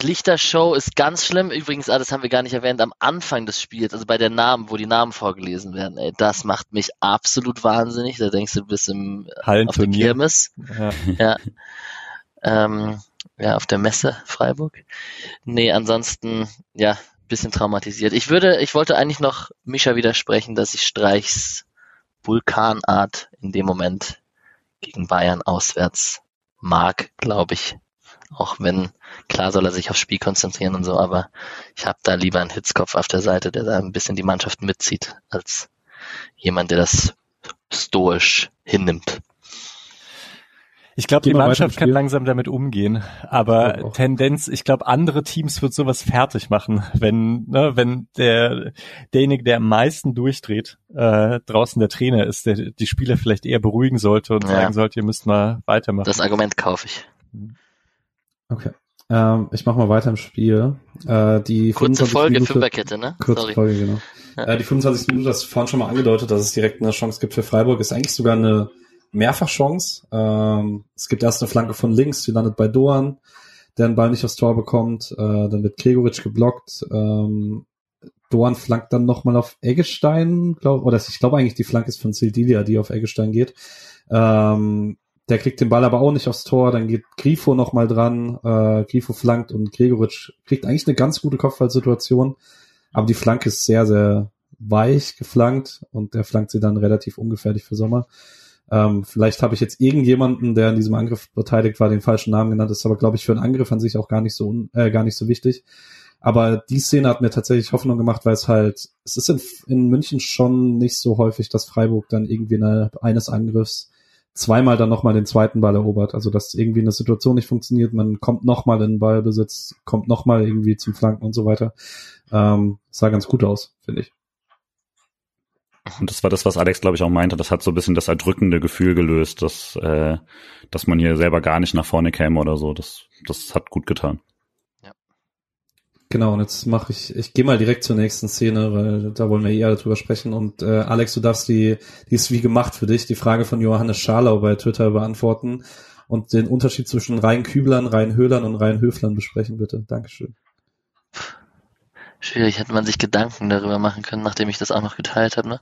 Lichtershow ist ganz schlimm. Übrigens, ah, das haben wir gar nicht erwähnt, am Anfang des Spiels, also bei der Namen, wo die Namen vorgelesen werden, ey, das macht mich absolut wahnsinnig. Da denkst du, du bist im auf der Kirmes. Ja. ja. Ähm, ja, auf der Messe Freiburg. Nee, ansonsten, ja, bisschen traumatisiert. Ich würde, ich wollte eigentlich noch Mischa widersprechen, dass ich Streichs Vulkanart in dem Moment gegen Bayern auswärts mag, glaube ich. Auch wenn, klar soll er sich aufs Spiel konzentrieren und so, aber ich habe da lieber einen Hitzkopf auf der Seite, der da ein bisschen die Mannschaft mitzieht, als jemand, der das stoisch hinnimmt. Ich glaube, die Mannschaft kann langsam damit umgehen, aber Tendenz, ich glaube, andere Teams wird sowas fertig machen, wenn ne, wenn der derjenige, der am meisten durchdreht, äh, draußen der Trainer ist, der die Spieler vielleicht eher beruhigen sollte und ja. sagen sollte, ihr müsst mal weitermachen. Das Argument kaufe ich. Mhm. Okay. Ähm, ich mache mal weiter im Spiel. Äh, die Kurze Folge, Minute, Fünferkette, ne? Kurze Sorry. Folge, genau. Ja. Äh, die 25 Minuten, das vorhin schon mal angedeutet, dass es direkt eine Chance gibt für Freiburg, ist eigentlich sogar eine Mehrfachchance. Ähm, es gibt erst eine Flanke von links, die landet bei Doan, der den Ball nicht aufs Tor bekommt. Äh, dann wird Gregoritsch geblockt. Ähm, Doan flankt dann nochmal auf Eggestein, glaub, oder ich glaube eigentlich, die Flanke ist von Sildilia, die auf Eggestein geht. Ähm, der kriegt den Ball aber auch nicht aufs Tor, dann geht Grifo nochmal dran, äh, Grifo flankt und Gregoritsch kriegt eigentlich eine ganz gute Kopfballsituation, aber die Flanke ist sehr, sehr weich geflankt und der flankt sie dann relativ ungefährlich für Sommer. Ähm, vielleicht habe ich jetzt irgendjemanden, der in diesem Angriff beteiligt war, den falschen Namen genannt, ist aber, glaube ich, für einen Angriff an sich auch gar nicht so, äh, gar nicht so wichtig. Aber die Szene hat mir tatsächlich Hoffnung gemacht, weil es halt, es ist in, in München schon nicht so häufig, dass Freiburg dann irgendwie eine, eines Angriffs zweimal dann nochmal den zweiten Ball erobert. Also dass irgendwie eine Situation nicht funktioniert, man kommt nochmal in den Ballbesitz, kommt nochmal irgendwie zum Flanken und so weiter. Ähm, sah ganz gut aus, finde ich. Und das war das, was Alex, glaube ich, auch meinte. Das hat so ein bisschen das erdrückende Gefühl gelöst, dass, äh, dass man hier selber gar nicht nach vorne käme oder so. Das, das hat gut getan. Ja. Genau, und jetzt mache ich, ich gehe mal direkt zur nächsten Szene, weil da wollen wir eh alle drüber sprechen. Und äh, Alex, du darfst die, die ist wie gemacht für dich, die Frage von Johannes Scharlau bei Twitter beantworten und den Unterschied zwischen rein Küblern, rein Höhlern und rein Höflern besprechen, bitte. Dankeschön. Schwierig, hätte man sich Gedanken darüber machen können, nachdem ich das auch noch geteilt habe. Ne?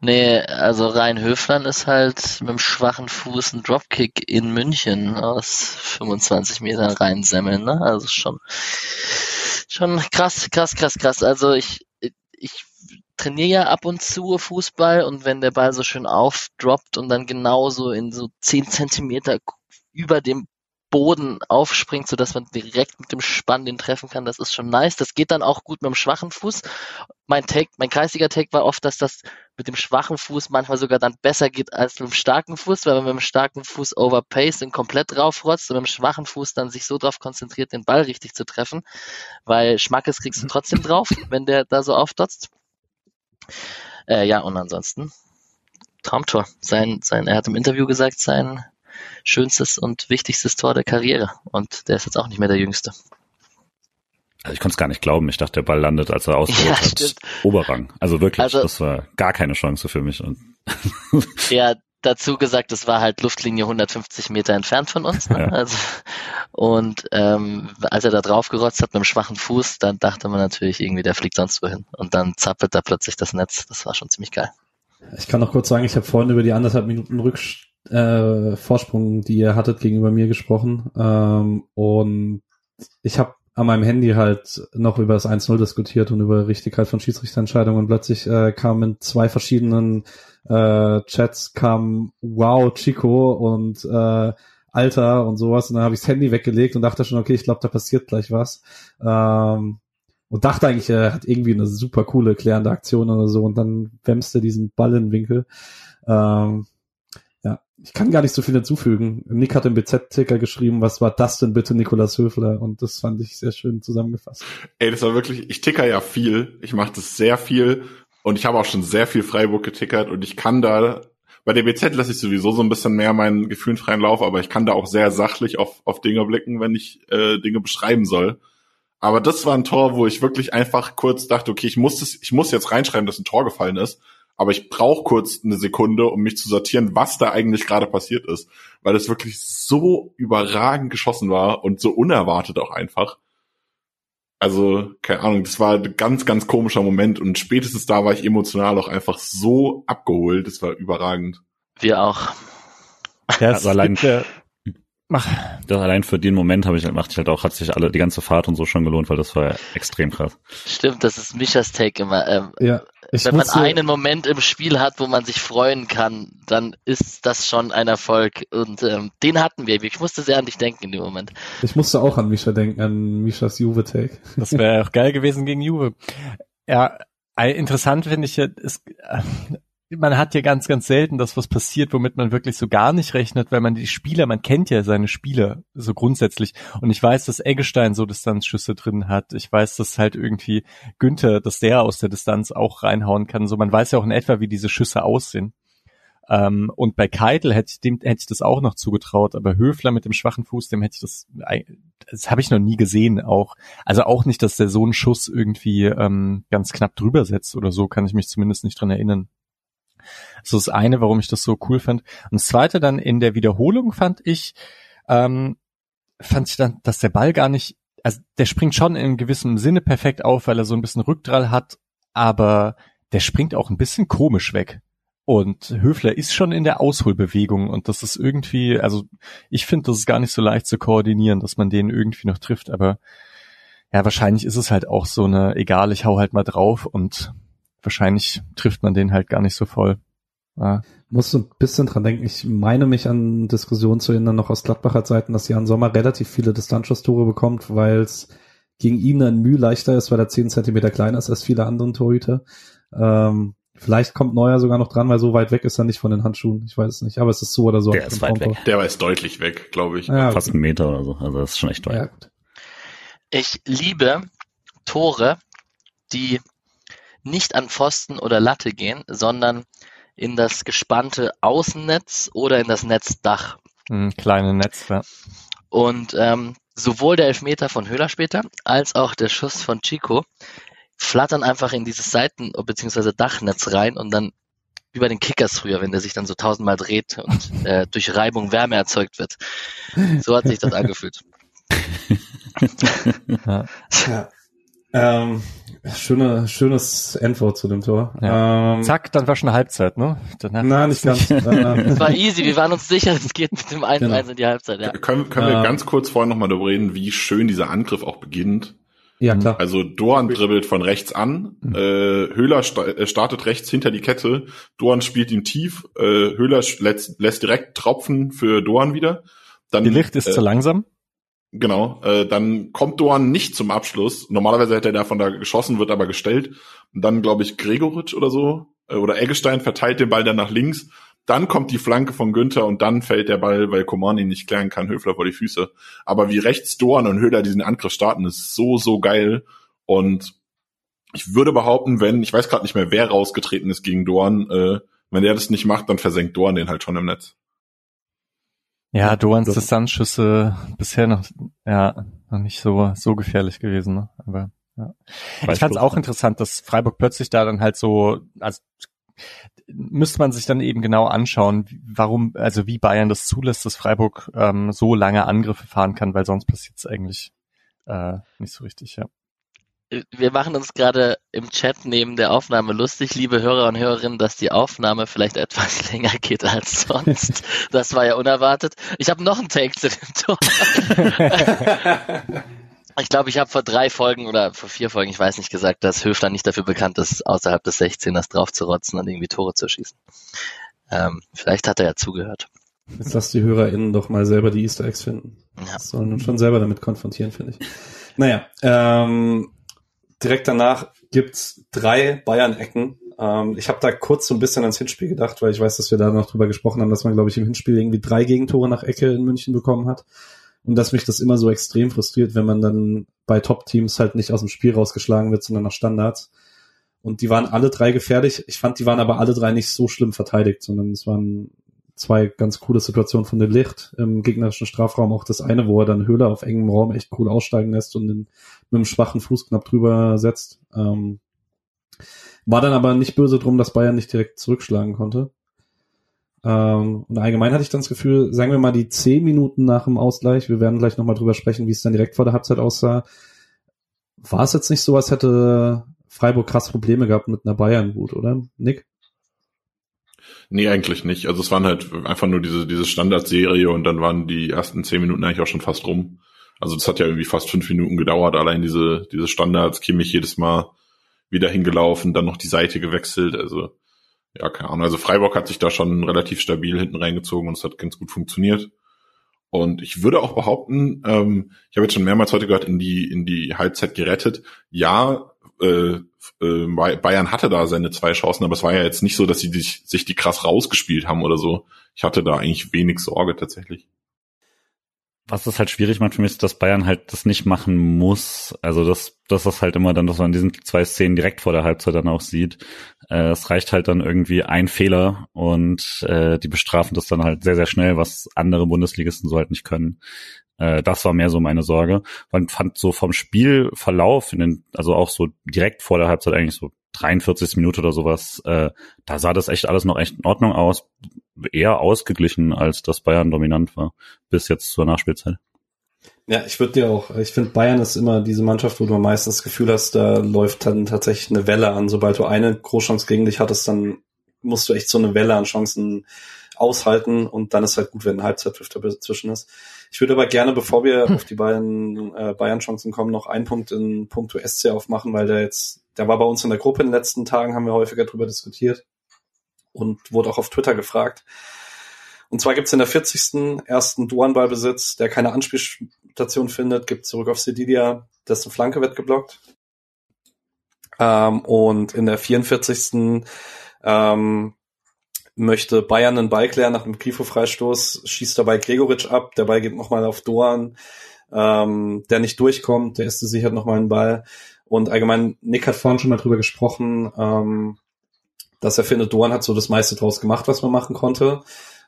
Nee, also Rhein Höflern ist halt mit dem schwachen Fuß ein Dropkick in München aus 25 Metern reinsemmeln. Ne? Also schon, schon krass, krass, krass, krass. Also ich, ich trainiere ja ab und zu Fußball und wenn der Ball so schön aufdroppt und dann genauso in so 10 Zentimeter über dem Boden aufspringt, so dass man direkt mit dem Spann den treffen kann. Das ist schon nice. Das geht dann auch gut mit dem schwachen Fuß. Mein Take, mein geistiger Take war oft, dass das mit dem schwachen Fuß manchmal sogar dann besser geht als mit dem starken Fuß, weil man mit dem starken Fuß overpaced und komplett draufrotzt und mit dem schwachen Fuß dann sich so darauf konzentriert, den Ball richtig zu treffen, weil Schmackes kriegst du trotzdem drauf, wenn der da so aufdotzt. Äh, ja, und ansonsten Traumtor. Sein, sein, er hat im Interview gesagt, sein schönstes und wichtigstes Tor der Karriere. Und der ist jetzt auch nicht mehr der Jüngste. Also ich konnte es gar nicht glauben. Ich dachte, der Ball landet, als er ausgeholt ja, hat. Oberrang. Also wirklich, also, das war gar keine Chance für mich. Und ja, dazu gesagt, es war halt Luftlinie 150 Meter entfernt von uns. Ne? Ja. Also, und ähm, als er da drauf gerotzt hat mit dem schwachen Fuß, dann dachte man natürlich irgendwie, der fliegt sonst wohin. Und dann zappelt da plötzlich das Netz. Das war schon ziemlich geil. Ich kann noch kurz sagen, ich habe vorhin über die anderthalb Minuten Rückstand äh, Vorsprung, die ihr hattet, gegenüber mir gesprochen. Ähm, und ich habe an meinem Handy halt noch über das 1-0 diskutiert und über Richtigkeit von Schiedsrichterentscheidungen und plötzlich äh, kam in zwei verschiedenen äh, Chats kam Wow Chico und äh, Alter und sowas und dann habe ich das Handy weggelegt und dachte schon, okay, ich glaube, da passiert gleich was. Ähm, und dachte eigentlich, er hat irgendwie eine super coole klärende Aktion oder so und dann wämste diesen Ball in den Winkel. Ähm, ich kann gar nicht so viel hinzufügen. Nick hat im BZ-Ticker geschrieben, was war das denn bitte, Nikolas Höfler? Und das fand ich sehr schön zusammengefasst. Ey, das war wirklich, ich ticker ja viel. Ich mache das sehr viel. Und ich habe auch schon sehr viel Freiburg getickert. Und ich kann da, bei der BZ lasse ich sowieso so ein bisschen mehr meinen Gefühlen freien Lauf, aber ich kann da auch sehr sachlich auf, auf Dinge blicken, wenn ich äh, Dinge beschreiben soll. Aber das war ein Tor, wo ich wirklich einfach kurz dachte, okay, ich muss das, ich muss jetzt reinschreiben, dass ein Tor gefallen ist aber ich brauche kurz eine Sekunde, um mich zu sortieren, was da eigentlich gerade passiert ist, weil es wirklich so überragend geschossen war und so unerwartet auch einfach. Also, keine Ahnung, das war ein ganz, ganz komischer Moment und spätestens da war ich emotional auch einfach so abgeholt, das war überragend. Wir auch. Ja, also allein, der, Mach. Das allein für den Moment habe ich halt, macht ich halt auch, hat sich alle die ganze Fahrt und so schon gelohnt, weil das war extrem krass. Stimmt, das ist Michas Take immer. Ähm, ja, wenn man einen Moment im Spiel hat, wo man sich freuen kann, dann ist das schon ein Erfolg. Und ähm, den hatten wir. Ich musste sehr an dich denken in dem Moment. Ich musste auch an Misha denken, an Michas Juve-Take. Das wäre auch geil gewesen gegen Juve. Ja, interessant finde ich ja, ist, man hat ja ganz, ganz selten, dass was passiert, womit man wirklich so gar nicht rechnet, weil man die Spieler, man kennt ja seine Spieler so grundsätzlich. Und ich weiß, dass Eggestein so Distanzschüsse drin hat. Ich weiß, dass halt irgendwie Günther, dass der aus der Distanz auch reinhauen kann. So, man weiß ja auch in etwa, wie diese Schüsse aussehen. Ähm, und bei Keitel hätte ich, dem, hätte ich das auch noch zugetraut, aber Höfler mit dem schwachen Fuß, dem hätte ich das, das habe ich noch nie gesehen auch. Also auch nicht, dass der so einen Schuss irgendwie ähm, ganz knapp drüber setzt oder so, kann ich mich zumindest nicht dran erinnern. Ist das eine, warum ich das so cool fand. Und das zweite dann in der Wiederholung fand ich, ähm, fand ich dann, dass der Ball gar nicht, also der springt schon in gewissem Sinne perfekt auf, weil er so ein bisschen Rückdrall hat, aber der springt auch ein bisschen komisch weg. Und Höfler ist schon in der Ausholbewegung und das ist irgendwie, also ich finde, das ist gar nicht so leicht zu koordinieren, dass man den irgendwie noch trifft, aber ja, wahrscheinlich ist es halt auch so eine, egal, ich hau halt mal drauf und wahrscheinlich trifft man den halt gar nicht so voll. Ja. Muss so ein bisschen dran denken. Ich meine mich an Diskussionen zu erinnern, noch aus Gladbacher Zeiten, dass Jan Sommer relativ viele Distanzschuss-Tore bekommt, weil es gegen ihn ein Mühe leichter ist, weil er zehn Zentimeter kleiner ist als viele andere Torhüter. Ähm, vielleicht kommt Neuer sogar noch dran, weil so weit weg ist er nicht von den Handschuhen. Ich weiß es nicht, aber es ist so oder so. Der ist weit weg. Der war jetzt deutlich weg, glaube ich. Ja, Fast einen Meter oder so. Also das ist schon echt weit. Ja, ich liebe Tore, die nicht an Pfosten oder Latte gehen, sondern in das gespannte Außennetz oder in das Netzdach. Hm, kleine Netz, ja. Und ähm, sowohl der Elfmeter von Höhler später als auch der Schuss von Chico flattern einfach in dieses Seiten- bzw. Dachnetz rein und dann wie bei den Kickers früher, wenn der sich dann so tausendmal dreht und äh, durch Reibung Wärme erzeugt wird. So hat sich das angefühlt. ja. ja. Ähm, schöne, schönes Endwort zu dem Tor. Ja. Ähm, Zack, dann war schon Halbzeit, ne? Danach Nein, nicht ganz. Es war easy, wir waren uns sicher, es geht mit dem 1-1 genau. in die Halbzeit. Ja. Können, können wir ähm, ganz kurz vorher nochmal darüber reden, wie schön dieser Angriff auch beginnt? Ja, klar. Also Dorn dribbelt von rechts an, mhm. äh, Höhler sta äh, startet rechts hinter die Kette, Dorn spielt ihn tief, äh, Höhler lässt, lässt direkt tropfen für Dorn wieder. Dann, die Licht ist äh, zu langsam. Genau, äh, dann kommt Dorn nicht zum Abschluss. Normalerweise hätte er davon da geschossen, wird aber gestellt. Und dann, glaube ich, Gregoritsch oder so, äh, oder Eggestein verteilt den Ball dann nach links. Dann kommt die Flanke von Günther und dann fällt der Ball, weil Coman ihn nicht klären kann, Höfler vor die Füße. Aber wie rechts Dorn und Höhler diesen Angriff starten, ist so, so geil. Und ich würde behaupten, wenn, ich weiß gerade nicht mehr, wer rausgetreten ist gegen Dorn, äh, wenn der das nicht macht, dann versenkt Dorn den halt schon im Netz. Ja, Doans Distanzschüsse bisher noch, ja, noch nicht so, so gefährlich gewesen, ne? aber, ja. Ich fand es auch interessant, dass Freiburg plötzlich da dann halt so, also, müsste man sich dann eben genau anschauen, warum, also wie Bayern das zulässt, dass Freiburg ähm, so lange Angriffe fahren kann, weil sonst passiert es eigentlich äh, nicht so richtig, ja wir machen uns gerade im Chat neben der Aufnahme lustig, liebe Hörer und Hörerinnen, dass die Aufnahme vielleicht etwas länger geht als sonst. Das war ja unerwartet. Ich habe noch einen Take zu dem Tor. ich glaube, ich habe vor drei Folgen oder vor vier Folgen, ich weiß nicht, gesagt, dass Höfler nicht dafür bekannt ist, außerhalb des 16ers drauf zu rotzen und irgendwie Tore zu schießen. Ähm, vielleicht hat er ja zugehört. Jetzt lass die HörerInnen doch mal selber die Easter Eggs finden. Ja. Sollen uns schon selber damit konfrontieren, finde ich. Naja, ähm, direkt danach gibt's drei Bayern-Ecken. Ähm, ich habe da kurz so ein bisschen ans Hinspiel gedacht, weil ich weiß, dass wir da noch drüber gesprochen haben, dass man, glaube ich, im Hinspiel irgendwie drei Gegentore nach Ecke in München bekommen hat. Und dass mich das immer so extrem frustriert, wenn man dann bei Top-Teams halt nicht aus dem Spiel rausgeschlagen wird, sondern nach Standards. Und die waren alle drei gefährlich. Ich fand, die waren aber alle drei nicht so schlimm verteidigt, sondern es waren zwei ganz coole Situationen von den Licht im gegnerischen Strafraum. Auch das eine, wo er dann Höhler auf engem Raum echt cool aussteigen lässt und den, mit einem schwachen Fuß knapp drüber setzt. Ähm, war dann aber nicht böse drum, dass Bayern nicht direkt zurückschlagen konnte. Ähm, und allgemein hatte ich dann das Gefühl, sagen wir mal die zehn Minuten nach dem Ausgleich, wir werden gleich nochmal drüber sprechen, wie es dann direkt vor der Halbzeit aussah, war es jetzt nicht so, als hätte Freiburg krass Probleme gehabt mit einer Bayern-Wut, oder? Nick? Nee, eigentlich nicht. Also es waren halt einfach nur diese, diese Standardserie und dann waren die ersten zehn Minuten eigentlich auch schon fast rum. Also das hat ja irgendwie fast fünf Minuten gedauert, allein diese, diese Standards, Kimmich jedes Mal wieder hingelaufen, dann noch die Seite gewechselt, also ja, keine Ahnung. Also Freiburg hat sich da schon relativ stabil hinten reingezogen und es hat ganz gut funktioniert. Und ich würde auch behaupten, ähm, ich habe jetzt schon mehrmals heute gehört, in die, in die Halbzeit gerettet. Ja, äh, äh, Bayern hatte da seine zwei Chancen, aber es war ja jetzt nicht so, dass sie sich, sich die krass rausgespielt haben oder so. Ich hatte da eigentlich wenig Sorge tatsächlich. Was es halt schwierig macht für mich, ist, dass Bayern halt das nicht machen muss. Also das, das ist halt immer dann, dass man diesen zwei Szenen direkt vor der Halbzeit dann auch sieht. Äh, es reicht halt dann irgendwie ein Fehler und äh, die bestrafen das dann halt sehr, sehr schnell, was andere Bundesligisten so halt nicht können. Äh, das war mehr so meine Sorge. Man fand so vom Spielverlauf, in den, also auch so direkt vor der Halbzeit eigentlich so 43 Minute oder sowas, äh, da sah das echt alles noch echt in Ordnung aus. Eher ausgeglichen, als dass Bayern dominant war, bis jetzt zur Nachspielzeit. Ja, ich würde dir auch, ich finde Bayern ist immer diese Mannschaft, wo du meistens das Gefühl hast, da läuft dann tatsächlich eine Welle an. Sobald du eine Großchance gegen dich hattest, dann musst du echt so eine Welle an Chancen aushalten und dann ist halt gut, wenn ein Halbzeitpfiff dazwischen ist. Ich würde aber gerne, bevor wir auf die beiden äh, Bayern-Chancen kommen, noch einen Punkt in puncto SC aufmachen, weil der jetzt, der war bei uns in der Gruppe in den letzten Tagen, haben wir häufiger drüber diskutiert und wurde auch auf Twitter gefragt. Und zwar gibt's in der 40. ersten Duan-Ballbesitz, der keine Anspielstation findet, gibt zurück auf Sedilia, dessen Flanke wird geblockt. Ähm, und in der 44. Ähm, möchte Bayern einen Ball klären nach einem Grifo-Freistoß, schießt dabei Gregoritsch ab, der Ball geht nochmal auf Doan, ähm, der nicht durchkommt, der erste sichert nochmal einen Ball. Und allgemein, Nick hat vorhin schon mal drüber gesprochen, ähm, dass er findet, Doan hat so das meiste draus gemacht, was man machen konnte.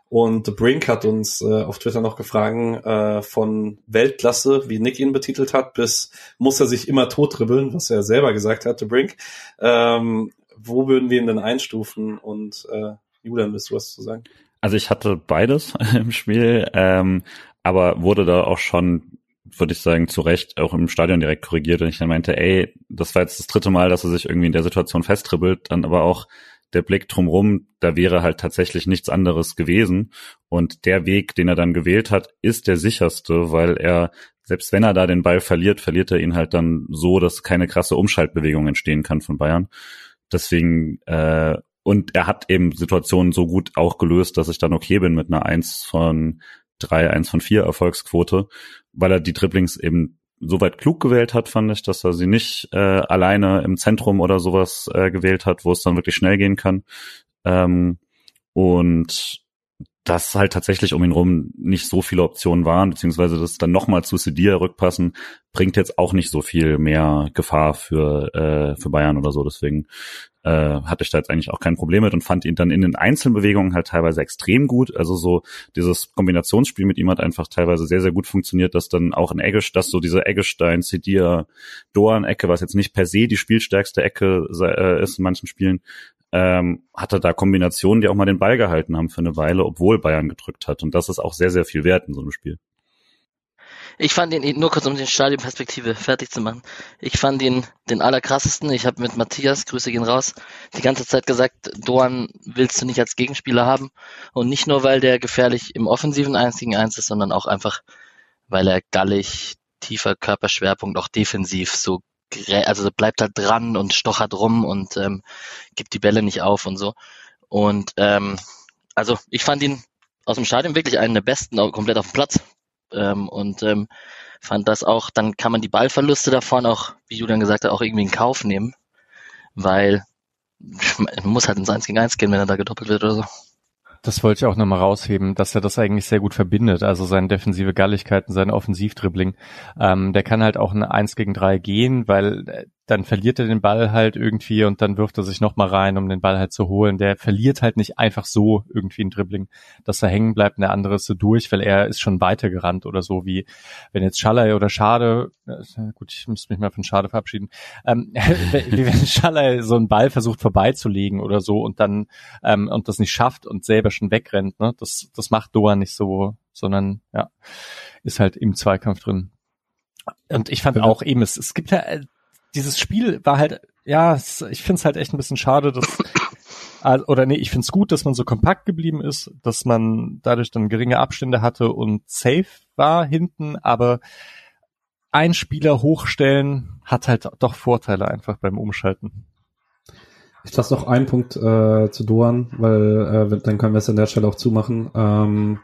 Und The Brink hat uns äh, auf Twitter noch gefragt, äh, von Weltklasse, wie Nick ihn betitelt hat, bis muss er sich immer totdribbeln, was er selber gesagt hat, The Brink. Ähm, wo würden wir ihn denn einstufen? Und äh, Julian, willst du was zu sagen? Also ich hatte beides im Spiel, ähm, aber wurde da auch schon, würde ich sagen, zu Recht auch im Stadion direkt korrigiert und ich dann meinte, ey, das war jetzt das dritte Mal, dass er sich irgendwie in der Situation festtribbelt, dann aber auch der Blick drumrum, da wäre halt tatsächlich nichts anderes gewesen. Und der Weg, den er dann gewählt hat, ist der sicherste, weil er, selbst wenn er da den Ball verliert, verliert er ihn halt dann so, dass keine krasse Umschaltbewegung entstehen kann von Bayern. Deswegen, äh, und er hat eben Situationen so gut auch gelöst, dass ich dann okay bin mit einer 1 von 3, 1 von 4 Erfolgsquote, weil er die Dribblings eben soweit klug gewählt hat, fand ich, dass er sie nicht äh, alleine im Zentrum oder sowas äh, gewählt hat, wo es dann wirklich schnell gehen kann. Ähm, und dass halt tatsächlich um ihn rum nicht so viele Optionen waren, beziehungsweise das dann nochmal zu Sedia rückpassen, bringt jetzt auch nicht so viel mehr Gefahr für, äh, für Bayern oder so. Deswegen äh, hatte ich da jetzt eigentlich auch kein Problem mit und fand ihn dann in den Einzelbewegungen halt teilweise extrem gut. Also so dieses Kombinationsspiel mit ihm hat einfach teilweise sehr, sehr gut funktioniert, dass dann auch in Eggisch, dass so diese Eggestein, Sedia, Doan-Ecke, was jetzt nicht per se die spielstärkste Ecke äh, ist in manchen Spielen, ähm, hatte da Kombinationen, die auch mal den Ball gehalten haben für eine Weile, obwohl Bayern gedrückt hat. Und das ist auch sehr, sehr viel wert in so einem Spiel. Ich fand ihn, nur kurz um die Stadionperspektive fertig zu machen, ich fand ihn den allerkrassesten. Ich habe mit Matthias, Grüße gehen raus, die ganze Zeit gesagt, Doan willst du nicht als Gegenspieler haben. Und nicht nur, weil der gefährlich im offensiven 1 gegen 1 ist, sondern auch einfach, weil er gallig, tiefer Körperschwerpunkt, auch defensiv so also bleibt halt dran und stochert rum und ähm, gibt die Bälle nicht auf und so. Und ähm, also ich fand ihn aus dem Stadion wirklich einen der besten, komplett auf dem Platz. Ähm, und ähm, fand das auch, dann kann man die Ballverluste davon auch, wie Julian gesagt hat, auch irgendwie in Kauf nehmen, weil man muss halt ins 1 gegen 1 gehen, wenn er da gedoppelt wird oder so. Das wollte ich auch nochmal rausheben, dass er das eigentlich sehr gut verbindet, also seine defensive Galligkeiten, seine Offensivdribbling. Ähm, der kann halt auch eine 1 gegen 3 gehen, weil äh, dann verliert er den Ball halt irgendwie und dann wirft er sich nochmal rein, um den Ball halt zu holen. Der verliert halt nicht einfach so irgendwie ein Dribbling, dass er hängen bleibt und der andere ist so durch, weil er ist schon weitergerannt oder so, wie wenn jetzt Schallei oder Schade, äh, gut, ich muss mich mal von Schade verabschieden, ähm, wie wenn Schallei so einen Ball versucht vorbeizulegen oder so und dann ähm, und das nicht schafft und selber schon wegrennt, ne? Das, das macht Doa nicht so, sondern ja, ist halt im Zweikampf drin. Und ich fand auch eben, es, es gibt ja äh, dieses Spiel war halt, ja, ich finde es halt echt ein bisschen schade, dass oder nee, ich finde es gut, dass man so kompakt geblieben ist, dass man dadurch dann geringe Abstände hatte und safe war hinten, aber ein Spieler hochstellen hat halt doch Vorteile einfach beim Umschalten. Ich lasse noch einen Punkt äh, zu Doan, weil äh, dann können wir es an der Stelle auch zumachen. Ähm,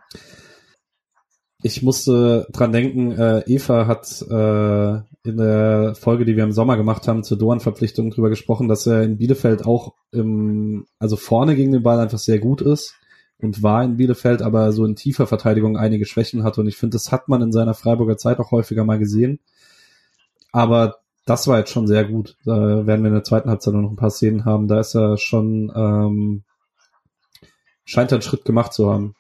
ich musste dran denken, äh, Eva hat äh, in der Folge, die wir im Sommer gemacht haben, zur Doan-Verpflichtung drüber gesprochen, dass er in Bielefeld auch im, also vorne gegen den Ball einfach sehr gut ist und war in Bielefeld, aber so in tiefer Verteidigung einige Schwächen hatte. Und ich finde, das hat man in seiner Freiburger Zeit auch häufiger mal gesehen. Aber das war jetzt schon sehr gut. Da werden wir in der zweiten Halbzeit noch ein paar Szenen haben. Da ist er schon, ähm, scheint er einen Schritt gemacht zu haben.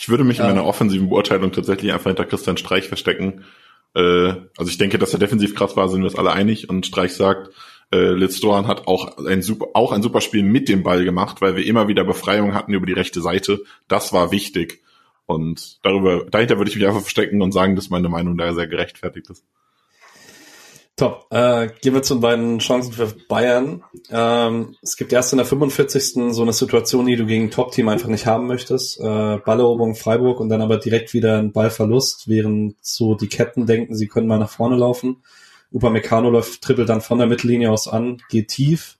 Ich würde mich ja. in meiner offensiven Beurteilung tatsächlich einfach hinter Christian Streich verstecken. Äh, also ich denke, dass er defensiv krass war, sind wir uns alle einig. Und Streich sagt, äh, Litz Doran hat auch ein super, auch ein super Spiel mit dem Ball gemacht, weil wir immer wieder Befreiung hatten über die rechte Seite. Das war wichtig. Und darüber, dahinter würde ich mich einfach verstecken und sagen, dass meine Meinung da sehr gerechtfertigt ist. Top. Äh, gehen wir zu den beiden Chancen für Bayern. Ähm, es gibt erst in der 45. so eine Situation, die du gegen Top-Team einfach nicht haben möchtest. Äh, Balleroberung Freiburg und dann aber direkt wieder ein Ballverlust, während so die Ketten denken, sie können mal nach vorne laufen. Upamecano läuft, trippelt dann von der Mittellinie aus an, geht tief,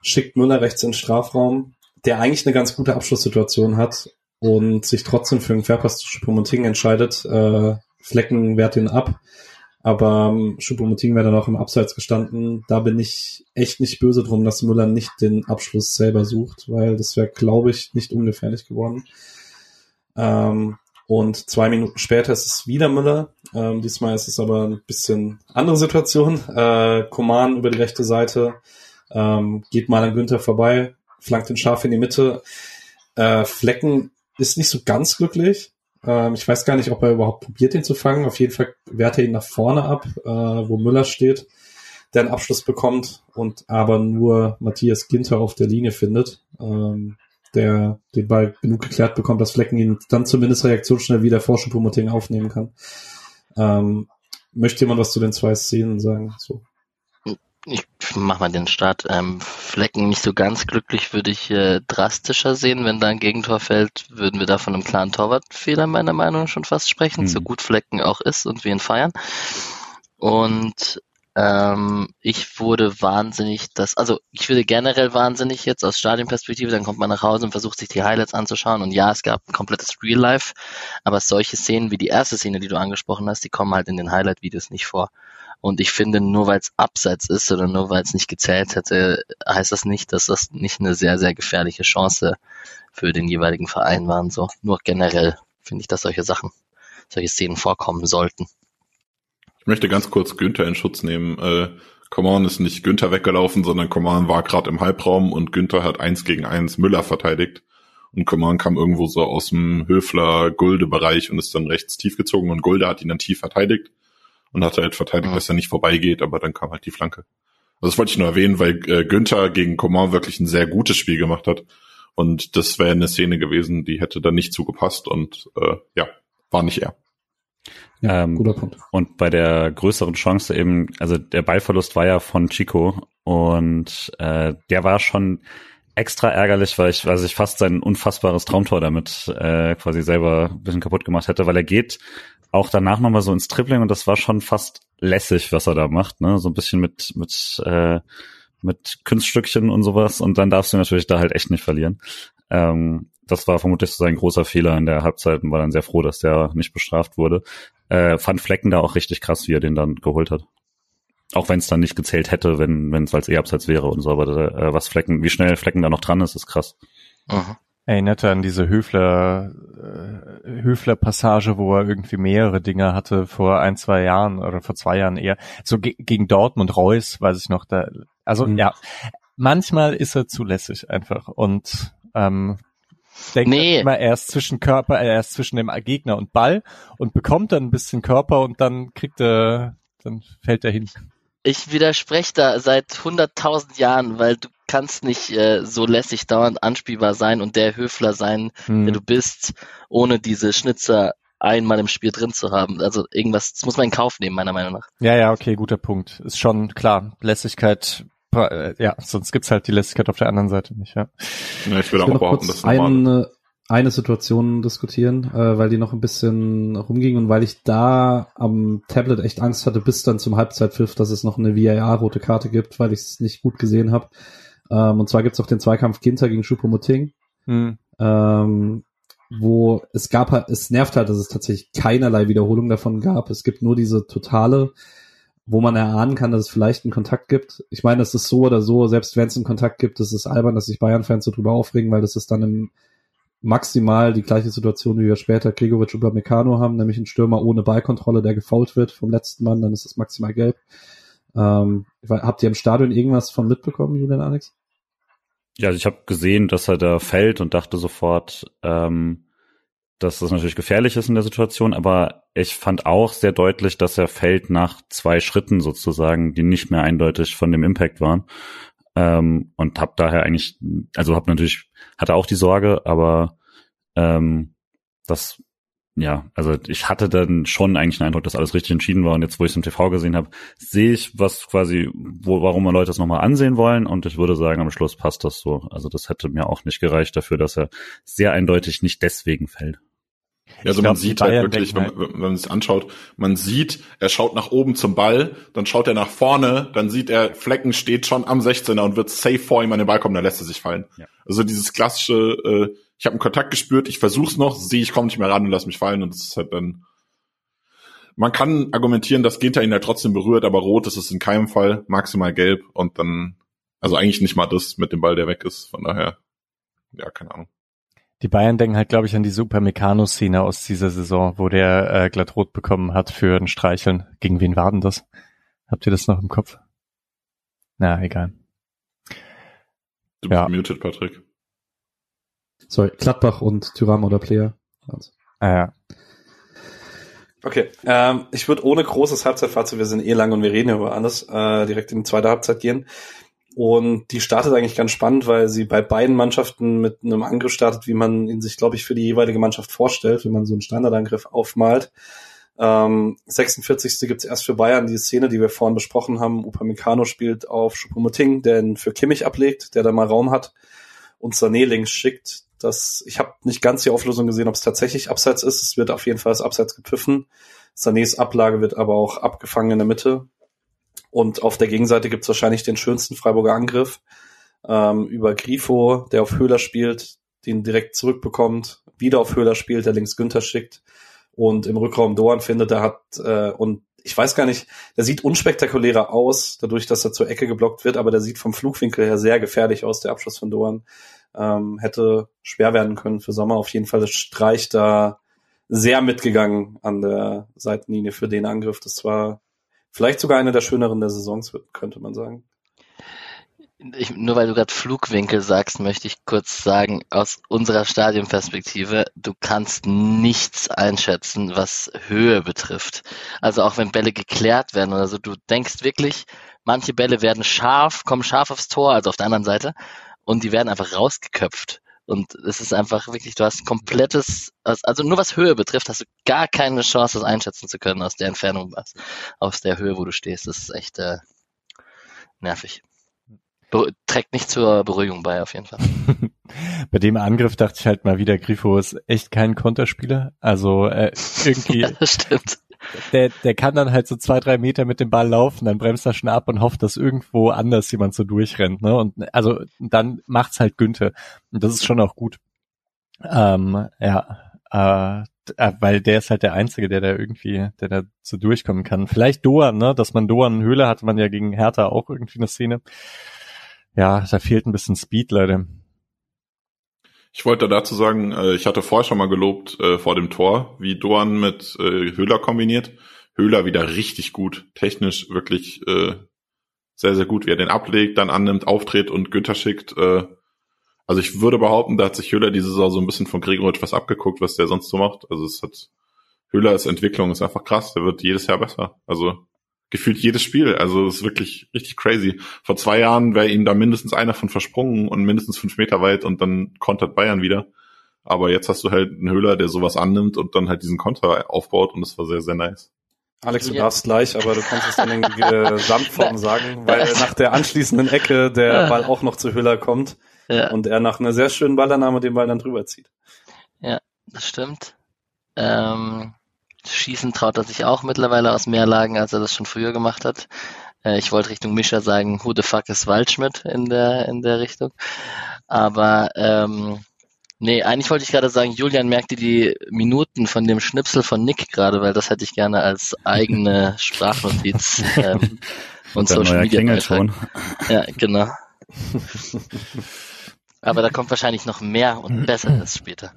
schickt Müller rechts in den Strafraum, der eigentlich eine ganz gute Abschlusssituation hat und sich trotzdem für einen Querpass zu Schuppomoting entscheidet. Äh, Flecken wehrt ihn ab aber ähm, Choupo-Moting wäre dann auch im Abseits gestanden. Da bin ich echt nicht böse drum, dass Müller nicht den Abschluss selber sucht, weil das wäre, glaube ich, nicht ungefährlich geworden. Ähm, und zwei Minuten später ist es wieder Müller. Ähm, diesmal ist es aber ein bisschen andere Situation. Äh, Koman über die rechte Seite ähm, geht mal an Günther vorbei, flankt den Schaf in die Mitte. Äh, Flecken ist nicht so ganz glücklich. Ähm, ich weiß gar nicht, ob er überhaupt probiert, den zu fangen. Auf jeden Fall wehrt er ihn nach vorne ab, äh, wo Müller steht, der einen Abschluss bekommt und aber nur Matthias Ginter auf der Linie findet, ähm, der den Ball genug geklärt bekommt, dass Flecken ihn dann zumindest reaktionsschnell wieder Vorschub aufnehmen kann. Ähm, möchte jemand was zu den zwei Szenen sagen? So. Ich mach mal den Start. Ähm, Flecken nicht so ganz glücklich würde ich äh, drastischer sehen. Wenn da ein Gegentor fällt, würden wir da von einem klaren Torwartfehler meiner Meinung nach schon fast sprechen, Mhm. so gut Flecken auch ist und wir ihn feiern. Und ähm, ich wurde wahnsinnig, das, also ich würde generell wahnsinnig jetzt aus Stadionperspektive, dann kommt man nach Hause und versucht sich die Highlights anzuschauen und ja, es gab ein komplettes Real Life, aber solche Szenen wie die erste Szene, die du angesprochen hast, die kommen halt in den Highlight-Videos nicht vor. Und ich finde, nur weil es abseits ist oder nur weil es nicht gezählt hätte, heißt das nicht, dass das nicht eine sehr, sehr gefährliche Chance für den jeweiligen Verein war. Und so. Nur generell finde ich, dass solche Sachen, solche Szenen vorkommen sollten. Ich möchte ganz kurz Günther in Schutz nehmen. Äh, Coman ist nicht Günther weggelaufen, sondern Coman war gerade im Halbraum und Günther hat eins gegen eins Müller verteidigt. Und Coman kam irgendwo so aus dem Höfler-Gulde-Bereich und ist dann rechts tief gezogen und Gulde hat ihn dann tief verteidigt und hat halt verteidigt, Mhm. dass er nicht vorbeigeht, aber dann kam halt die Flanke. Also das wollte ich nur erwähnen, weil äh, Günther gegen Coman wirklich ein sehr gutes Spiel gemacht hat. Und das wäre eine Szene gewesen, die hätte dann nicht zugepasst und äh, ja, war nicht er. Ja, Ähm, guter Punkt. Und bei der größeren Chance eben, also der Ballverlust war ja von Chico und äh, der war schon extra ärgerlich, weil ich, weil ich fast sein unfassbares Traumtor damit äh, quasi selber ein bisschen kaputt gemacht hätte, weil er geht auch danach nochmal so ins Tripling und das war schon fast lässig, was er da macht, ne? So ein bisschen mit, mit, äh, mit Kunststückchen und sowas und dann darfst du natürlich da halt echt nicht verlieren. Ähm, das war vermutlich so sein großer Fehler in der Halbzeit und war dann sehr froh, dass der nicht bestraft wurde. Äh, fand Flecken da auch richtig krass, wie er den dann geholt hat. Auch wenn es dann nicht gezählt hätte, wenn es als E-Abseits wäre und so, aber äh, was Flecken, wie schnell Flecken da noch dran ist, ist krass. Mhm. Erinnerte an diese Höfler, äh, Höfler-Passage, wo er irgendwie mehrere Dinge hatte vor ein, zwei Jahren oder vor zwei Jahren eher. So ge gegen Dortmund Reus, weiß ich noch, da, also Mhm. ja, manchmal ist er zulässig einfach und ähm, denkt Nee. immer erst zwischen Körper, äh, erst zwischen dem Gegner und Ball und bekommt dann ein bisschen Körper und dann kriegt er, dann fällt er hin. Ich widerspreche da seit 100.000 Jahren, weil du kannst nicht äh, so lässig dauernd anspielbar sein und der Höfler sein, Hm. der du bist, ohne diese Schnitzer einmal im Spiel drin zu haben. Also irgendwas, das muss man in Kauf nehmen, meiner Meinung nach. Ja, ja, okay, guter Punkt. Ist schon klar. Lässigkeit, äh, ja, sonst gibt's halt die Lässigkeit auf der anderen Seite nicht, ja. Ja, ich würde auch noch behaupten, dass eine, eine Situation diskutieren, äh, weil die noch ein bisschen rumging und weil ich da am Tablet echt Angst hatte, bis dann zum Halbzeitpfiff, dass es noch eine VAR-rote Karte gibt, weil ich es nicht gut gesehen habe. Ähm, und zwar gibt's auch den Zweikampf Ginter gegen Choupo-Moting, Hm. ähm, wo es gab halt, es nervt halt, dass es tatsächlich keinerlei Wiederholung davon gab. Es gibt nur diese totale, wo man erahnen kann, dass es vielleicht einen Kontakt gibt. Ich meine, es ist so oder so, selbst wenn es einen Kontakt gibt, ist es albern, dass sich Bayern-Fans so drüber aufregen, weil das ist dann im maximal die gleiche Situation, wie wir später Gregoritsch über Meccano haben, nämlich einen Stürmer ohne Ballkontrolle, der gefault wird vom letzten Mann, dann ist es maximal gelb. Ähm, habt ihr im Stadion irgendwas von mitbekommen, Julian Alex? Ja, also ich habe gesehen, dass er da fällt und dachte sofort, ähm, dass das natürlich gefährlich ist in der Situation, aber ich fand auch sehr deutlich, dass er fällt nach zwei Schritten sozusagen, die nicht mehr eindeutig von dem Impact waren. Ähm, und habe daher eigentlich, also habe natürlich, hatte auch die Sorge, aber ähm, das, ja, also ich hatte dann schon eigentlich den Eindruck, dass alles richtig entschieden war. Und jetzt, wo ich es im TV gesehen habe, sehe ich, was quasi, wo, warum man Leute das nochmal ansehen wollen. Und ich würde sagen, am Schluss passt das so. Also das hätte mir auch nicht gereicht dafür, dass er sehr eindeutig nicht deswegen fällt. Ja, also man glaub, die sieht halt Bayern wirklich, wenn, man- wenn man es anschaut, man sieht, er schaut nach oben zum Ball, dann schaut er nach vorne, dann sieht er, Flecken steht schon am 16er und wird safe vor ihm an den Ball kommen, dann lässt er sich fallen. Ja. Also dieses klassische, äh, ich habe einen Kontakt gespürt, ich versuch's noch, sehe, ich komme nicht mehr ran und lass mich fallen und das ist halt dann. Man kann argumentieren, dass Ginter ihn ja trotzdem berührt, aber rot ist es in keinem Fall, maximal gelb und dann, also eigentlich nicht mal das mit dem Ball, der weg ist, von daher, ja, keine Ahnung. Die Bayern denken halt, glaube ich, an die Super Meccano-Szene aus dieser Saison, wo der äh, glatt rot bekommen hat für ein Streicheln. Gegen wen war denn das? Habt ihr das noch im Kopf? Na, egal. Du Ja. bist muted, Patrick. Sorry, Gladbach und Tyram oder Player. Also. Ah, ja. Okay, ähm, ich würde ohne großes Halbzeitfazit, wir sind eh lang und wir reden ja über alles, äh, direkt in die zweite Halbzeit gehen. Und die startet eigentlich ganz spannend, weil sie bei beiden Mannschaften mit einem Angriff startet, wie man ihn sich, glaube ich, für die jeweilige Mannschaft vorstellt, wenn man so einen Standardangriff aufmalt. Ähm, 46. gibt's erst für Bayern die Szene, die wir vorhin besprochen haben. Upamecano spielt auf Choupo-Moting, der ihn für Kimmich ablegt, der da mal Raum hat und Sané links schickt. Das, ich habe nicht ganz die Auflösung gesehen, ob es tatsächlich abseits ist. Es wird auf jeden Fall als abseits gepfiffen. Sanés Ablage wird aber auch abgefangen in der Mitte. Und auf der Gegenseite gibt's wahrscheinlich den schönsten Freiburger Angriff ähm, über Grifo, der auf Höhler spielt, den direkt zurückbekommt, wieder auf Höhler spielt, der links Günther schickt und im Rückraum Doan findet, er hat äh, und ich weiß gar nicht, der sieht unspektakulärer aus, dadurch, dass er zur Ecke geblockt wird, aber der sieht vom Flugwinkel her sehr gefährlich aus, der Abschluss von Doan. Ähm, hätte schwer werden können für Sommer. Auf jeden Fall ist Streich da sehr mitgegangen an der Seitenlinie für den Angriff. Das war vielleicht sogar eine der schöneren der Saisons, könnte man sagen. Ich, nur weil du gerade Flugwinkel sagst, möchte ich kurz sagen, aus unserer Stadionperspektive, du kannst nichts einschätzen, was Höhe betrifft. Also auch wenn Bälle geklärt werden oder so, du denkst wirklich, manche Bälle werden scharf, kommen scharf aufs Tor, also auf der anderen Seite, und die werden einfach rausgeköpft. Und es ist einfach wirklich, du hast komplettes, also nur was Höhe betrifft, hast du gar keine Chance, das einschätzen zu können aus der Entfernung, aus der Höhe, wo du stehst. Das ist echt äh, nervig trägt nicht zur Beruhigung bei, auf jeden Fall. bei dem Angriff dachte ich halt mal wieder, Grifo ist echt kein Konterspieler. Also äh, irgendwie. ja, das stimmt. Der, der kann dann halt so zwei, drei Meter mit dem Ball laufen, dann bremst er schon ab und hofft, dass irgendwo anders jemand so durchrennt. Ne? Und also dann macht's halt Günther. Und das ist schon auch gut. Ähm, ja, äh, äh, weil der ist halt der Einzige, der da irgendwie, der da so durchkommen kann. Vielleicht Doan, ne? Dass man Doan Höhle hatte man ja gegen Hertha auch irgendwie eine Szene ja, da fehlt ein bisschen Speed, Leute. Ich wollte dazu sagen, äh, ich hatte vorher schon mal gelobt äh, vor dem Tor, wie Doan mit äh, Höhler kombiniert. Höhler wieder richtig gut, technisch wirklich sehr, sehr gut, wie er den ablegt, dann annimmt, auftritt und Günther schickt. Also ich würde behaupten, da hat sich Höhler diese Saison so ein bisschen von Gregoritsch was abgeguckt, was der sonst so macht. Also es hat Höhlers Entwicklung ist einfach krass, der wird jedes Jahr besser. Also gefühlt jedes Spiel. Also es ist wirklich richtig crazy. Vor zwei Jahren wäre ihm da mindestens einer von versprungen und mindestens fünf Meter weit und dann kontert Bayern wieder. Aber jetzt hast du halt einen Höhler, der sowas annimmt und dann halt diesen Konter aufbaut und das war sehr, sehr nice. Alex, du darfst gleich, aber du kannst es dann in Gesamtform sagen, weil nach der anschließenden Ecke der Ball auch noch zu Höhler kommt ja. und er nach einer sehr schönen Ballannahme den Ball dann drüber zieht. Ja, das stimmt. Ähm, Schießen traut er sich auch mittlerweile aus mehr Lagen, als er das schon früher gemacht hat. Äh, ich wollte Richtung Mischer sagen, who the fuck is Waldschmidt in der, in der Richtung. Aber ähm, nee, eigentlich wollte ich gerade sagen, Julian merkte die Minuten von dem Schnipsel von Nick gerade, weil das hätte ich gerne als eigene Sprachnotiz ähm, und, und Social Media Klingelton. Ja, genau. Aber da kommt wahrscheinlich noch mehr und Besseres später.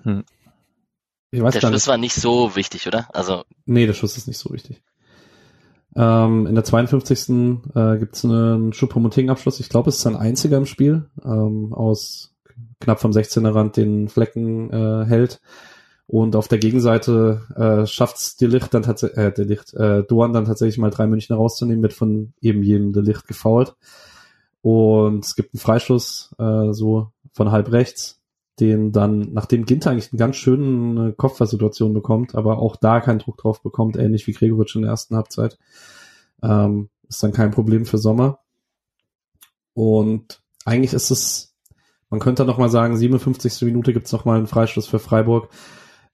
Ich weiß der Schuss nicht. war nicht so wichtig, oder? Also nee, der Schuss ist nicht so wichtig. Ähm, in der 52. Äh, gibt es einen Schuppomoting-Abschluss. Ich glaube, es ist ein einziger im Spiel. Ähm, aus knapp vom 16er Rand den Flecken äh, hält. Und auf der Gegenseite äh, schafft es Delicht dann tatsächlich, äh, Delicht, äh, Doan dann tatsächlich mal drei München rauszunehmen, wird von eben jedem Delicht gefault. Und es gibt einen Freischuss, äh, so von halb rechts den dann, nachdem Ginter eigentlich eine ganz schöne Kopfballsituation bekommt, aber auch da keinen Druck drauf bekommt, ähnlich wie Gregoritsch in der ersten Halbzeit, ähm, ist dann kein Problem für Sommer. Und eigentlich ist es, man könnte noch mal sagen, 57. Minute gibt's noch mal einen Freistoß für Freiburg.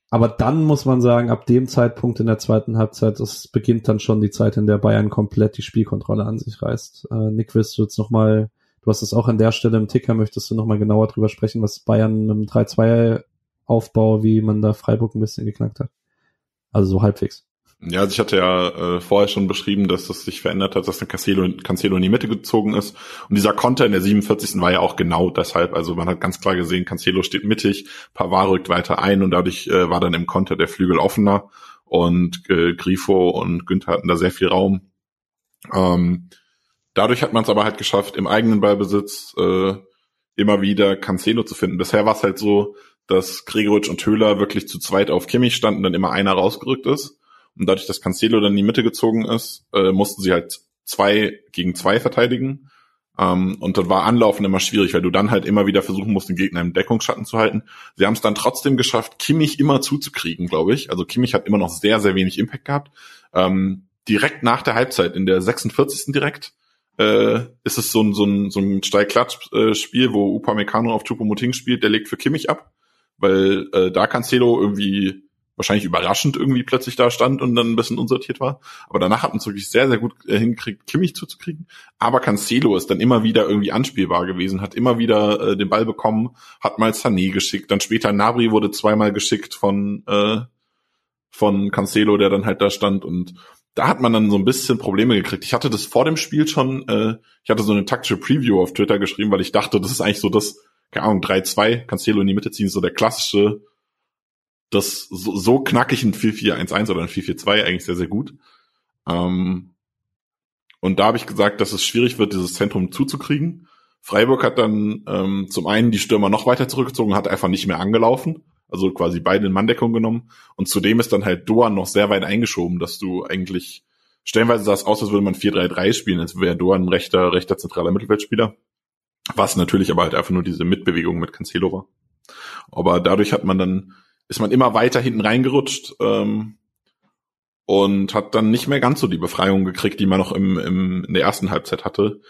Aber dann muss man sagen, ab dem Zeitpunkt in der zweiten Halbzeit, es beginnt dann schon die Zeit, in der Bayern komplett die Spielkontrolle an sich reißt. Äh, Nick, du jetzt noch mal Du hast es auch an der Stelle im Ticker, möchtest du nochmal genauer drüber sprechen, was Bayern im 3-2-Aufbau, wie man da Freiburg ein bisschen geknackt hat? Also so halbwegs. Ja, also ich hatte ja äh, vorher schon beschrieben, dass das sich verändert hat, dass der Cancelo, Cancelo in die Mitte gezogen ist. Und dieser Konter in der 47. war ja auch genau deshalb. Also man hat ganz klar gesehen, Cancelo steht mittig, Pavard rückt weiter ein und dadurch äh, war dann im Konter der Flügel offener und äh, Grifo und Günther hatten da sehr viel Raum. Ähm, Dadurch hat man es aber halt geschafft, im eigenen Ballbesitz äh, immer wieder Cancelo zu finden. Bisher war es halt so, dass Gregoritsch und Höhler wirklich zu zweit auf Kimmich standen, dann immer einer rausgerückt ist. Und dadurch, dass Cancelo dann in die Mitte gezogen ist, äh, mussten sie halt zwei gegen zwei verteidigen. Ähm, und dann war Anlaufen immer schwierig, weil du dann halt immer wieder versuchen musst, den Gegner im Deckungsschatten zu halten. Sie haben es dann trotzdem geschafft, Kimmich immer zuzukriegen, glaube ich. Also Kimmich hat immer noch sehr, sehr wenig Impact gehabt. Ähm, direkt nach der Halbzeit, in der 46. direkt, äh, ist es so ein, so ein, so ein Steil-Klatsch-Spiel, wo Upamecano auf Tupomoting spielt, der legt für Kimmich ab, weil äh, da Cancelo irgendwie wahrscheinlich überraschend irgendwie plötzlich da stand und dann ein bisschen unsortiert war. Aber danach hat man es wirklich sehr, sehr gut äh, hingekriegt, Kimmich zuzukriegen. Aber Cancelo ist dann immer wieder irgendwie anspielbar gewesen, hat immer wieder äh, den Ball bekommen, hat mal Sané geschickt, dann später Nabri wurde zweimal geschickt von, äh, von Cancelo, der dann halt da stand und da hat man dann so ein bisschen Probleme gekriegt. Ich hatte das vor dem Spiel schon, äh, ich hatte so eine taktische Preview auf Twitter geschrieben, weil ich dachte, das ist eigentlich so das, keine Ahnung, 3-2, Cancelo in die Mitte ziehen, so der klassische das so, so knackig ein 4-4-1-1 oder ein 4-4-2 eigentlich sehr, sehr gut. Ähm, und da habe ich gesagt, dass es schwierig wird, dieses Zentrum zuzukriegen. Freiburg hat dann ähm, zum einen die Stürmer noch weiter zurückgezogen, hat einfach nicht mehr angelaufen, also quasi beide in Manndeckung genommen. Und zudem ist dann halt Doan noch sehr weit eingeschoben, dass du eigentlich stellenweise sah es aus, als würde man 4-3-3 spielen, als wäre Doan ein rechter, rechter zentraler Mittelfeldspieler. Was natürlich aber halt einfach nur diese Mitbewegung mit Cancelo war. Aber dadurch hat man dann ist man immer weiter hinten reingerutscht ähm, und hat dann nicht mehr ganz so die Befreiung gekriegt, die man noch im, im, in der ersten Halbzeit hatte.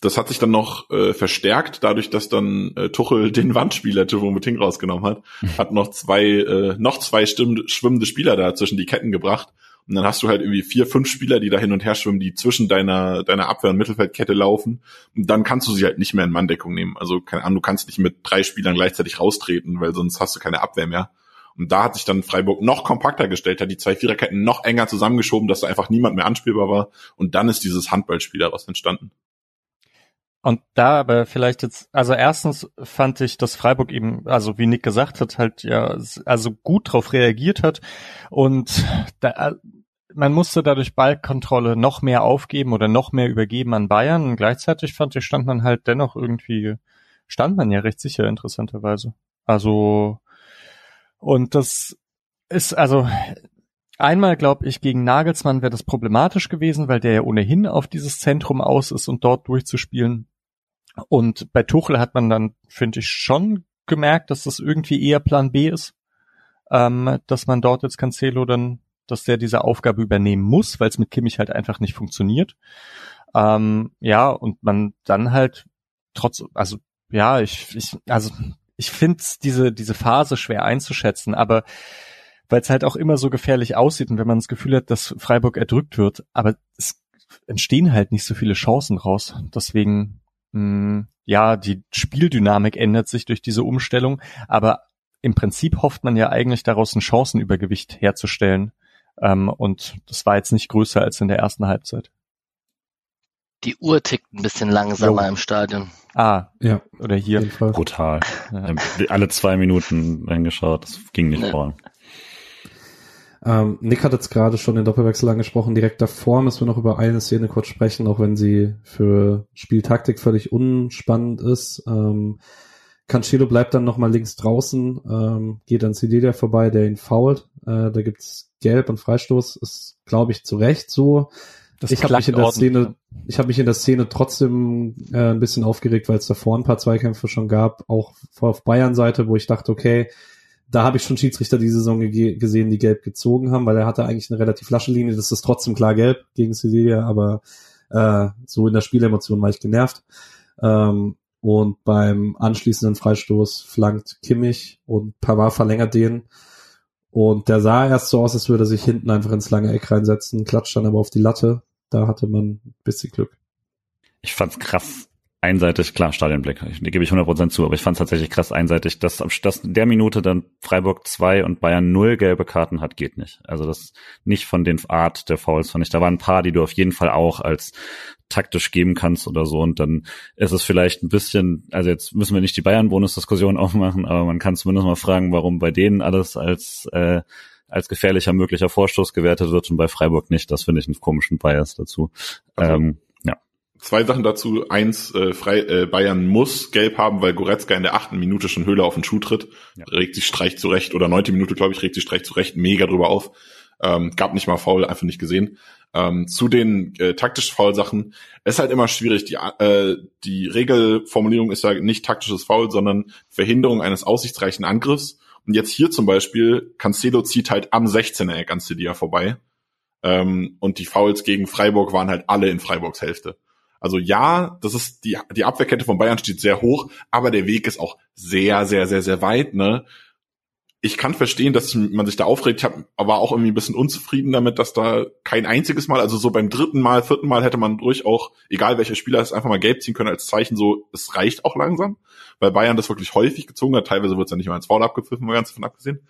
Das hat sich dann noch äh, verstärkt, dadurch, dass dann äh, Tuchel den Wandspieler Choupo-Moting rausgenommen hat, hat noch zwei äh, noch zwei schwimmende Spieler da zwischen die Ketten gebracht und dann hast du halt irgendwie vier, fünf Spieler, die da hin und her schwimmen, die zwischen deiner, deiner Abwehr- und Mittelfeldkette laufen. Und dann kannst du sie halt nicht mehr in Manndeckung nehmen. Also, keine Ahnung, du kannst nicht mit drei Spielern gleichzeitig raustreten, weil sonst hast du keine Abwehr mehr. Und da hat sich dann Freiburg noch kompakter gestellt, hat die zwei Viererketten noch enger zusammengeschoben, dass da einfach niemand mehr anspielbar war. Und dann ist dieses Handballspiel daraus entstanden. Und da aber vielleicht jetzt, also erstens fand ich, dass Freiburg eben, also wie Nick gesagt hat, halt ja, also gut drauf reagiert hat und da, man musste dadurch Ballkontrolle noch mehr aufgeben oder noch mehr übergeben an Bayern und gleichzeitig fand ich, stand man halt dennoch irgendwie, stand man ja recht sicher interessanterweise. Also und das ist also einmal, glaube ich, gegen Nagelsmann wäre das problematisch gewesen, weil der ja ohnehin auf dieses Zentrum aus ist und dort durchzuspielen. Und bei Tuchel hat man dann, finde ich, schon gemerkt, dass das irgendwie eher Plan B ist, ähm, dass man dort jetzt Cancelo dann, dass der diese Aufgabe übernehmen muss, weil es mit Kimmich halt einfach nicht funktioniert. Ähm, ja, und man dann halt trotz, also ja, ich, ich, also ich finde diese, diese Phase schwer einzuschätzen, aber weil es halt auch immer so gefährlich aussieht und wenn man das Gefühl hat, dass Freiburg erdrückt wird, aber es entstehen halt nicht so viele Chancen raus. Deswegen, mh, hm, ja, die Spieldynamik ändert sich durch diese Umstellung, aber im Prinzip hofft man ja eigentlich daraus ein Chancenübergewicht herzustellen. Ähm, und das war jetzt nicht größer als in der ersten Halbzeit. Die Uhr tickt ein bisschen langsamer jo. im Stadion. Ah, ja. Oder hier. Brutal. Ja. Alle zwei Minuten reingeschaut, das ging nicht ja. vor. Ähm, Nick hat jetzt gerade schon den Doppelwechsel angesprochen. Direkt davor müssen wir noch über eine Szene kurz sprechen, auch wenn sie für Spieltaktik völlig unspannend ist. Ähm, Cancelo bleibt dann nochmal links draußen, ähm, geht an Cedilia vorbei, der ihn fault. Äh, da gibt's Gelb und Freistoß, ist, glaube ich, zu Recht so. Das ich habe mich in der Szene, ich habe mich in der Szene trotzdem äh, ein bisschen aufgeregt, weil es davor ein paar Zweikämpfe schon gab, auch auf Bayern-Seite, wo ich dachte, okay, da habe ich schon Schiedsrichter die Saison gesehen, die gelb gezogen haben, weil er hatte eigentlich eine relativ lasche Linie. Das ist trotzdem klar gelb gegen Sevilla, aber äh, so in der Spielemotion war ich genervt. Ähm, und beim anschließenden Freistoß flankt Kimmich und Pavard verlängert den. Und der sah erst so aus, als würde er sich hinten einfach ins lange Eck reinsetzen, klatscht dann aber auf die Latte. Da hatte man ein bisschen Glück. Ich fand's krass einseitig, klar, Stadionblick, ich, gebe ich 100% zu, aber ich fand es tatsächlich krass einseitig, dass, dass in der Minute dann Freiburg zwei und Bayern null gelbe Karten hat, geht nicht. Also das nicht von den Art der Fouls fand ich. Da waren ein paar, die du auf jeden Fall auch als taktisch geben kannst oder so und dann ist es vielleicht ein bisschen, also jetzt müssen wir nicht die Bayern-Bonus-Diskussion aufmachen, aber man kann zumindest mal fragen, warum bei denen alles als äh, als gefährlicher möglicher Vorstoß gewertet wird und bei Freiburg nicht. Das finde ich einen komischen Bias dazu. Also, ähm. Zwei Sachen dazu. Eins, äh, frei, äh, Bayern muss gelb haben, weil Goretzka in der achten Minute schon Höhle auf den Schuh tritt. Ja. Regt sich Streich zurecht, oder neunte Minute, glaube ich, regt sich Streich zurecht, mega drüber auf. Ähm, gab nicht mal faul, einfach nicht gesehen. Ähm, zu den äh, taktisch Foul-Sachen ist halt immer schwierig. Die, äh, die Regelformulierung ist ja nicht taktisches Foul, sondern Verhinderung eines aussichtsreichen Angriffs. Und jetzt hier zum Beispiel, Cancelo zieht halt am 16er Eck an Cedia vorbei. Ähm, und die Fouls gegen Freiburg waren halt alle in Freiburgs Hälfte. Also ja, das ist die, die Abwehrkette von Bayern steht sehr hoch, aber der Weg ist auch sehr, sehr, sehr, sehr weit, ne? Ich kann verstehen, dass man sich da aufregt. Ich hab, war auch irgendwie ein bisschen unzufrieden damit, dass da kein einziges Mal, also so beim dritten Mal, vierten Mal hätte man durch auch, egal welcher Spieler es einfach mal gelb ziehen können als Zeichen, so, es reicht auch langsam, weil Bayern das wirklich häufig gezogen hat. Teilweise wird es ja nicht mal ins Foul abgepfiffen, mal ganz davon abgesehen.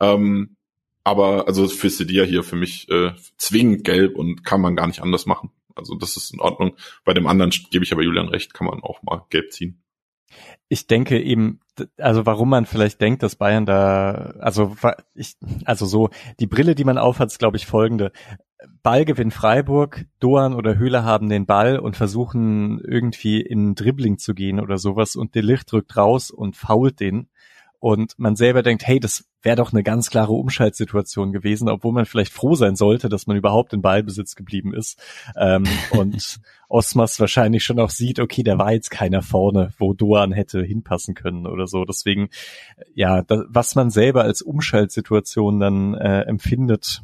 Ähm, aber also für Sedia hier für mich äh, zwingend gelb und kann man gar nicht anders machen. Also das ist in Ordnung. Bei dem anderen gebe ich aber Julian recht, kann man auch mal gelb ziehen. Ich denke eben, also warum man vielleicht denkt, dass Bayern da, also ich, also so die Brille, die man aufhat, ist glaube ich folgende: Ballgewinn Freiburg, Doan oder Höhler haben den Ball und versuchen irgendwie in Dribbling zu gehen oder sowas und Delicht drückt raus und fault den und man selber denkt, hey, das wäre doch eine ganz klare Umschaltsituation gewesen, obwohl man vielleicht froh sein sollte, dass man überhaupt in Ballbesitz geblieben ist. Ähm, und Osmas wahrscheinlich schon auch sieht, okay, da war jetzt keiner vorne, wo Doan hätte hinpassen können oder so. Deswegen, ja, das, was man selber als Umschaltsituation dann äh, empfindet,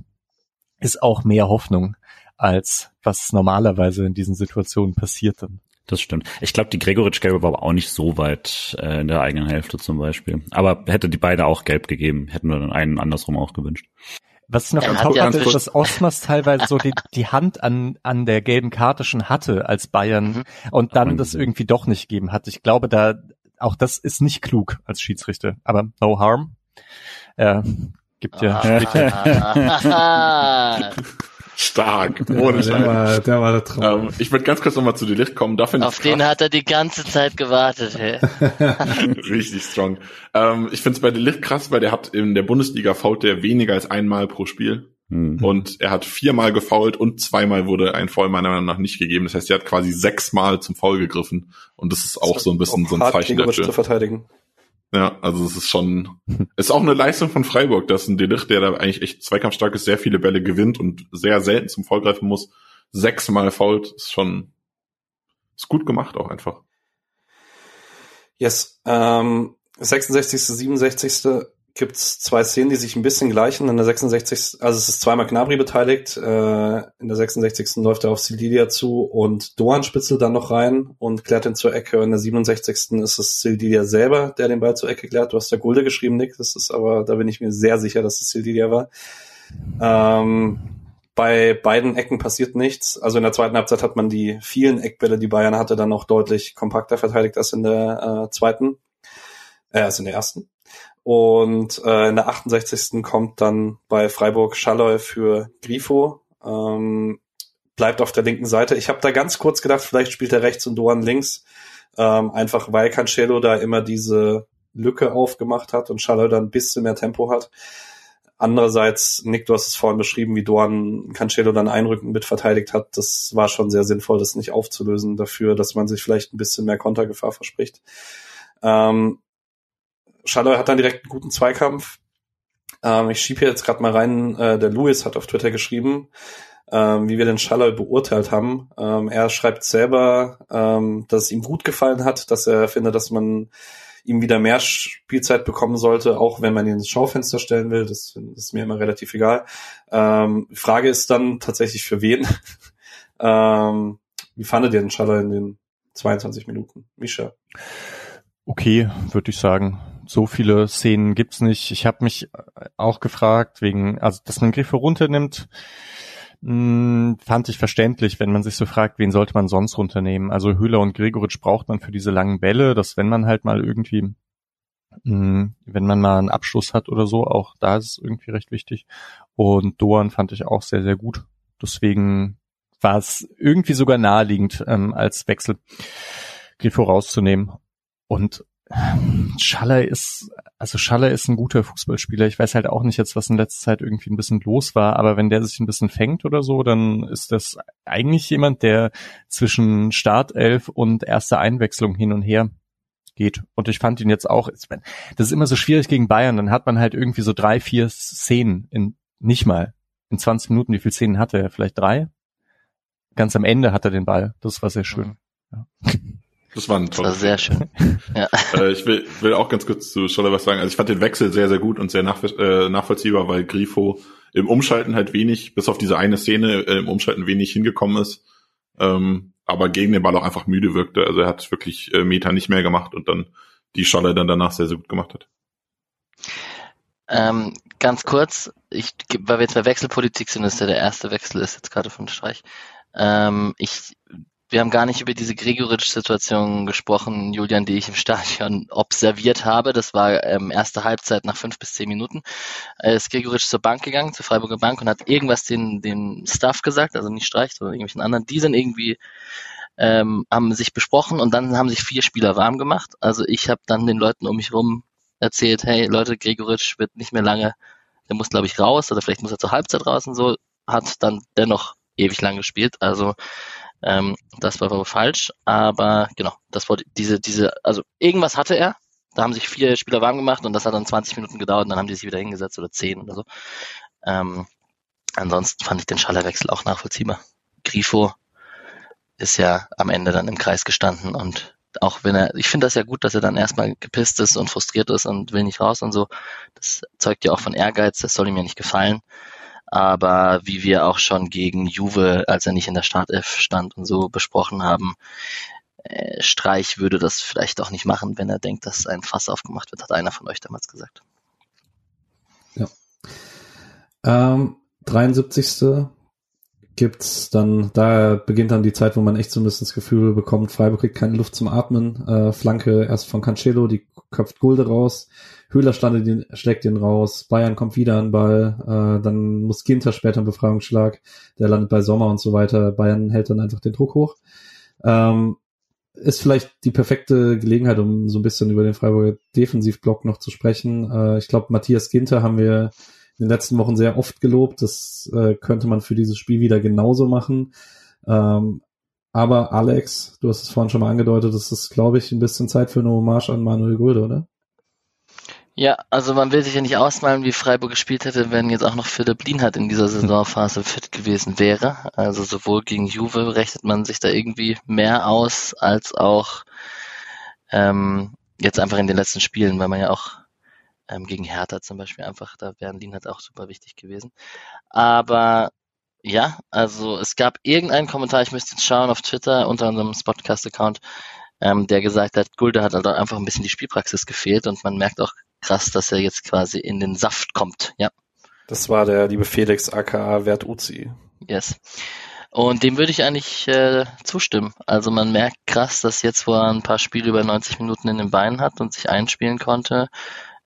ist auch mehr Hoffnung als was normalerweise in diesen Situationen passiert dann. Das stimmt. Ich glaube, die Gregoritsch-Gelbe war aber auch nicht so weit äh, in der eigenen Hälfte zum Beispiel. Aber hätte die beide auch gelb gegeben, hätten wir dann einen andersrum auch gewünscht. Was ich noch am Top hatte, ist, dass Osmas teilweise so die, die Hand an, an der gelben Karte schon hatte als Bayern mhm. und dann das irgendwie doch nicht gegeben hat. Ich glaube, da auch das ist nicht klug als Schiedsrichter. Aber no harm. Er gibt ja. Ah. Stark. Ohne ja, der, war, der war der Traum. Ähm, ich würde ganz kurz nochmal zu dir Licht kommen. Auf den hat er die ganze Zeit gewartet. Hey. Richtig strong. Ähm, ich finde es bei dir Licht krass, weil der hat in der Bundesliga fault der weniger als einmal pro Spiel. Mhm. Und er hat viermal gefault und zweimal wurde ein Foul meiner Meinung nach nicht gegeben. Das heißt, er hat quasi sechsmal zum Foul gegriffen. Und das ist auch das so ein bisschen so ein Zeichen dafür. Zu verteidigen. Ja, also es ist schon, es ist auch eine Leistung von Freiburg, dass ein Delicht, der da eigentlich echt zweikampfstark ist, sehr viele Bälle gewinnt und sehr selten zum Vollgreifen muss, sechsmal fault, ist schon, ist gut gemacht auch einfach. Yes, ähm, 66., 67 gibt's zwei Szenen, die sich ein bisschen gleichen. In der 66. also es ist zweimal Knabri beteiligt. Äh, in der 66. läuft er auf Sildilia zu und Doan spitzelt dann noch rein und klärt ihn zur Ecke. In der 67. ist es Sildilia selber, der den Ball zur Ecke klärt. Du hast da Gulde geschrieben, Nick. Das ist aber, da bin ich mir sehr sicher, dass es Sildilia war. Ähm, bei beiden Ecken passiert nichts. Also in der zweiten Halbzeit hat man die vielen Eckbälle, die Bayern hatte, dann noch deutlich kompakter verteidigt als in der äh, zweiten, äh, als in der ersten. Und äh, in der 68. kommt dann bei Freiburg Schalloy für Grifo. Ähm, bleibt auf der linken Seite. Ich habe da ganz kurz gedacht, vielleicht spielt er rechts und Doan links. Ähm, einfach weil Cancelo da immer diese Lücke aufgemacht hat und Schalloy dann ein bisschen mehr Tempo hat. Andererseits, Nick, du hast es vorhin beschrieben, wie Doan Cancelo dann einrückend mit verteidigt hat. Das war schon sehr sinnvoll, das nicht aufzulösen dafür, dass man sich vielleicht ein bisschen mehr Kontergefahr verspricht. Ähm, Schalloy hat dann direkt einen guten Zweikampf. Ähm, ich schiebe hier jetzt gerade mal rein, äh, der Louis hat auf Twitter geschrieben, ähm, wie wir den Schalloy beurteilt haben. Ähm, er schreibt selber, ähm, dass es ihm gut gefallen hat, dass er findet, dass man ihm wieder mehr Spielzeit bekommen sollte, auch wenn man ihn ins Schaufenster stellen will. Das, das ist mir immer relativ egal. Ähm, Frage ist dann tatsächlich für wen. ähm, wie fandet ihr den Schaller in den 22 Minuten? Misha? Okay, würde ich sagen so viele Szenen gibt's nicht. Ich habe mich auch gefragt, wegen, also dass man Griffe runternimmt, mh, hm, fand ich verständlich, wenn man sich so fragt, wen sollte man sonst runternehmen. Also Höhler und Gregoritsch braucht man für diese langen Bälle, dass wenn man halt mal irgendwie, hm, wenn man mal einen Abschluss hat oder so, auch da ist es irgendwie recht wichtig. Und Doan fand ich auch sehr, sehr gut. Deswegen war es irgendwie sogar naheliegend, ähm, als Wechsel Grifo rauszunehmen. Und Schaller ist, also Schaller ist ein guter Fußballspieler. Ich weiß halt auch nicht jetzt, was in letzter Zeit irgendwie ein bisschen los war, aber wenn der sich ein bisschen fängt oder so, dann ist das eigentlich jemand, der zwischen Startelf und erster Einwechslung hin und her geht. Und ich fand ihn jetzt auch, das ist immer so schwierig gegen Bayern, dann hat man halt irgendwie so drei, vier Szenen in, nicht mal, in 20 Minuten, wie viele Szenen hatte er? Vielleicht drei? Ganz am Ende hat er den Ball. Das war sehr schön. Ja. Das war ein Das war sehr schön. Ja. Äh, ich will, will auch ganz kurz zu Scholler was sagen. Also ich fand den Wechsel sehr, sehr gut und sehr nach, äh, nachvollziehbar, weil Grifo im Umschalten halt wenig, bis auf diese eine Szene äh, im Umschalten wenig hingekommen ist. Ähm, aber gegen den Ball auch einfach müde wirkte. Also er hat wirklich äh, Meter nicht mehr gemacht und dann die Scholler dann danach sehr, sehr gut gemacht hat. Ähm, ganz kurz, ich, weil wir jetzt bei Wechselpolitik sind, ist ja der erste Wechsel ist jetzt gerade von Streich. Ähm, ich, wir haben gar nicht über diese Gregoritsch-Situation gesprochen, Julian, die ich im Stadion observiert habe. Das war ähm, erste Halbzeit nach fünf bis zehn Minuten. Äh, ist Gregoritsch zur Bank gegangen, zur Freiburger Bank und hat irgendwas den, den Staff gesagt, also nicht Streich, sondern irgendwelchen anderen. Die sind irgendwie ähm, haben sich besprochen und dann haben sich vier Spieler warm gemacht. Also ich habe dann den Leuten um mich rum erzählt, hey Leute, Gregoritsch wird nicht mehr lange, der muss glaube ich raus oder vielleicht muss er zur Halbzeit raus und so, hat dann dennoch ewig lang gespielt. Also ähm, das war wohl falsch, aber genau, das war diese, diese, also irgendwas hatte er. Da haben sich vier Spieler warm gemacht und das hat dann 20 Minuten gedauert und dann haben die sich wieder hingesetzt oder 10 oder so. Ähm, ansonsten fand ich den Schallerwechsel auch nachvollziehbar. Grifo ist ja am Ende dann im Kreis gestanden und auch wenn er, ich finde das ja gut, dass er dann erstmal gepisst ist und frustriert ist und will nicht raus und so. Das zeugt ja auch von Ehrgeiz, das soll ihm ja nicht gefallen. Aber wie wir auch schon gegen Juve, als er nicht in der Startelf stand und so besprochen haben, äh, Streich würde das vielleicht auch nicht machen, wenn er denkt, dass ein Fass aufgemacht wird, hat einer von euch damals gesagt. Ja. Ähm, 73 gibt's dann, da beginnt dann die Zeit, wo man echt bisschen das Gefühl bekommt, Freiburg kriegt keine Luft zum Atmen. Äh, Flanke erst von Cancelo, die köpft Gulde raus. Höhler standet den, schlägt den raus. Bayern kommt wieder an Ball. Äh, dann muss Ginter später einen Befreiungsschlag. Der landet bei Sommer und so weiter. Bayern hält dann einfach den Druck hoch. Ähm, ist vielleicht die perfekte Gelegenheit, um so ein bisschen über den Freiburger Defensivblock noch zu sprechen. Äh, ich glaube, Matthias Ginter haben wir in den letzten Wochen sehr oft gelobt. Das äh, könnte man für dieses Spiel wieder genauso machen. Ähm, aber Alex, du hast es vorhin schon mal angedeutet, das ist, glaube ich, ein bisschen Zeit für eine Hommage an Manuel Gulde, oder? Ja, also man will sich ja nicht ausmalen, wie Freiburg gespielt hätte, wenn jetzt auch noch Philipp Lienhardt in dieser Saisonphase fit gewesen wäre. Also sowohl gegen Juve rechnet man sich da irgendwie mehr aus, als auch ähm, jetzt einfach in den letzten Spielen, weil man ja auch ähm, gegen Hertha zum Beispiel einfach, da wären Lienhardt auch super wichtig gewesen. Aber ja, also es gab irgendeinen Kommentar, ich müsste jetzt schauen auf Twitter unter unserem Spotcast-Account, ähm, der gesagt hat, Gulde hat halt einfach ein bisschen die Spielpraxis gefehlt und man merkt auch krass, dass er jetzt quasi in den Saft kommt, ja. Das war der liebe Felix aka Wert Uzi. Yes. Und dem würde ich eigentlich äh, zustimmen. Also man merkt krass, dass jetzt, wo er ein paar Spiele über 90 Minuten in den Beinen hat und sich einspielen konnte,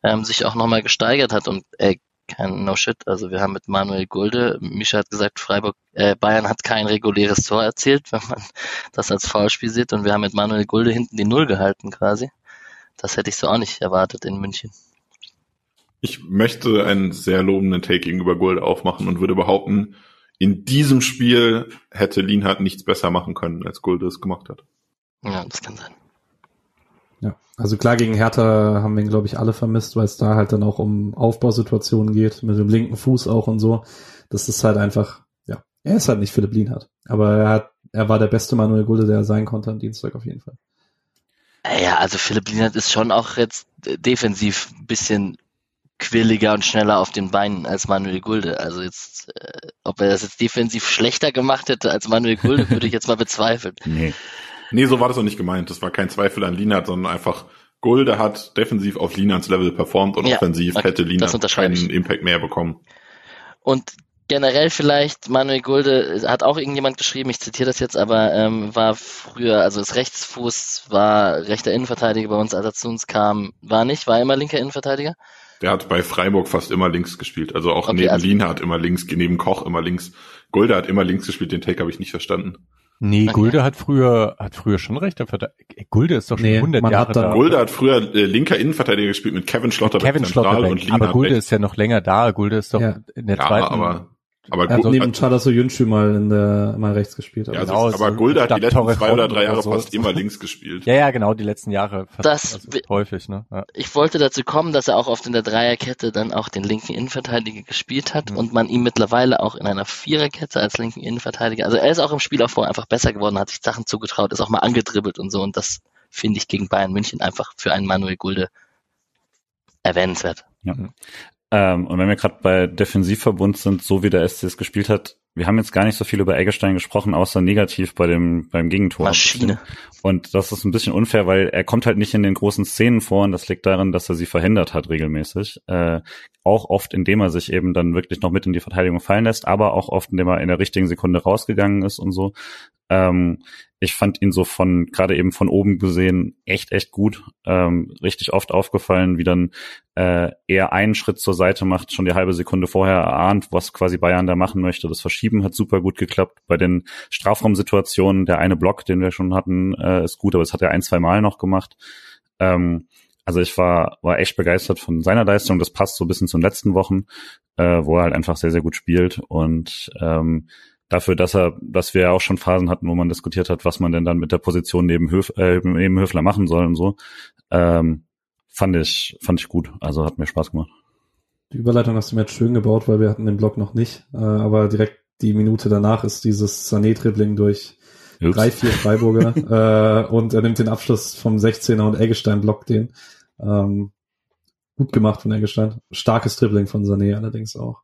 ähm, sich auch nochmal gesteigert hat und äh, kein No Shit. Also wir haben mit Manuel Gulde, Mischa hat gesagt, Freiburg, äh, Bayern hat kein reguläres Tor erzielt, wenn man das als Foulspiel sieht. Und wir haben mit Manuel Gulde hinten die Null gehalten quasi. Das hätte ich so auch nicht erwartet in München. Ich möchte einen sehr lobenden Take gegenüber Gulde aufmachen und würde behaupten, in diesem Spiel hätte Lienhardt nichts besser machen können, als Gulde es gemacht hat. Ja, das kann sein. Also klar, gegen Hertha haben wir ihn, glaube ich, alle vermisst, weil es da halt dann auch um Aufbausituationen geht, mit dem linken Fuß auch und so. Das ist halt einfach, ja, er ist halt nicht Philipp Lienhardt. Aber er hat, er war der beste Manuel Gulde, der er sein konnte am Dienstag auf jeden Fall. Ja, also Philipp Lienhardt ist schon auch jetzt defensiv ein bisschen quirliger und schneller auf den Beinen als Manuel Gulde. Also jetzt, äh, ob er das jetzt defensiv schlechter gemacht hätte als Manuel Gulde, würde ich jetzt mal bezweifeln. Nee. Nee, so war das auch nicht gemeint. Das war kein Zweifel an Lienhardt, sondern einfach Gulde hat defensiv auf Lienhards Level performt und Ja, offensiv okay, hätte unterschreibe keinen. Impact mehr bekommen. Und generell vielleicht, Manuel Gulde, hat auch irgendjemand geschrieben, ich zitiere das jetzt, aber ähm, war früher, also das Rechtsfuß war rechter Innenverteidiger bei uns, als er zu uns kam, war nicht, war immer linker Innenverteidiger. Der hat bei Freiburg fast immer links gespielt. Also auch Okay, neben also- Lienhardt immer links, neben Koch immer links. Gulde hat immer links gespielt, den Take habe ich nicht verstanden. Nee. Gulde hat früher, hat früher schon rechter Verteidiger. Gulde ist doch schon Nee, 100 man Jahre da. Gulde hat früher äh, linker Innenverteidiger gespielt mit Kevin Schlotterbeck Kevin zentral Schlotterbeck. und Aber Gulde ist ja noch länger da. Gulde ist doch Ja. in der Ja, zweiten. aber, aber Er hat Gu- neben Chalaso Yunchu mal in der, mal rechts gespielt. ja, aber- also, Genau, aber so Gulde hat die letzten zwei oder drei Jahre oder so. fast immer links gespielt. ja, ja, genau, die letzten Jahre fast, Das also häufig, ne? Ja. Ich wollte dazu kommen, dass er auch oft in der Dreierkette dann auch den linken Innenverteidiger gespielt hat und man ihm mittlerweile auch in einer Viererkette als linken Innenverteidiger, also er ist auch im Spielaufbau einfach besser geworden, hat sich Sachen zugetraut, ist auch mal angedribbelt und so und das finde ich gegen Bayern München einfach für einen Manuel Gulde erwähnenswert. Ähm, und wenn wir gerade bei Defensivverbund sind, so wie der SC es gespielt hat, wir haben jetzt gar nicht so viel über Eggestein gesprochen, außer negativ bei dem beim Gegentor. Maschine. Und das ist ein bisschen unfair, weil er kommt halt nicht in den großen Szenen vor und das liegt daran, dass er sie verhindert hat regelmäßig. Äh, auch oft, indem er sich eben dann wirklich noch mit in die Verteidigung fallen lässt, aber auch oft, indem er in der richtigen Sekunde rausgegangen ist und so. Ähm, ich fand ihn so von, gerade eben von oben gesehen, echt, echt gut. Ähm, richtig oft aufgefallen, wie dann äh, er einen Schritt zur Seite macht, schon die halbe Sekunde vorher erahnt, was quasi Bayern da machen möchte. Das Verschieben hat super gut geklappt. Bei den Strafraumsituationen, der eine Block, den wir schon hatten, äh, ist gut, aber das hat er ein, zwei Mal noch gemacht. Ähm, also ich war, war echt begeistert von seiner Leistung. Das passt so ein bisschen zu den letzten Wochen, äh, wo er halt einfach sehr, sehr gut spielt. Und ähm, dafür, dass er, dass wir ja auch schon Phasen hatten, wo man diskutiert hat, was man denn dann mit der Position neben, Höf, äh, neben Höfler machen soll und so, ähm, fand ich, fand ich gut. Also hat mir Spaß gemacht. Die Überleitung hast du mir jetzt schön gebaut, weil wir hatten den Block noch nicht. Äh, aber direkt die Minute danach ist dieses Sané-Dribbling durch Ups. drei, vier Freiburger. äh, und er nimmt den Abschluss vom 16er und Eggestein blockt den. Ähm, gut gemacht von Eggestein. Starkes Dribbling von Sané allerdings auch.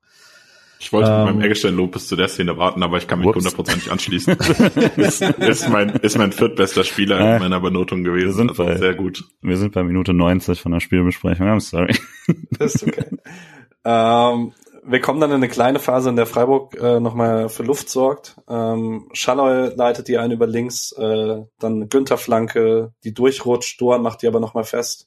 Ich wollte mit Ähm, meinem Eggestein-Lob bis zu der Szene warten, aber ich kann mich hundertprozentig anschließen. ist, ist, mein, ist mein viertbester Spieler Äh, in meiner Benotung gewesen. wir sind also bei- sehr gut. Wir sind bei Minute 90 von der Spielbesprechung. I'm sorry. Das ist okay. ähm, wir kommen dann in eine kleine Phase, in der Freiburg äh, nochmal für Luft sorgt. Ähm, Schalloy leitet die ein über links, äh, dann Günther Flanke, die durchrutscht, Doan macht die aber nochmal fest.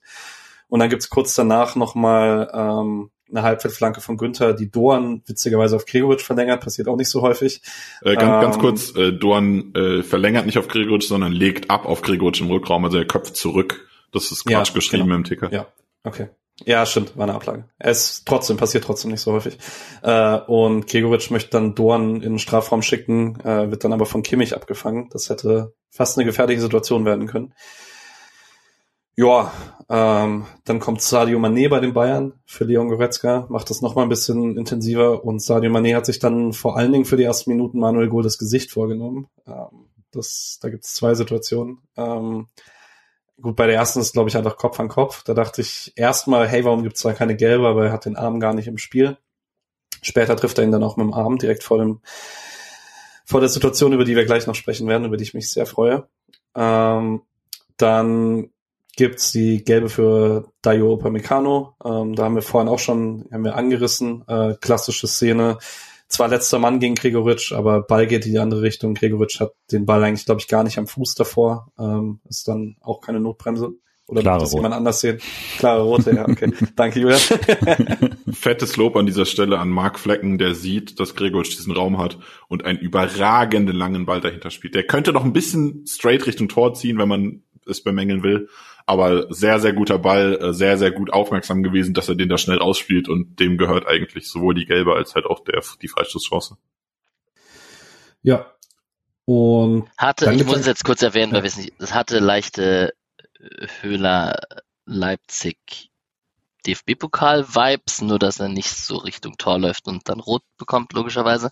Und dann gibt's kurz danach nochmal ähm, eine Halbfeldflanke von Günther, die Doan witzigerweise auf Gregoritsch verlängert, passiert auch nicht so häufig. Äh, ganz, ganz Ähm, kurz, äh, Dorn äh, verlängert nicht auf Gregoritsch, sondern legt ab auf Gregoritsch im Rückraum, also er köpft zurück. Das ist Ja, Quatsch geschrieben genau. im Ticker. Ja, okay. Ja, stimmt, war eine Ablage. Es trotzdem, passiert trotzdem nicht so häufig. Äh, und Gregoritsch möchte dann Dorn in den Strafraum schicken, äh, wird dann aber von Kimmich abgefangen. Das hätte fast eine gefährliche Situation werden können. Ja, ähm, dann kommt Sadio Mané bei den Bayern für Leon Goretzka, macht das nochmal ein bisschen intensiver und Sadio Mané hat sich dann vor allen Dingen für die ersten Minuten Manuel Gohl das Gesicht vorgenommen. Ähm, das, da gibt es zwei Situationen. Ähm, Gut, bei der ersten ist, glaube ich, einfach Kopf an Kopf. Da dachte ich erstmal, hey, warum gibt's da keine gelbe, aber er hat den Arm gar nicht im Spiel. Später trifft er ihn dann auch mit dem Arm direkt vor dem vor der Situation, über die wir gleich noch sprechen werden, über die ich mich sehr freue. Ähm, dann gibt's die gelbe für Dayo Upamecano. Ähm, da haben wir vorhin auch schon, haben wir angerissen, äh, klassische Szene. Zwar letzter Mann gegen Gregoritsch, aber Ball geht in die andere Richtung. Gregoritsch hat den Ball eigentlich, glaube ich, gar nicht am Fuß davor. Ähm, ist dann auch keine Notbremse. Oder Klare wird das jemand anders sehen? Klare rote, ja, okay. Danke, Julian. Fettes Lob an dieser Stelle an Mark Flecken, der sieht, dass Gregoritsch diesen Raum hat und einen überragenden langen Ball dahinter spielt. Der könnte noch ein bisschen straight Richtung Tor ziehen, wenn man es bemängeln will. Aber sehr, sehr guter Ball, äh, sehr, sehr gut aufmerksam gewesen, dass er den da schnell ausspielt und dem gehört eigentlich sowohl die gelbe als halt auch der, die Freistoßchance. ja. Und Hatte, ich muss es jetzt kurz erwähnen, weil Ja. wir es nicht, das hatte leichte äh, Höhler Leipzig DFB-Pokal-Vibes, nur dass er nicht so Richtung Tor läuft und dann rot bekommt, logischerweise.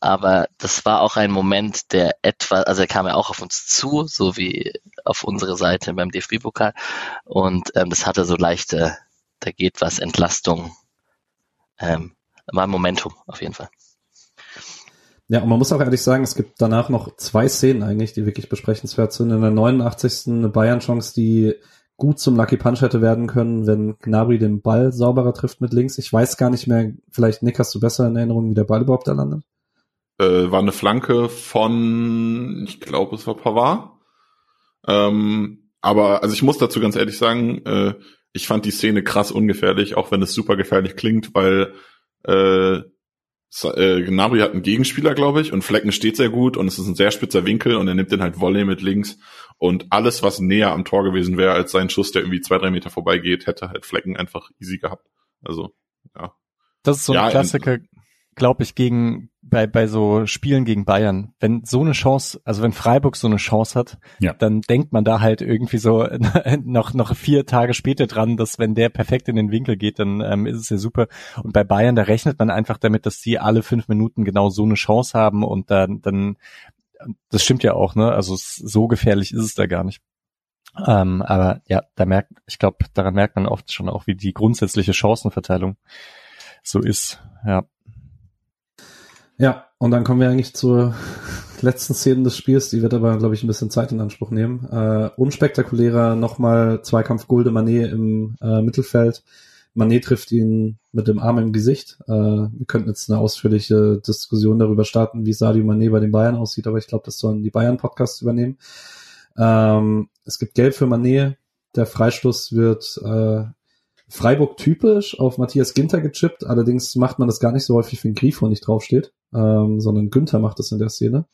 Aber das war auch ein Moment, der etwa, also er kam ja auch auf uns zu, so wie auf unsere Seite beim DFB-Pokal. Und ähm, das hatte so leichte, da geht was, Entlastung. Ähm, war ein Momentum, auf jeden Fall. Ja, und man muss auch ehrlich sagen, es gibt danach noch zwei Szenen eigentlich, die wirklich besprechenswert sind. In der 89. eine Bayern-Chance, die gut zum Lucky Punch hätte werden können, wenn Gnabry den Ball sauberer trifft mit links. Ich weiß gar nicht mehr, vielleicht Nick, hast du besser in Erinnerung, wie der Ball überhaupt da landet? Äh, war eine Flanke von, ich glaube, es war Pavard. Ähm, aber also ich muss dazu ganz ehrlich sagen, äh, ich fand die Szene krass ungefährlich, auch wenn es super gefährlich klingt, weil äh, äh, Gnabry hat einen Gegenspieler, glaube ich, und Flecken steht sehr gut und es ist ein sehr spitzer Winkel und er nimmt den halt Volley mit links und alles, was näher am Tor gewesen wäre als sein Schuss, der irgendwie zwei, drei Meter vorbeigeht, hätte halt Flecken einfach easy gehabt. Also, ja. Das ist so ein Ja, Klassiker, glaube ich, gegen bei bei so Spielen gegen Bayern. Wenn so eine Chance, also wenn Freiburg so eine Chance hat, Ja. dann denkt man da halt irgendwie so noch noch vier Tage später dran, dass wenn der perfekt in den Winkel geht, dann ähm, ist es ja super. Und bei Bayern da rechnet man einfach damit, dass die alle fünf Minuten genau so eine Chance haben und dann dann das stimmt ja auch, ne? Also so gefährlich ist es da gar nicht. Ähm, aber ja, da merkt, ich glaube, daran merkt man oft schon auch, wie die grundsätzliche Chancenverteilung so ist. Ja. Ja, und dann kommen wir eigentlich zur letzten Szene des Spiels. Die wird aber, glaube ich, ein bisschen Zeit in Anspruch nehmen. Äh, unspektakulärer nochmal Zweikampf Gulde Manet im äh, Mittelfeld. Manet trifft ihn mit dem Arm im Gesicht. Äh, wir könnten jetzt eine ausführliche Diskussion darüber starten, wie Sadio Manet bei den Bayern aussieht, aber ich glaube, das sollen die Bayern-Podcasts übernehmen. Ähm, es gibt Gelb für Manet. Der Freistoß wird äh, Freiburg typisch auf Matthias Ginter gechippt. Allerdings macht man das gar nicht so häufig, wenn Grifo nicht draufsteht, ähm, sondern Günther macht das in der Szene.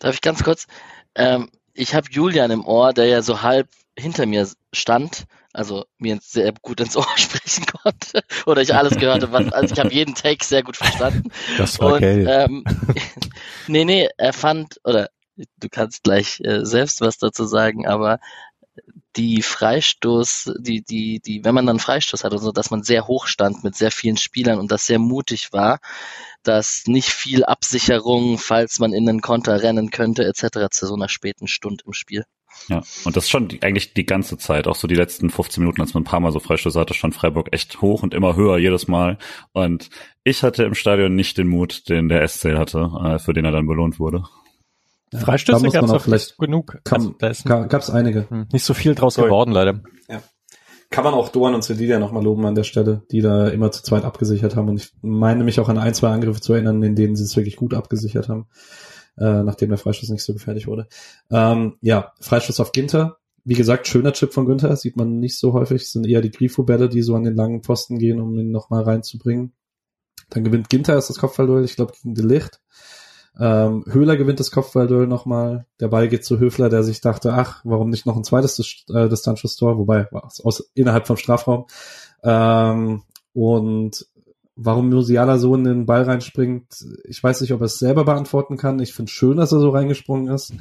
Darf ich ganz kurz? Ähm, ich habe Julian im Ohr, der ja so halb hinter mir stand, also mir sehr gut ins Ohr sprechen konnte oder ich alles gehört habe. Was, also ich habe jeden Take sehr gut verstanden. Das war Und, gelb. ähm, nee, nee, er fand, oder du kannst gleich äh, selbst was dazu sagen, aber die Freistoß, die, die, die, wenn man dann Freistoß hat und so, dass man sehr hoch stand mit sehr vielen Spielern und das sehr mutig war, dass nicht viel Absicherung, falls man in den Konter rennen könnte, etc. zu so einer späten Stunde im Spiel. Ja, und das schon die, eigentlich die ganze Zeit, auch so die letzten 15 Minuten, als man ein paar Mal so Freistöße hatte, stand Freiburg echt hoch und immer höher jedes Mal. Und ich hatte im Stadion nicht den Mut, den der SC hatte, äh, für den er dann belohnt wurde. da Freistöße muss gab man es auch vielleicht- genug. Kam, also, da ist ga, gab's einige. hm, nicht so viel draus Sorry. geworden, leider. Kann man auch Doan und Sedilia nochmal loben an der Stelle, die da immer zu zweit abgesichert haben. Und ich meine mich auch an ein, zwei Angriffe zu erinnern, in denen sie es wirklich gut abgesichert haben, äh, nachdem der Freistoß nicht so gefährlich wurde. Ähm, ja, Freistoß auf Ginter. Wie gesagt, schöner Chip von Günther, sieht man nicht so häufig. Es sind eher die Grifo-Bälle, die so an den langen Pfosten gehen, um ihn nochmal reinzubringen. Dann gewinnt Ginter erst das Kopfballduell, ich glaube gegen De Licht. Ähm, Höhler gewinnt das Kopfballduell nochmal. Der Ball geht zu Höfler, der sich dachte, ach, warum nicht noch ein zweites äh, Distanzschuss-Tor? Wobei, war aus, innerhalb vom Strafraum. Ähm, und warum Musiala so in den Ball reinspringt, ich weiß nicht, ob er es selber beantworten kann. Ich finde schön, dass er so reingesprungen ist.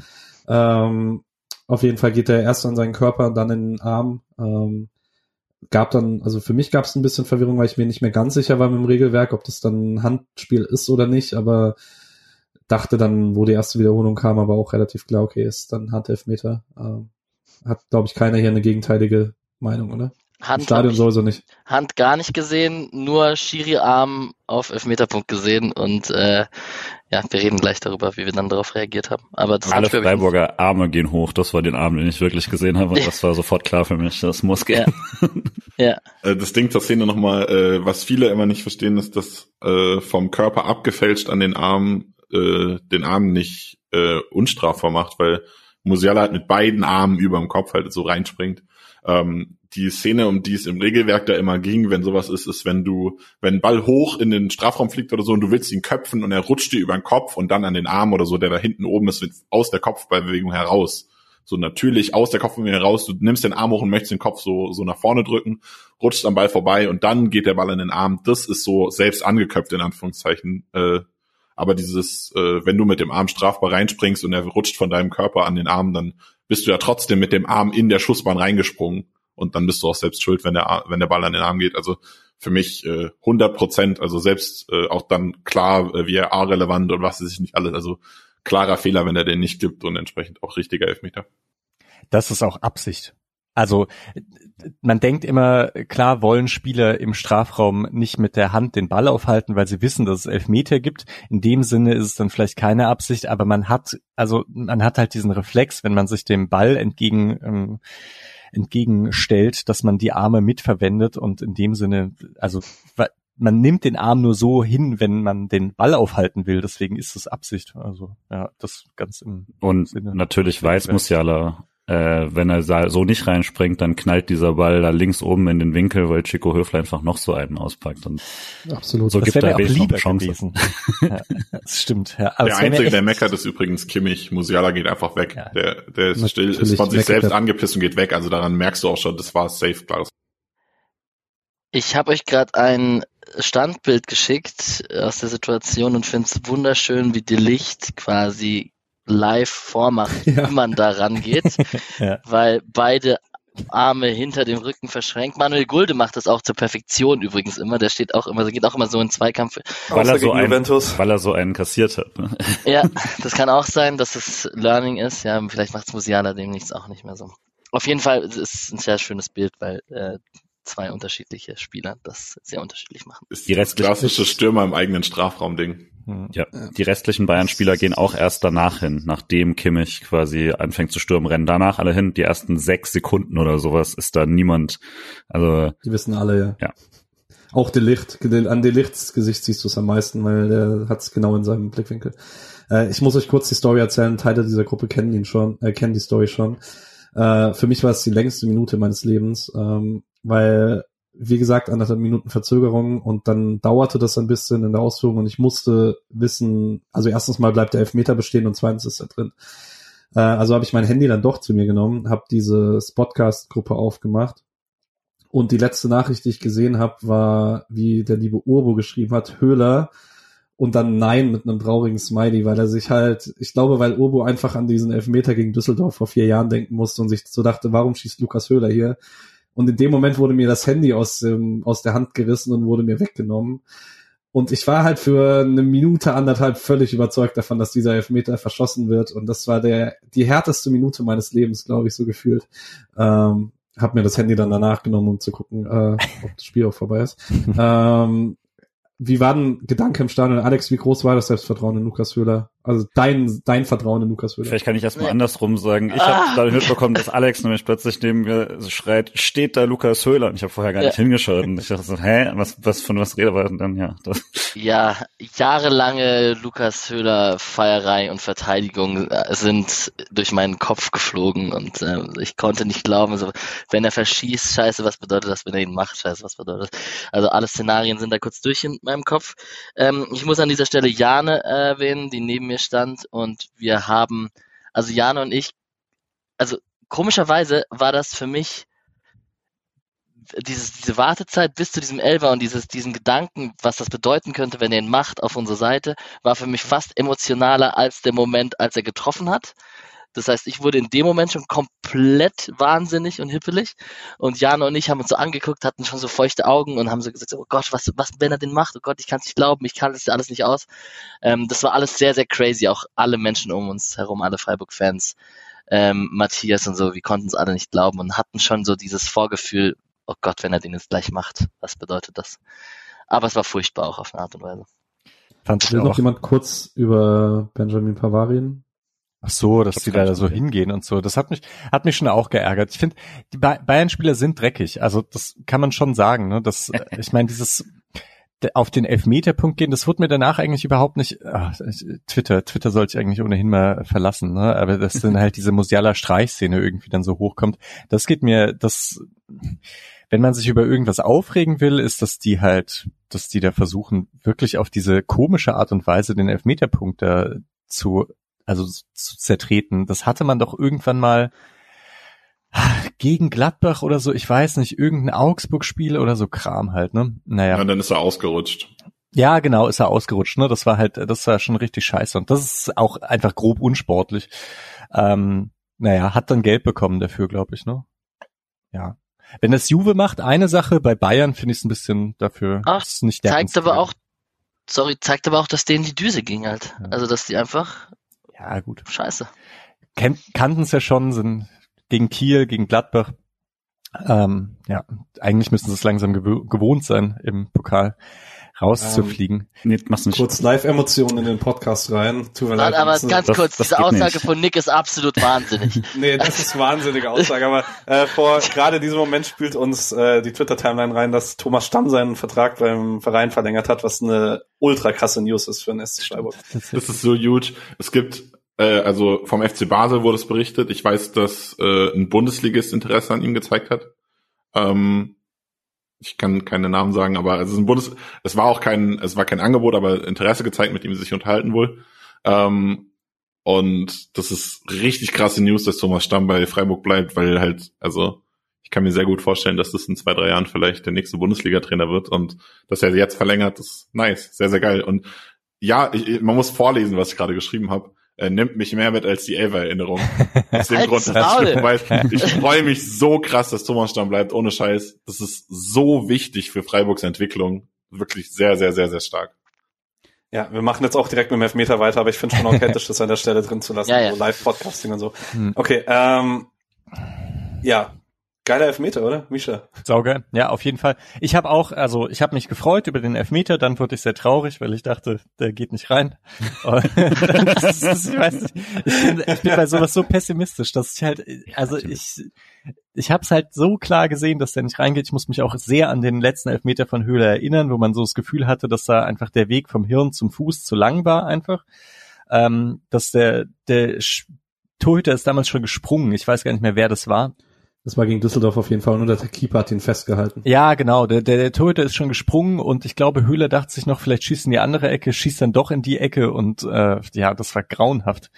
Ähm, auf jeden Fall geht er erst an seinen Körper, dann in den Arm. Ähm, gab dann, also für mich gab es ein bisschen Verwirrung, weil ich mir nicht mehr ganz sicher war mit dem Regelwerk, ob das dann ein Handspiel ist oder nicht, aber dachte dann, wo die erste Wiederholung kam, aber auch relativ klar, okay, ist dann Handelfmeter. Ähm, hat, glaube ich, keiner hier eine gegenteilige Meinung, oder? Hand, Stadion sowieso nicht. Hand gar nicht gesehen, nur Schiri-Arm auf Elfmeterpunkt gesehen und äh, ja, wir reden gleich darüber, wie wir dann darauf reagiert haben. Aber das Alle Freiburger Arme gehen hoch. Das war den Arm, den ich wirklich gesehen habe. Und das war sofort klar für mich. Das muss gehen. Ja, Äh, das Ding zur Szene nochmal, äh, was viele immer nicht verstehen, ist, dass äh, vom Körper abgefälscht an den Arm äh, den Arm nicht äh, unstrafbar macht, weil Musiala halt mit beiden Armen über dem Kopf halt so reinspringt. Ähm, die Szene, um die es im Regelwerk da immer ging, wenn sowas ist, ist, wenn du, wenn ein Ball hoch in den Strafraum fliegt oder so und du willst ihn köpfen und er rutscht dir über den Kopf und dann an den Arm oder so, der da hinten oben ist, aus der Kopfballbewegung heraus. So natürlich aus der Kopfbewegung heraus, du nimmst den Arm hoch und möchtest den Kopf so, so nach vorne drücken, rutscht am Ball vorbei und dann geht der Ball in den Arm. Das ist so selbst angeköpft in Anführungszeichen. Äh, aber dieses, äh, wenn du mit dem Arm strafbar reinspringst und er rutscht von deinem Körper an den Arm, dann bist du ja trotzdem mit dem Arm in der Schussbahn reingesprungen und dann bist du auch selbst schuld, wenn der, wenn der Ball an den Arm geht. Also für mich äh, 100 Prozent, also selbst äh, auch dann klar, äh, VAR-relevant und was ich nicht alles. Also klarer Fehler, wenn er den nicht gibt und entsprechend auch richtiger Elfmeter. Das ist auch Absicht. Also man denkt immer, klar wollen Spieler im Strafraum nicht mit der Hand den Ball aufhalten, weil sie wissen, dass es Elfmeter gibt. In dem Sinne ist es dann vielleicht keine Absicht, aber man hat, also man hat halt diesen Reflex, wenn man sich dem Ball entgegen ähm, entgegenstellt, dass man die Arme mitverwendet und in dem Sinne, also man nimmt den Arm nur so hin, wenn man den Ball aufhalten will. Deswegen ist es Absicht. Also ja, das ganz im Und Sinne. natürlich weiß Musiala äh, wenn er so nicht reinspringt, dann knallt dieser Ball da links oben in den Winkel, weil Chico Höfler einfach noch so einen auspackt. Und Absolut. So das gibt er auch lieber gewesen. ja, das stimmt. Ja, der Einzige, der meckert, ist übrigens Kimmich. Musiala geht einfach weg. Ja. Der, der ist still, ist von sich selbst angepisst und geht weg. Also daran merkst du auch schon, das war safe, klar. Ich habe euch gerade ein Standbild geschickt aus der Situation und finde es wunderschön, wie die Licht quasi live vormacht, ja. wie man da rangeht, ja. weil beide Arme hinter dem Rücken verschränkt. Manuel Gulde macht das auch zur Perfektion übrigens immer. Der steht auch immer, der geht auch immer so in Zweikampf. Weil er, so einen, weil er so einen kassiert hat. Ne? Ja, das kann auch sein, dass es Learning ist. Ja, vielleicht macht es Musiala demnächst auch nicht mehr so. Auf jeden Fall ist es ein sehr schönes Bild, weil äh, zwei unterschiedliche Spieler das sehr unterschiedlich machen. Ist die restliche klassische Stürmer im eigenen Strafraum-Ding. Hm. Ja, die restlichen Bayern-Spieler gehen auch erst danach hin, nachdem Kimmich quasi anfängt zu stürmen, rennen danach alle hin. Die ersten sechs Sekunden oder sowas ist da niemand. Also die wissen alle, ja. Ja. Auch Delicht, an Delichts Gesicht siehst du es am meisten, weil der hat es genau in seinem Blickwinkel. Äh, ich muss euch kurz die Story erzählen. Teile dieser Gruppe kennen ihn schon, äh, kennen die Story schon. Äh, für mich war es die längste Minute meines Lebens, ähm, weil wie gesagt, anderthalb Minuten Verzögerung und dann dauerte das ein bisschen in der Ausführung und ich musste wissen, also erstens mal bleibt der Elfmeter bestehen und zweitens ist er drin. Äh, also habe ich mein Handy dann doch zu mir genommen, habe diese Spotcast-Gruppe aufgemacht und die letzte Nachricht, die ich gesehen habe, war, wie der liebe Urbo geschrieben hat, Höhler und dann Nein mit einem traurigen Smiley, weil er sich halt, ich glaube, weil Urbo einfach an diesen Elfmeter gegen Düsseldorf vor vier Jahren denken musste und sich so dachte, warum schießt Lukas Höhler hier? Und in dem Moment wurde mir das Handy aus, ähm, aus der Hand gerissen und wurde mir weggenommen. Und ich war halt für eine Minute, anderthalb völlig überzeugt davon, dass dieser Elfmeter verschossen wird. Und das war der, die härteste Minute meines Lebens, glaube ich, so gefühlt. Ähm, hab mir das Handy dann danach genommen, um zu gucken, äh, ob das Spiel auch vorbei ist. ähm, wie war denn Gedanke im Stadion? Alex, wie groß war das Selbstvertrauen in Lukas Höhler? Also dein, dein Vertrauen in Lukas Höhler. Vielleicht kann ich erstmal andersrum sagen. Ich ah. habe da mitbekommen, dass Alex nämlich plötzlich neben mir schreit, steht da Lukas Höhler? Und ich habe vorher gar nicht hingeschaut. Und ich dachte so, hä, was, was von was redet er dann? Ja, das. ja, jahrelange Lukas Höhler Feierei und Verteidigung äh, sind durch meinen Kopf geflogen und äh, ich konnte nicht glauben, so, wenn er verschießt, scheiße, was bedeutet das? Wenn er ihn macht, scheiße, was bedeutet das? Also alle Szenarien sind da kurz durch in meinem Kopf. Ähm, ich muss an dieser Stelle Jane erwähnen, die neben mir mir stand und wir haben, also Jana und ich, also komischerweise war das für mich dieses, diese Wartezeit bis zu diesem Elfer und dieses, diesen Gedanken, was das bedeuten könnte, wenn er ihn macht auf unserer Seite, war für mich fast emotionaler als der Moment, als er getroffen hat. Das heißt, ich wurde in dem Moment schon komplett wahnsinnig und hippelig. Und Jana und ich haben uns so angeguckt, hatten schon so feuchte Augen und haben so gesagt, oh Gott, was, was, wenn er den macht? Oh Gott, ich kann es nicht glauben, ich kann das alles nicht aus. Ähm, das war alles sehr, sehr crazy. Auch alle Menschen um uns herum, alle Freiburg-Fans, ähm, Matthias und so, wir konnten es alle nicht glauben und hatten schon so dieses Vorgefühl, oh Gott, wenn er den jetzt gleich macht, was bedeutet das? Aber es war furchtbar auch auf eine Art und Weise. Fand Will noch jemand kurz über Benjamin Pavarien Ach so, dass die da so hingehen und so. Das hat mich, hat mich schon auch geärgert. Ich finde, die Bayern-Spieler sind dreckig. Also das kann man schon sagen. Ne? Das, ich meine, dieses auf den Elfmeterpunkt gehen, das wurde mir danach eigentlich überhaupt nicht. Ach, Twitter, Twitter sollte ich eigentlich ohnehin mal verlassen. Ne? Aber dass dann halt diese Musiala Streichszene irgendwie dann so hochkommt, das geht mir, das, wenn man sich über irgendwas aufregen will, ist, dass die halt, dass die da versuchen, wirklich auf diese komische Art und Weise den Elfmeterpunkt da zu also zu zertreten. Das hatte man doch irgendwann mal gegen Gladbach oder so, ich weiß nicht, irgendein Augsburg-Spiel oder so Kram halt, ne? Naja. Ja, dann ist er ausgerutscht. Ja, genau, ist er ausgerutscht, ne? Das war halt, das war schon richtig scheiße. Und das ist auch einfach grob unsportlich. Ähm, naja, hat dann Geld bekommen dafür, glaube ich, ne? Ja. Wenn das Juve macht, eine Sache, bei Bayern finde ich es ein bisschen dafür. Ach, ist nicht der zeigt aber auch, sorry, zeigt aber auch, dass denen die Düse ging halt. Ja. Also, dass die einfach ja, gut. Scheiße. Ken kannten es ja schon, sind gegen Kiel, gegen Gladbach. Ähm, ja, eigentlich müssen sie es langsam gew gewohnt sein, im Pokal rauszufliegen. Ähm, nee, mach's nicht. Kurz Live-Emotionen in den Podcast rein. Tut mir leid. Aber ganz das, kurz, das diese Aussage nicht. von Nick ist absolut wahnsinnig. nee, das ist wahnsinnige Aussage, aber äh, vor gerade diesem Moment spielt uns äh, die Twitter-Timeline rein, dass Thomas Stamm seinen Vertrag beim Verein verlängert hat, was eine ultra krasse News ist für den SC Freiburg. Das ist so huge. Es gibt Äh, also vom FC Basel wurde es berichtet. Ich weiß, dass äh, ein Bundesligist Interesse an ihm gezeigt hat. Ähm, ich kann keine Namen sagen, aber es ist ein Bundes, es war auch kein, es war kein Angebot, aber Interesse gezeigt, mit ihm sich unterhalten wohl. Ähm, und das ist richtig krasse News, dass Thomas Stamm bei Freiburg bleibt, weil halt, also ich kann mir sehr gut vorstellen, dass das in zwei, drei Jahren vielleicht der nächste Bundesliga-Trainer wird und dass er jetzt verlängert, ist nice, sehr, sehr geil. Und ja, ich, man muss vorlesen, was ich gerade geschrieben habe. Er nimmt mich mehr mit als die Elfer-Erinnerung. Aus dem Grund, dass ich, ich freue mich so krass, dass Thomas Stamm bleibt, ohne Scheiß. Das ist so wichtig für Freiburgs Entwicklung. Wirklich sehr, sehr, sehr, sehr stark. Ja, wir machen jetzt auch direkt mit dem Elfmeter weiter, aber ich finde schon authentisch, das an der Stelle drin zu lassen. Ja, ja. So Live-Podcasting und so. Hm. Okay, ähm, ja, Geiler Elfmeter, oder, Misha? Saugeil, ja, auf jeden Fall. Ich habe auch, also ich habe mich gefreut über den Elfmeter, dann wurde ich sehr traurig, weil ich dachte, der geht nicht rein. ich weiß nicht, ich bin, ich bin bei sowas so pessimistisch, dass ich halt, also ich, ich habe es halt so klar gesehen, dass der nicht reingeht. Ich muss mich auch sehr an den letzten Elfmeter von Höhler erinnern, wo man so das Gefühl hatte, dass da einfach der Weg vom Hirn zum Fuß zu lang war einfach. Ähm, dass der, der Torhüter ist damals schon gesprungen. Ich weiß gar nicht mehr, wer das war. Das war gegen Düsseldorf auf jeden Fall, nur der Keeper hat ihn festgehalten. Ja, genau. Der, der, der Torhüter ist schon gesprungen und ich glaube, Höhler dachte sich noch, vielleicht schießt in die andere Ecke, schießt dann doch in die Ecke und äh, ja, das war grauenhaft.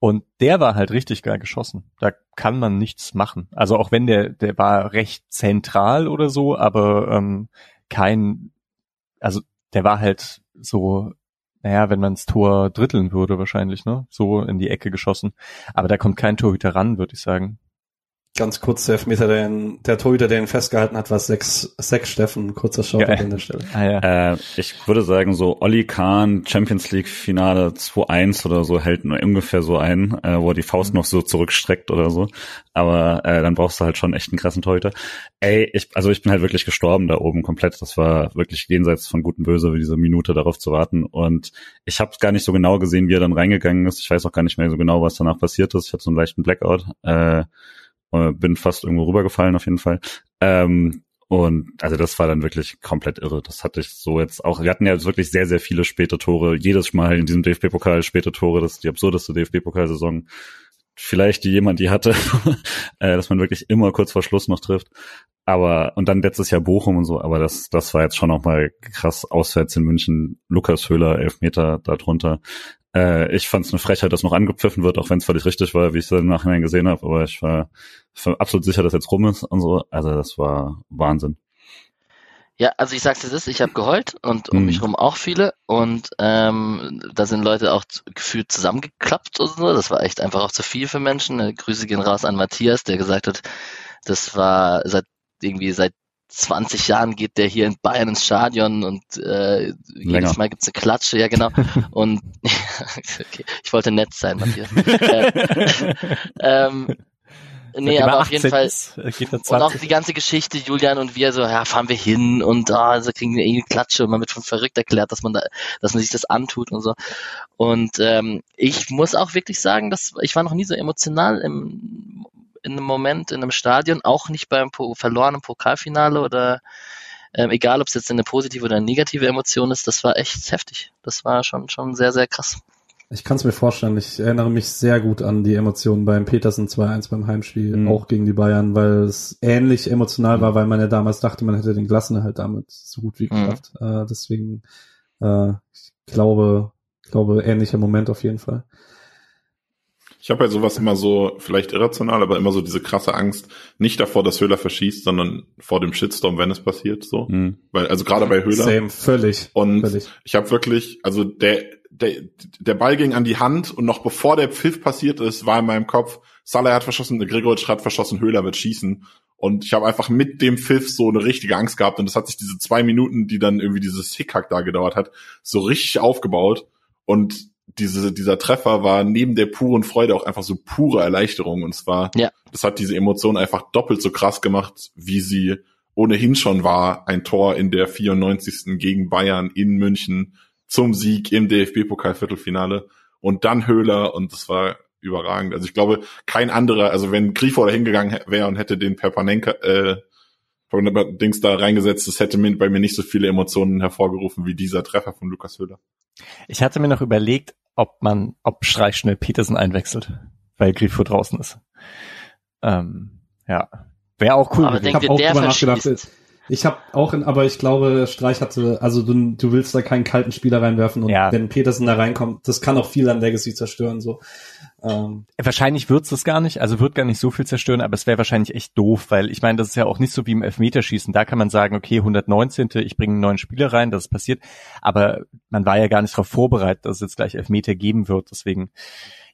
Und der war halt richtig geil geschossen. Da kann man nichts machen. Also auch wenn der, der war recht zentral oder so, aber ähm, kein, also der war halt so, naja, wenn man das Tor dritteln würde wahrscheinlich, ne? So in die Ecke geschossen. Aber da kommt kein Torhüter ran, würde ich sagen. Ganz kurz der Elfmeter, der, ihn, der Torhüter, der ihn festgehalten hat, war sechs, sechs Steffen. Kurzer Shoutout ja. an der Stelle. Ah, ja. äh, ich würde sagen, so Olli Kahn, Champions League Finale 2-1 oder so hält nur ungefähr so ein, äh, wo er die Faust noch so zurückstreckt oder so. Aber äh, dann brauchst du halt schon echt einen krassen Torhüter. Ey, ich, also ich bin halt wirklich gestorben da oben komplett. Das war wirklich jenseits von Gut und Böse, diese Minute darauf zu warten. Und ich habe gar nicht so genau gesehen, wie er dann reingegangen ist. Ich weiß auch gar nicht mehr so genau, was danach passiert ist. Ich hatte so einen leichten Blackout. Äh, bin fast irgendwo rübergefallen auf jeden Fall. Ähm, und also das war dann wirklich komplett irre. Das hatte ich so jetzt auch. Wir hatten ja wirklich sehr, sehr viele späte Tore. Jedes Mal in diesem DFB-Pokal späte Tore. Das ist die absurdeste DFB-Pokalsaison. Vielleicht die jemand die hatte, äh, dass man wirklich immer kurz vor Schluss noch trifft. Aber, und dann letztes Jahr Bochum und so, aber das, das war jetzt schon nochmal krass auswärts in München. Lukas Höhler, elf Meter darunter. Äh, ich fand es eine Frechheit, dass noch angepfiffen wird, auch wenn es völlig richtig war, wie ich es im Nachhinein gesehen habe. Aber ich war, war absolut sicher, dass jetzt rum ist und so. Also das war Wahnsinn. Ja, also ich sag's dir das, ich habe geheult und um mhm. mich rum auch viele und ähm, da sind Leute auch gefühlt zusammengeklappt und so. Das war echt einfach auch zu viel für Menschen. Äh, Grüße gehen raus an Matthias, der gesagt hat, das war seit irgendwie seit 20 Jahren geht der hier in Bayern ins Stadion und äh, jedes Mal gibt's eine Klatsche, ja genau. und okay, ich wollte nett sein, Matthias. äh, ähm, nee, aber auf jeden Fall. Ist, äh, und auch die ganze Geschichte, Julian und wir so, ja, fahren wir hin und da ah, so kriegen wir irgendwie Klatsche und man wird von verrückt erklärt, dass man da, dass man sich das antut und so. Und ähm, ich muss auch wirklich sagen, dass ich war noch nie so emotional im in einem Moment in einem Stadion, auch nicht beim verlorenen Pokalfinale oder ähm, egal, ob es jetzt eine positive oder eine negative Emotion ist, das war echt heftig. Das war schon, schon sehr, sehr krass. Ich kann es mir vorstellen. Ich erinnere mich sehr gut an die Emotionen beim Petersen 2-1 beim Heimspiel, mhm. auch gegen die Bayern, weil es ähnlich emotional war, weil man ja damals dachte, man hätte den Klassenerhalt damit so gut wie mhm. geschafft. Mhm. Äh, deswegen, äh, ich glaube, glaube, ähnlicher Moment auf jeden Fall. Ich habe bei sowas immer so, vielleicht irrational, aber immer so diese krasse Angst, nicht davor, dass Höhler verschießt, sondern vor dem Shitstorm, wenn es passiert, so. Mhm. Weil, also gerade bei Höhler. Same, völlig. Und völlig. ich habe wirklich, also der, der, der Ball ging an die Hand und noch bevor der Pfiff passiert ist, war in meinem Kopf, Salah hat verschossen, Gregoritsch hat verschossen, Höhler wird schießen. Und ich habe einfach mit dem Pfiff so eine richtige Angst gehabt. Und das hat sich diese zwei Minuten, die dann irgendwie dieses Hickhack da gedauert hat, so richtig aufgebaut. Und diese, dieser Treffer war neben der puren Freude auch einfach so pure Erleichterung. Und zwar, ja. das hat diese Emotion einfach doppelt so krass gemacht, wie sie ohnehin schon war. Ein Tor in der 94. gegen Bayern in München zum Sieg im DFB-Pokal-Viertelfinale und dann Höhler und das war überragend. Also ich glaube, kein anderer, also wenn Grifo da hingegangen wäre und hätte den Perpanenka, äh, Dings da reingesetzt, das hätte mir, bei mir nicht so viele Emotionen hervorgerufen wie dieser Treffer von Lukas Höhler. Ich hatte mir noch überlegt, ob man, ob Streich schnell Petersen einwechselt, weil Grifo draußen ist. Ähm, ja, wäre auch cool. Aber Ich denkt habe ihr, auch der drüber nachgedacht. verschießt? Ich habe auch, in, aber ich glaube, Streich hatte, also du, du willst da keinen kalten Spieler reinwerfen und Ja. wenn Petersen da reinkommt, das kann auch viel an Legacy zerstören. So, ähm, Wahrscheinlich wird's das gar nicht, also wird gar nicht so viel zerstören, aber es wäre wahrscheinlich echt doof, weil ich meine, das ist ja auch nicht so wie im Elfmeterschießen. Da kann man sagen, okay, 119. ich bringe einen neuen Spieler rein, das ist passiert, aber man war ja gar nicht darauf vorbereitet, dass es jetzt gleich Elfmeter geben wird, deswegen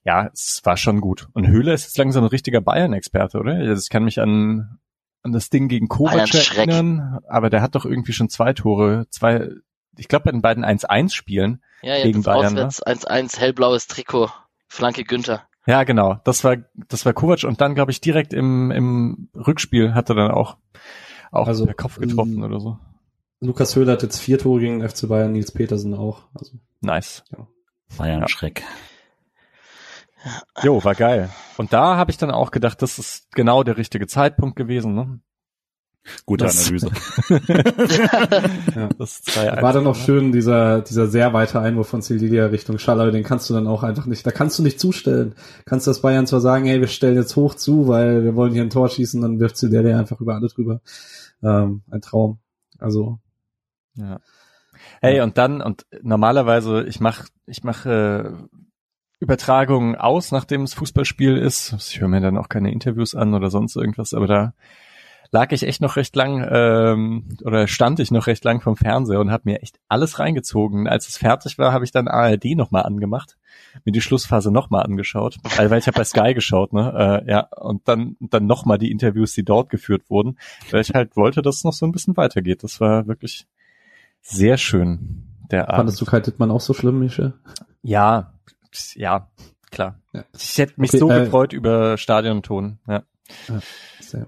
ja, es war schon gut. Und Höhler ist jetzt langsam ein richtiger Bayern-Experte, oder? Also ich kann mich an, an das Ding gegen Kovac erinnern, aber der hat doch irgendwie schon zwei Tore, zwei, ich glaube bei den beiden 1-1-Spielen. Ja, Gegen jetzt Bayern, ne? auswärts 1-1, hellblaues Trikot, Flanke Günther. Ja, genau. Das war, das war Kovac und dann, glaube ich, direkt im, im Rückspiel hat er dann auch, auch Also, per Kopf getroffen ähm, oder so. Lukas Höhler hat jetzt vier Tore gegen den FC Bayern, Nils Petersen auch. Also, Nice. Bayern-Schreck. Jo, war geil. Und da habe ich dann auch gedacht, das ist genau der richtige Zeitpunkt gewesen. Ne? Gute Das- Analyse. Das 2 war dann auch schön, dieser, dieser sehr weite Einwurf von Sildilia Richtung Schaller, den kannst du dann auch einfach nicht, da kannst du nicht zustellen. Kannst das Bayern zwar sagen, hey, wir stellen jetzt hoch zu, weil wir wollen hier ein Tor schießen, dann wirft Sildilia einfach über alle drüber. Ähm, ein Traum. Also, Ja. Hey, und dann, und normalerweise, ich mach, ich mache äh, Übertragungen aus, nachdem es Fußballspiel ist. Ich höre mir dann auch keine Interviews an oder sonst irgendwas, aber da lag ich echt noch recht lang ähm, oder stand ich noch recht lang vom Fernseher und habe mir echt alles reingezogen. Als es fertig war, habe ich dann ARD nochmal angemacht, mir die Schlussphase nochmal angeschaut, also, weil ich habe bei Sky geschaut, ne? Äh, ja, und dann dann nochmal die Interviews, die dort geführt wurden, weil ich halt wollte, dass es noch so ein bisschen weitergeht. Das war wirklich sehr schön. Der Abend. fandest du Kai Dittmann auch so schlimm, Mische? Ja, ja, klar. Ja. Ich hätte mich Okay, so äh, gefreut über Stadionton. Ja. Sehr.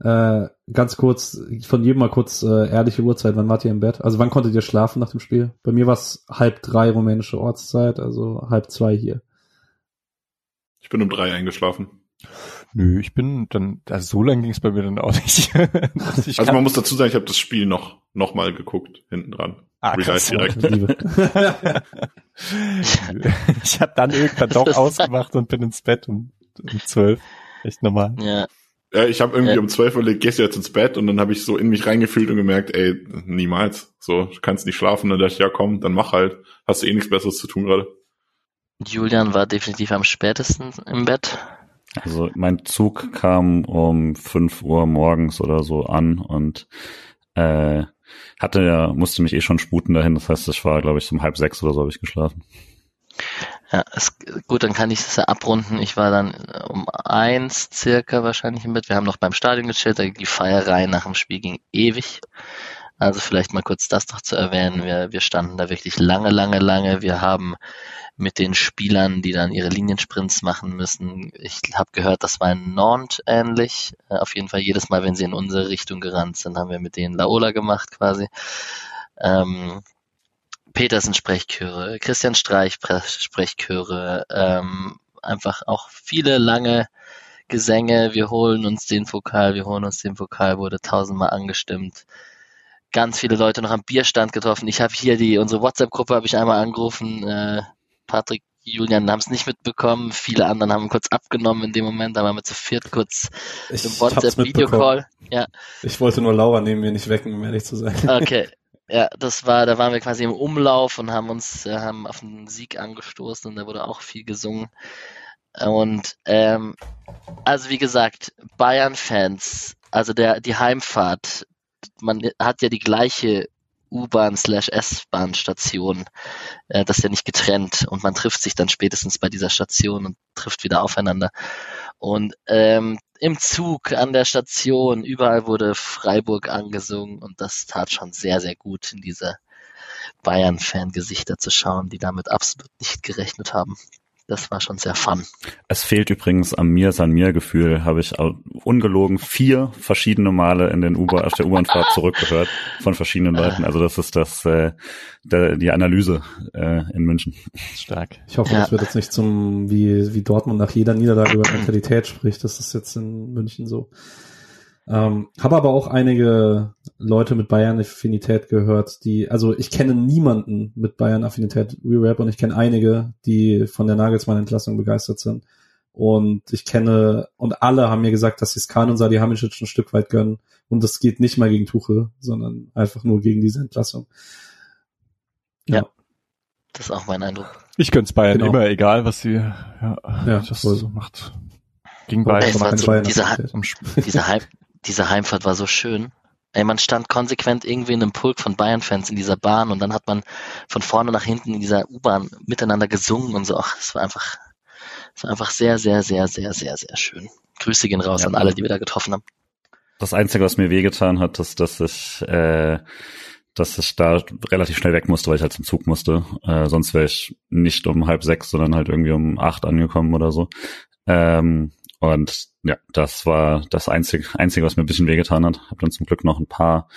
Äh, ganz kurz, von jedem mal kurz äh, ehrliche Uhrzeit, wann wart ihr im Bett? Also wann konntet ihr schlafen nach dem Spiel? Bei mir war es halb drei rumänische Ortszeit, also halb zwei hier. Ich bin um drei eingeschlafen. Nö, ich bin dann, also so lange ging es bei mir dann auch nicht. ich Also man muss dazu sagen, ich habe das Spiel noch noch mal geguckt hinten dran. Ah, krass. direkt. Ich habe dann irgendwann doch ausgemacht und bin ins Bett um, um zwölf. Echt normal. Ja, Ja, ich habe irgendwie Ja. um 12 Uhr gehst du jetzt ins Bett und dann habe ich so in mich reingefühlt und gemerkt, ey, niemals. So, du kannst nicht schlafen. Dann dachte ich, ja komm, dann mach halt. Hast du eh nichts Besseres zu tun gerade. Julian war definitiv am spätesten im Bett. Also mein Zug kam um 5 Uhr morgens oder so an und äh, hatte ja, musste mich eh schon sputen dahin. Das heißt, ich war, glaube ich, um halb sechs oder so habe ich geschlafen. Ja, es, gut, dann kann ich das ja abrunden. Ich war dann äh, um eins circa wahrscheinlich im Bett. Wir haben noch beim Stadion gechillt, da ging die Feierei nach dem Spiel ging ewig. Also vielleicht mal kurz das noch zu erwähnen. Wir, wir standen da wirklich lange, lange, lange. Wir haben mit den Spielern, die dann ihre Liniensprints machen müssen, ich habe gehört, das war in Nantes ähnlich. Äh, Auf jeden Fall jedes Mal, wenn sie in unsere Richtung gerannt sind, haben wir mit denen Laola gemacht quasi. Ähm, Petersen Sprechchöre, Christian Streich Pre- Sprechchöre, ähm, einfach auch viele lange Gesänge, wir holen uns den Vokal, wir holen uns den Vokal, wurde tausendmal angestimmt. Ganz viele Leute noch am Bierstand getroffen. Ich habe hier die, unsere WhatsApp-Gruppe habe ich einmal angerufen, äh, Patrick, Julian haben es nicht mitbekommen, viele anderen haben kurz abgenommen in dem Moment, da waren wir zu viert kurz Ich im WhatsApp-Videocall. Ja, Ich wollte nur Laura neben mir nicht wecken, um ehrlich zu sein. Okay. Ja, das war, da waren wir quasi im Umlauf und haben uns, äh, haben auf den Sieg angestoßen und da wurde auch viel gesungen. Und ähm, also wie gesagt, Bayern-Fans, also der die Heimfahrt, man hat ja die gleiche U-Bahn slash S-Bahn-Station, äh, das ist ja nicht getrennt und man trifft sich dann spätestens bei dieser Station und trifft wieder aufeinander. Und ähm, im Zug, an der Station, überall wurde Freiburg angesungen und das tat schon sehr, sehr gut in diese Bayern-Fan-Gesichter zu schauen, die damit absolut nicht gerechnet haben. Das war schon sehr fun. Es fehlt übrigens am mir san mir Gefühl, habe ich ungelogen vier verschiedene Male in den U-Bahn auf der U-Bahnfahrt zurückgehört von verschiedenen Leuten. Also das ist das äh, der, die Analyse äh, in München. Stark. Ich hoffe, Ja. das wird jetzt nicht zum, wie, wie Dortmund nach jeder Niederlage über Mentalität spricht. Das ist jetzt in München so. Ähm, habe aber auch einige Leute mit Bayern-Affinität gehört, die, also ich kenne niemanden mit Bayern-Affinität Re-Rap und ich kenne einige, die von der Nagelsmann-Entlassung begeistert sind. Und ich kenne, und alle haben mir gesagt, dass sie Skan und Salihamidzic ein Stück weit gönnen. Und das geht nicht mal gegen Tuchel, sondern einfach nur gegen diese Entlassung. Ja. Das ist auch mein Eindruck. Ich gönn's Bayern Genau. immer, egal was sie ja, Ja, das voll. so macht. Gegen Ey, Bayern. es Bayern- diese, diese, Heim, diese Heimfahrt war so schön. Ey, man stand konsequent irgendwie in einem Pulk von Bayern-Fans in dieser Bahn und dann hat man von vorne nach hinten in dieser U-Bahn miteinander gesungen und so. Ach, es war einfach, es war einfach sehr, sehr, sehr, sehr, sehr, sehr schön. Grüße gehen raus Ja. an alle, die wir da getroffen haben. Das Einzige, was mir wehgetan hat, ist, dass ich, äh, dass ich da relativ schnell weg musste, weil ich halt zum Zug musste. Äh, sonst wäre ich nicht um halb sechs, sondern halt irgendwie um acht angekommen oder so. Ähm, und ja, das war das Einzige, Einzige, was mir ein bisschen wehgetan hat. Hab dann zum Glück noch ein paar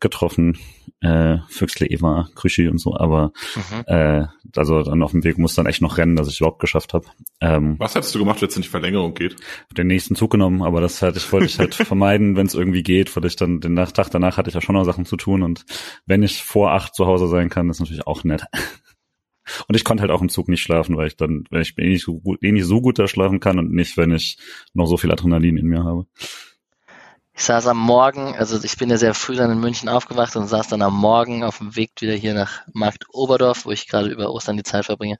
getroffen, äh, Füchsle, Eva, Krüschi und so, aber Mhm. äh, also dann auf dem Weg muss dann echt noch rennen, dass ich überhaupt geschafft habe. Ähm, Was hättest du gemacht, wenn es in die Verlängerung geht? den nächsten Zug genommen, aber das hatte ich, wollte ich halt vermeiden, wenn es irgendwie geht, weil ich dann den Nach- Tag danach hatte ich ja schon noch Sachen zu tun und wenn ich vor acht zu Hause sein kann, ist natürlich auch nett. Und ich konnte halt auch im Zug nicht schlafen, weil ich dann, wenn ich eh nicht so gut, eh nicht so gut da schlafen kann und nicht, wenn ich noch so viel Adrenalin in mir habe. Ich saß am Morgen, also ich bin ja sehr früh dann in München aufgewacht und saß dann am Morgen auf dem Weg wieder hier nach Markt Oberdorf, wo ich gerade über Ostern die Zeit verbringe.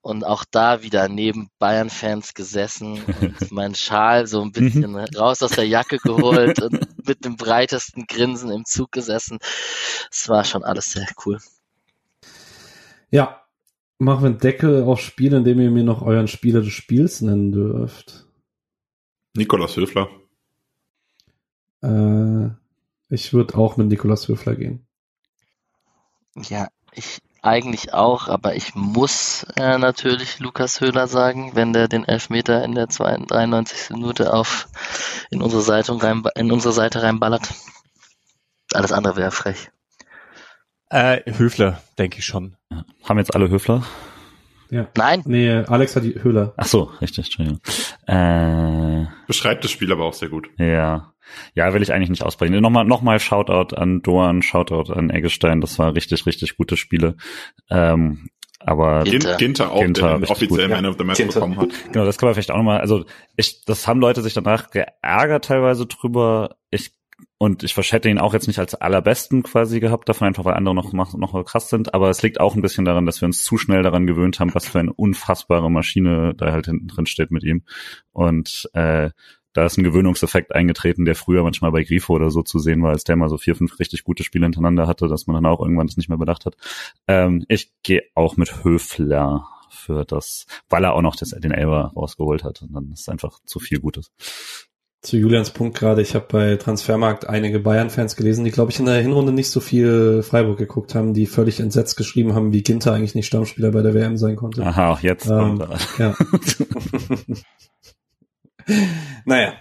Und auch da wieder neben Bayern-Fans gesessen und meinen Schal so ein bisschen raus aus der Jacke geholt und mit dem breitesten Grinsen im Zug gesessen. Es war schon alles sehr cool. Ja, machen wir einen Deckel auf Spiele, indem ihr mir noch euren Spieler des Spiels nennen dürft. Nikolaus Höfler. Äh, ich würde auch mit Nikolaus Höfler gehen. Ja, ich eigentlich auch, aber ich muss äh, natürlich Lukas Höhler sagen, wenn der den Elfmeter in der 92, 93. Minute auf in unsere Seite rein, in unsere Seite reinballert. Alles andere wäre frech. Äh, Höfler, denke ich schon. Haben jetzt alle Höfler? Ja. Nein, Nee, Alex hat die Höhler. Ach so, richtig, Entschuldigung. Äh, Beschreibt das Spiel aber auch sehr gut. Ja. Ja, will ich eigentlich nicht ausbrechen. Nochmal, nochmal Shoutout an Doan, Shoutout an Eggestein. Das war richtig, richtig gute Spiele. Ähm, aber Ginter. Ginter, auch, Ginter, der gut. Man of the Match Ginter. bekommen hat. genau, das kann man vielleicht auch nochmal, also ich, das haben Leute sich danach geärgert teilweise drüber. Ich und ich hätte ihn auch jetzt nicht als allerbesten quasi gehabt, davon einfach, weil andere noch, noch, krass sind. Aber es liegt auch ein bisschen daran, dass wir uns zu schnell daran gewöhnt haben, was für eine unfassbare Maschine da halt hinten drin steht mit ihm. Und äh, da ist ein Gewöhnungseffekt eingetreten, der früher manchmal bei Grifo oder so zu sehen war, als der mal so vier, fünf richtig gute Spiele hintereinander hatte, dass man dann auch irgendwann das nicht mehr bedacht hat. Ähm, ich gehe auch mit Höfler für das, weil er auch noch das, den Elber rausgeholt hat. Und dann ist einfach zu viel Gutes. Zu Julians Punkt gerade, ich habe bei Transfermarkt einige Bayern-Fans gelesen, die, glaube ich, in der Hinrunde nicht so viel Freiburg geguckt haben, die völlig entsetzt geschrieben haben, wie Ginter eigentlich nicht Stammspieler bei der WM sein konnte. Aha, auch jetzt Ähm. Ja. naja.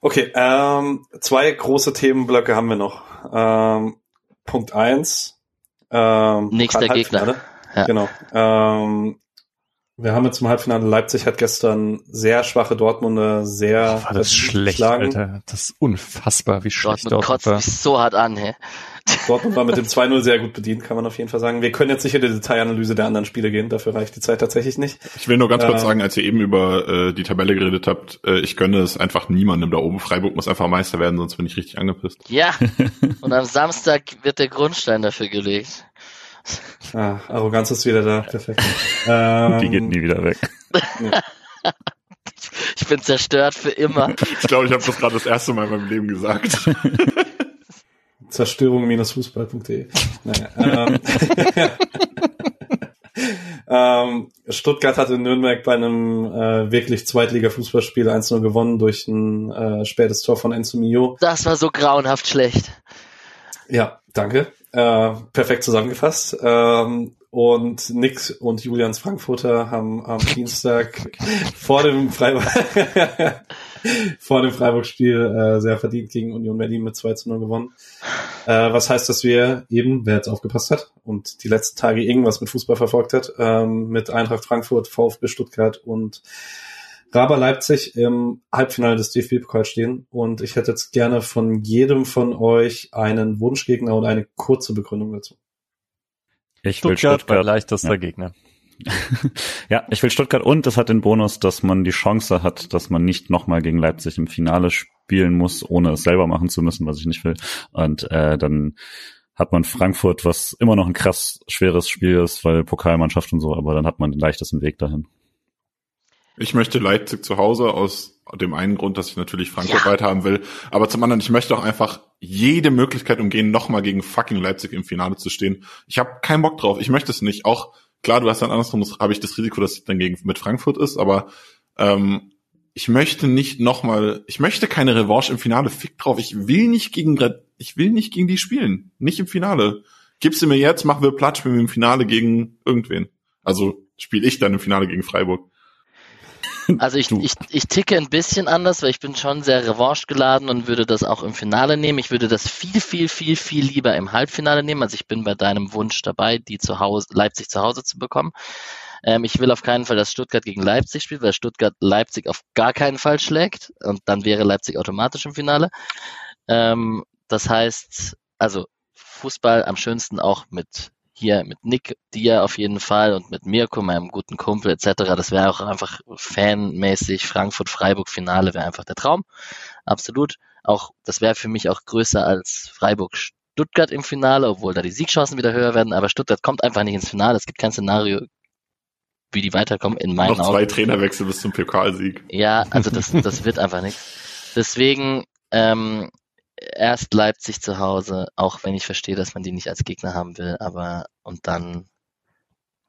Okay, ähm, zwei große Themenblöcke haben wir noch. Ähm, Punkt eins. Ähm, Nächster Halbfinale. Gegner. Ja. Genau. Ähm, wir haben jetzt im Halbfinale Leipzig hat gestern sehr schwache Dortmunder sehr War das schlecht, geschlagen. Alter. Das ist unfassbar, wie schlecht Dortmund Dortmund kotzt war. mich so hart an, hey. Dortmund war mit dem 2-0 sehr gut bedient, kann man auf jeden Fall sagen. Wir können jetzt nicht in die Detailanalyse der anderen Spiele gehen, dafür reicht die Zeit tatsächlich nicht. Ich will nur ganz kurz Ähm. sagen, als ihr eben über äh, die Tabelle geredet habt, äh, ich gönne es einfach niemandem da oben. Freiburg muss einfach Meister werden, sonst bin ich richtig angepisst. Ja, und am Samstag wird der Grundstein dafür gelegt. Ah, Arroganz ist wieder da, perfekt. ähm, Die geht nie wieder weg. Ich bin zerstört für immer. Ich glaube, ich habe das gerade das erste Mal in meinem Leben gesagt. Zerstörung-fußball.de. Naja, ähm, ähm, Stuttgart hat in Nürnberg bei einem äh, wirklich Zweitliga-Fußballspiel 1-0 gewonnen durch ein äh, spätes Tor von Enzo Mio. Das war so grauenhaft schlecht. Ja, danke. Äh, perfekt zusammengefasst. Ähm, und Nick und Julians Frankfurter haben am Dienstag vor dem Freiburg vor dem Freiburg-Spiel äh, sehr verdient gegen Union Berlin mit 2 zu 0 gewonnen. Äh, was heißt, dass wir eben, wer jetzt aufgepasst hat und die letzten Tage irgendwas mit Fußball verfolgt hat, ähm, mit Eintracht Frankfurt, VfB Stuttgart und Raber Leipzig im Halbfinale des DFB-Pokals stehen und ich hätte jetzt gerne von jedem von euch einen Wunschgegner und eine kurze Begründung dazu. Ich will Stuttgart, Stuttgart. mein leichtester Ja. Gegner. Ja, ich will Stuttgart und es hat den Bonus, dass man die Chance hat, dass man nicht nochmal gegen Leipzig im Finale spielen muss, ohne es selber machen zu müssen, was ich nicht will. Und äh, dann hat man Frankfurt, was immer noch ein krass schweres Spiel ist, weil Pokalmannschaft und so, aber dann hat man den leichtesten Weg dahin. Ich möchte Leipzig zu Hause aus dem einen Grund, dass ich natürlich Frankfurt weiter haben will. Aber zum anderen, ich möchte auch einfach jede Möglichkeit umgehen, nochmal gegen fucking Leipzig im Finale zu stehen. Ich habe keinen Bock drauf. Ich möchte es nicht. Auch klar, du hast dann andersrum, habe ich das Risiko, dass es dann gegen mit Frankfurt ist, aber ähm, ich möchte nicht nochmal, ich möchte keine Revanche im Finale. Fick drauf. Ich will nicht gegen, ich will nicht gegen die spielen. Nicht im Finale. Gib sie mir jetzt, machen wir Platz, spielen wir im Finale gegen irgendwen. Also spiele ich dann im Finale gegen Freiburg. Also ich, ich, ich ticke ein bisschen anders, weil ich bin schon sehr revanche geladen und würde das auch im Finale nehmen. Ich würde das viel, viel, viel, viel lieber im Halbfinale nehmen. Also ich bin bei deinem Wunsch dabei, die zu Hause, Leipzig zu Hause zu bekommen. Ähm, ich will auf keinen Fall, dass Stuttgart gegen Leipzig spielt, weil Stuttgart Leipzig auf gar keinen Fall schlägt und dann wäre Leipzig automatisch im Finale. Ähm, das heißt, also Fußball am schönsten auch mit hier mit Nick, dir auf jeden Fall und mit Mirko, meinem guten Kumpel etc. Das wäre auch einfach fanmäßig Frankfurt-Freiburg-Finale wäre einfach der Traum. Absolut. Auch das wäre für mich auch größer als Freiburg-Stuttgart im Finale, obwohl da die Siegchancen wieder höher werden. Aber Stuttgart kommt einfach nicht ins Finale. Es gibt kein Szenario, wie die weiterkommen in meinen Noch zwei Augen. Trainerwechsel bis zum Pokalsieg. Ja, also das, das wird einfach nichts. Deswegen ähm, erst Leipzig zu Hause, auch wenn ich verstehe, dass man die nicht als Gegner haben will, aber und dann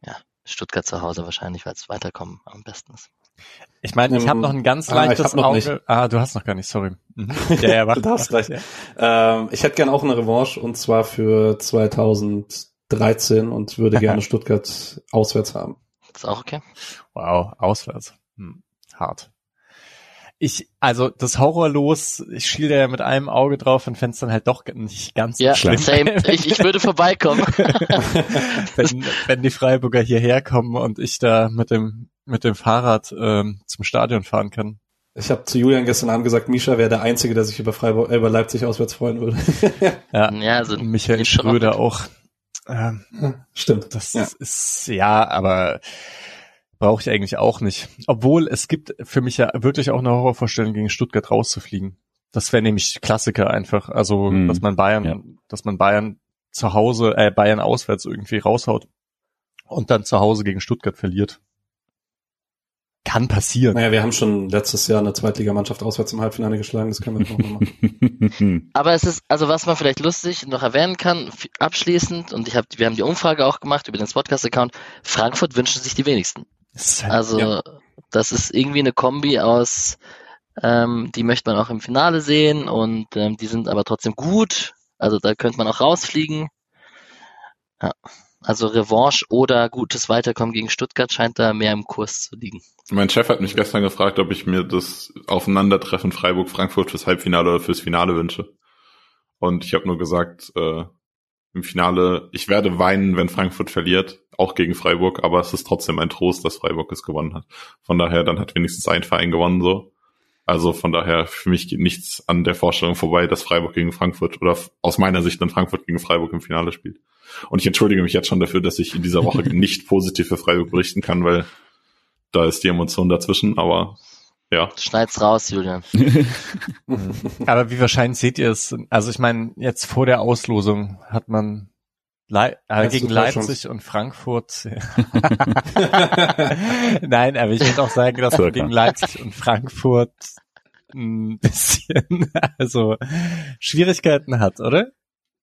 ja, Stuttgart zu Hause wahrscheinlich, weil es weiterkommen am besten ist. Ich meine, ich habe Ähm, noch ein ganz ah, ich leichtes hab noch Auge. nicht. Ah, du hast noch gar nicht, sorry. Mhm. Ja, ja, warte. Du darfst gleich. Ja. Ähm, ich hätte gerne auch eine Revanche und zwar für 2013 und würde gerne Stuttgart auswärts haben. Ist auch okay? Wow, auswärts. Hm, hart. Ich, also das Horrorlos, ich schiele ja mit einem Auge drauf und fänd's dann halt doch nicht ganz so Ja, schlimm. same. Ich, ich würde vorbeikommen. wenn, wenn die Freiburger hierher kommen und ich da mit dem mit dem Fahrrad ähm, zum Stadion fahren kann. Ich habe zu Julian gestern Abend gesagt, Misha wäre der Einzige, der sich über Freiburg, äh, über Leipzig auswärts freuen würde. Ja, Ja, also und Michael Schröder auch. Ähm, Stimmt. das ja. ist ja, aber brauche ich eigentlich auch nicht. Obwohl es gibt für mich ja wirklich auch eine Horrorvorstellung, gegen Stuttgart rauszufliegen. Das wäre nämlich Klassiker einfach. Also, Mhm. dass man Bayern, Ja. dass man Bayern zu Hause, äh, Bayern auswärts irgendwie raushaut und dann zu Hause gegen Stuttgart verliert. Kann passieren. Naja, wir haben schon letztes Jahr eine Zweitligamannschaft auswärts im Halbfinale geschlagen, das können wir jetzt nochmal machen. Aber es ist, also was man vielleicht lustig noch erwähnen kann, abschließend, und ich hab, wir haben die Umfrage auch gemacht über den Podcast-Account, Frankfurt wünschen sich die wenigsten. Das halt- Also Ja. das ist irgendwie eine Kombi aus, ähm, die möchte man auch im Finale sehen und ähm, die sind aber trotzdem gut. Also da könnte man auch rausfliegen. Ja. Also Revanche oder gutes Weiterkommen gegen Stuttgart scheint da mehr im Kurs zu liegen. Mein Chef hat mich gestern gefragt, ob ich mir das Aufeinandertreffen Freiburg-Frankfurt fürs Halbfinale oder fürs Finale wünsche. Und ich habe nur gesagt, äh, im Finale, ich werde weinen, wenn Frankfurt verliert, auch gegen Freiburg, aber es ist trotzdem ein Trost, dass Freiburg es gewonnen hat. Von daher, dann hat wenigstens ein Verein gewonnen so. Also von daher, für mich geht nichts an der Vorstellung vorbei, dass Freiburg gegen Frankfurt oder aus meiner Sicht dann Frankfurt gegen Freiburg im Finale spielt. Und ich entschuldige mich jetzt schon dafür, dass ich in dieser Woche nicht positiv für Freiburg berichten kann, weil da ist die Emotion dazwischen, aber ja. Schneid's raus, Julian. Aber wie wahrscheinlich seht ihr es? Also ich meine, jetzt vor der Auslosung hat man Lei äh, gegen Leipzig Täuschung? und Frankfurt. Nein, aber ich würde auch sagen, dass man gegen Leipzig und Frankfurt ein bisschen also Schwierigkeiten hat, oder?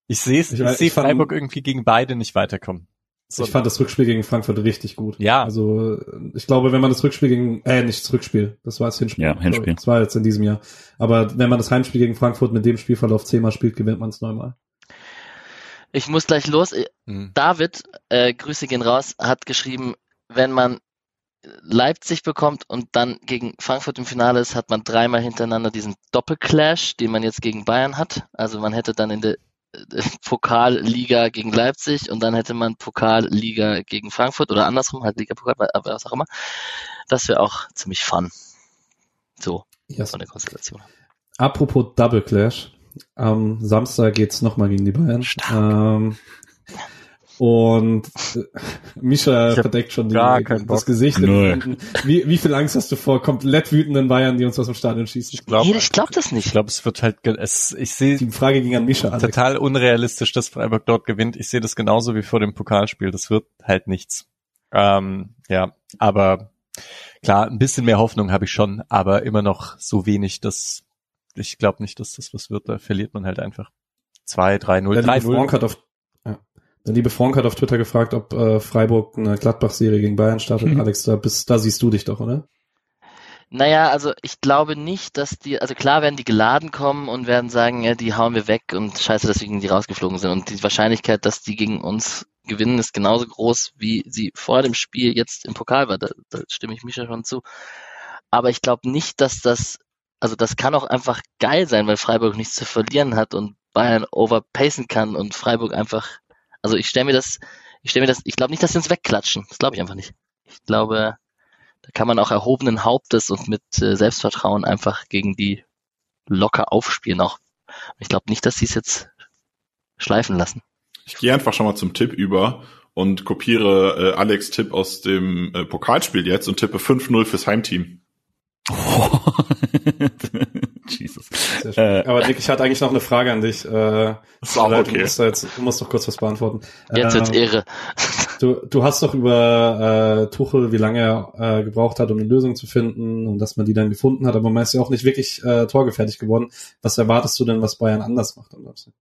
Ich sehe es, Ich ich, sehe Freiburg irgendwie gegen beide nicht weiterkommen. Ich fand das Rückspiel gegen Frankfurt richtig gut. Ja. Also ich glaube, wenn man das Rückspiel gegen, äh, nicht das Rückspiel, das war das Hinspiel. Ja, Hinspiel. Das war jetzt in diesem Jahr. Aber wenn man das Heimspiel gegen Frankfurt mit dem Spielverlauf zehnmal spielt, gewinnt man es neunmal. Ich muss gleich los. Hm. David, äh, Grüße gehen raus, hat geschrieben, wenn man Leipzig bekommt und dann gegen Frankfurt im Finale ist, hat man dreimal hintereinander diesen Doppelclash, den man jetzt gegen Bayern hat. Also man hätte dann in der äh, Pokalliga gegen Leipzig und dann hätte man Pokalliga gegen Frankfurt oder andersrum, halt Liga Pokal, aber was auch immer. Das wäre auch ziemlich fun. So, Yes. von der Konstellation. Apropos Double Clash. Am Samstag geht's nochmal gegen die Bayern. Ähm, und äh, Ich hab verdeckt schon die, das. Gesicht. Wie, wie viel Angst hast du vor komplett wütenden Bayern, die uns aus dem Stadion schießen? Ich glaube, Nee, ich glaube das ich nicht. glaube, es wird halt, es, ich sehe Die Frage ging an Mischa. Alex. total unrealistisch, dass Freiburg dort gewinnt. Ich sehe das genauso wie vor dem Pokalspiel. Das wird halt nichts. Ähm, ja, aber klar, ein bisschen mehr Hoffnung habe ich schon, aber immer noch so wenig, dass ich glaube nicht, dass das was wird. Da verliert man halt einfach. 2, 3, 0, Der 3, liebe Frank 0. hat auf. Der liebe Frank hat auf Twitter gefragt, ob äh, Freiburg eine Gladbach-Serie gegen Bayern startet. Mhm. Alex, da, bist, da siehst du dich doch, oder? Naja, also ich glaube nicht, dass die, also klar werden die geladen kommen und werden sagen, ja, die hauen wir weg und scheiße, dass wir gegen die rausgeflogen sind. Und die Wahrscheinlichkeit, dass die gegen uns gewinnen, ist genauso groß, wie sie vor dem Spiel jetzt im Pokal war. Da, da stimme ich Mischa schon zu. Aber ich glaube nicht, dass das, also das kann auch einfach geil sein, weil Freiburg nichts zu verlieren hat und Bayern overpacen kann und Freiburg einfach, also ich stelle mir das, ich stelle mir das, ich glaube nicht, dass sie uns wegklatschen. Das glaube ich einfach nicht. Ich glaube, da kann man auch erhobenen Hauptes und mit äh, Selbstvertrauen einfach gegen die locker aufspielen auch. Ich glaube nicht, dass sie es jetzt schleifen lassen. Ich gehe einfach schon mal zum Tipp über und kopiere äh, Alex Tipp aus dem äh, Pokalspiel jetzt und tippe 5-0 fürs Heimteam. Jesus. Äh, Aber Nick, ich hatte eigentlich noch eine Frage an dich. Äh, Ist auch okay. Du musst, jetzt, du musst doch kurz was beantworten. Jetzt wird's Ähm, Ehre. Du, du hast doch über äh, Tuchel, wie lange er äh, gebraucht hat, um eine Lösung zu finden und dass man die dann gefunden hat, aber man ist ja auch nicht wirklich äh, torgefährlich geworden. Was erwartest du denn, was Bayern anders macht am Samstag?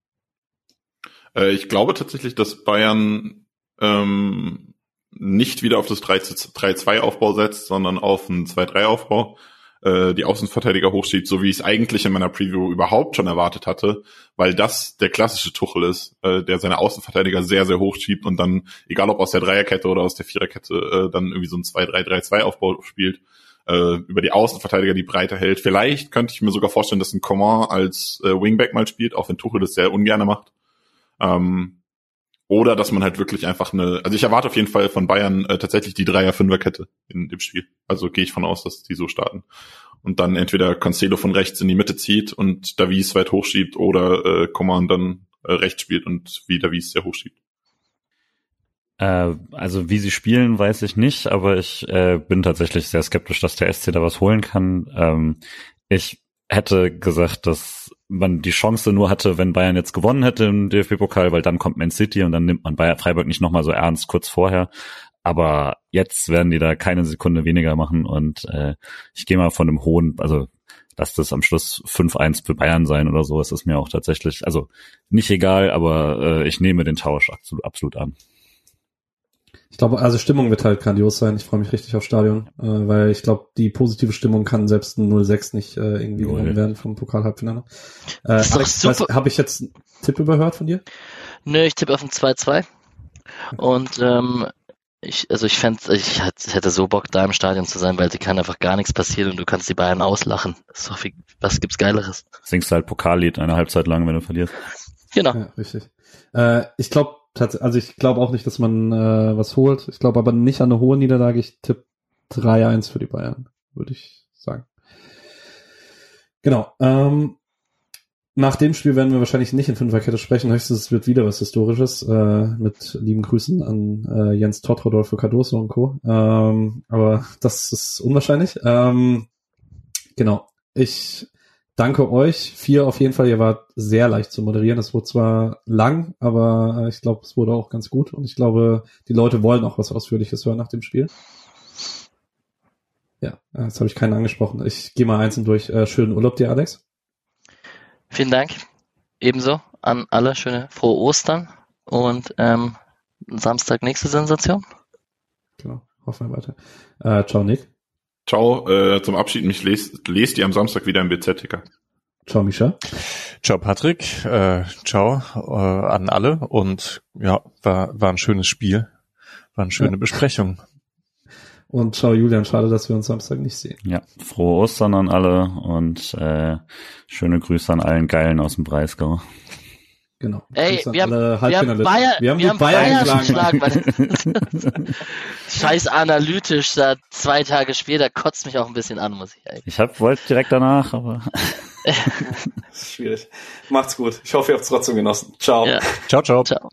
Äh, ich glaube tatsächlich, dass Bayern ähm, nicht wieder auf das 3-2-Aufbau setzt, sondern auf einen 2-3-Aufbau. Äh, die Außenverteidiger hochschiebt, so wie ich es eigentlich in meiner Preview überhaupt schon erwartet hatte, weil das der klassische Tuchel ist, äh, der seine Außenverteidiger sehr, sehr hoch schiebt und dann, egal ob aus der Dreierkette oder aus der Viererkette, äh, dann irgendwie so ein 2-3-3-2-Aufbau spielt, äh, über die Außenverteidiger die Breite hält. Vielleicht könnte ich mir sogar vorstellen, dass ein Coman als äh, Wingback mal spielt, auch wenn Tuchel das sehr ungerne macht. Ähm, oder dass man halt wirklich einfach eine, also ich erwarte auf jeden Fall von Bayern äh, tatsächlich die Dreier-Fünfer-Kette in dem Spiel. Also gehe ich von aus, dass die so starten. Und dann entweder Cancelo von rechts in die Mitte zieht und Davies weit hochschiebt oder äh, Coman dann äh, rechts spielt und wie Davies sehr hochschiebt. Äh, also wie sie spielen, weiß ich nicht, aber ich äh, bin tatsächlich sehr skeptisch, dass der SC da was holen kann. Ähm, ich hätte gesagt, dass man die Chance nur hatte, wenn Bayern jetzt gewonnen hätte im DFB-Pokal, weil dann kommt Man City und dann nimmt man Bayern Freiburg nicht nochmal so ernst kurz vorher. Aber jetzt werden die da keine Sekunde weniger machen und äh, ich gehe mal von einem hohen, also lass das am Schluss 5-1 für Bayern sein oder so. Es ist mir auch tatsächlich, also nicht egal, aber äh, ich nehme den Tausch absolut, absolut an. Ich glaube, also Stimmung wird halt grandios sein. Ich freue mich richtig aufs Stadion, äh, weil ich glaube, die positive Stimmung kann selbst ein 0-6 nicht äh, irgendwie Null. genommen werden vom Pokal-Halbfinale. Äh. Habe ich jetzt einen Tipp überhört von dir? Nö, ich tippe auf ein 2-2. Und ähm, ich, also ich fände, ich hätte- so Bock, da im Stadion zu sein, weil sie kann einfach gar nichts passieren und du kannst die Bayern auslachen. Doch viel, was gibt's Geileres? Singst halt Pokallied eine Halbzeit lang, wenn du verlierst. Genau. Ja, richtig. Äh, ich glaube also ich glaube auch nicht, dass man äh, was holt. Ich glaube aber nicht an eine hohe Niederlage. Ich tippe 3-1 für die Bayern, würde ich sagen. Genau. Ähm, nach dem Spiel werden wir wahrscheinlich nicht in Fünferkette sprechen. Höchstens wird wieder was Historisches. Äh, mit lieben Grüßen an äh, Jens Todd, Rodolfo Cardoso und Co. Ähm, aber das ist unwahrscheinlich. Ähm, genau. Ich danke euch. Vier auf jeden Fall. Ihr wart sehr leicht zu moderieren. Es wurde zwar lang, aber äh, ich glaube, es wurde auch ganz gut. Und ich glaube, die Leute wollen auch was Ausführliches hören nach dem Spiel. Ja, jetzt habe ich keinen angesprochen. Ich gehe mal einzeln durch. Äh, schönen Urlaub dir, Alex. Vielen Dank. Ebenso an alle schöne frohe Ostern und ähm, Samstag nächste Sensation. Genau. Hoffen wir weiter. Äh, ciao, Nick. Ciao, äh, zum Abschied, mich lest, lest ihr am Samstag wieder im BZ-Ticker. Ciao, Misha. Ciao Patrick, äh, ciao äh, an alle und ja, war, war ein schönes Spiel, war eine schöne Ja. Besprechung. Und ciao, Julian. Schade, dass wir uns Samstag nicht sehen. Ja, frohe Ostern an alle und äh, schöne Grüße an allen Geilen aus dem Breisgau. Genau. Ey, wir haben, wir haben wir haben wir haben Bayern, Bayern geschlagen. geschlagen. Scheiß analytisch, da zwei Tage später kotzt mich auch ein bisschen an, muss ich eigentlich. Ich hab, wollte direkt danach, aber Schwierig. Macht's gut. Ich hoffe, ihr habt es trotzdem genossen. Ciao. Ja. Ciao, ciao. Ciao.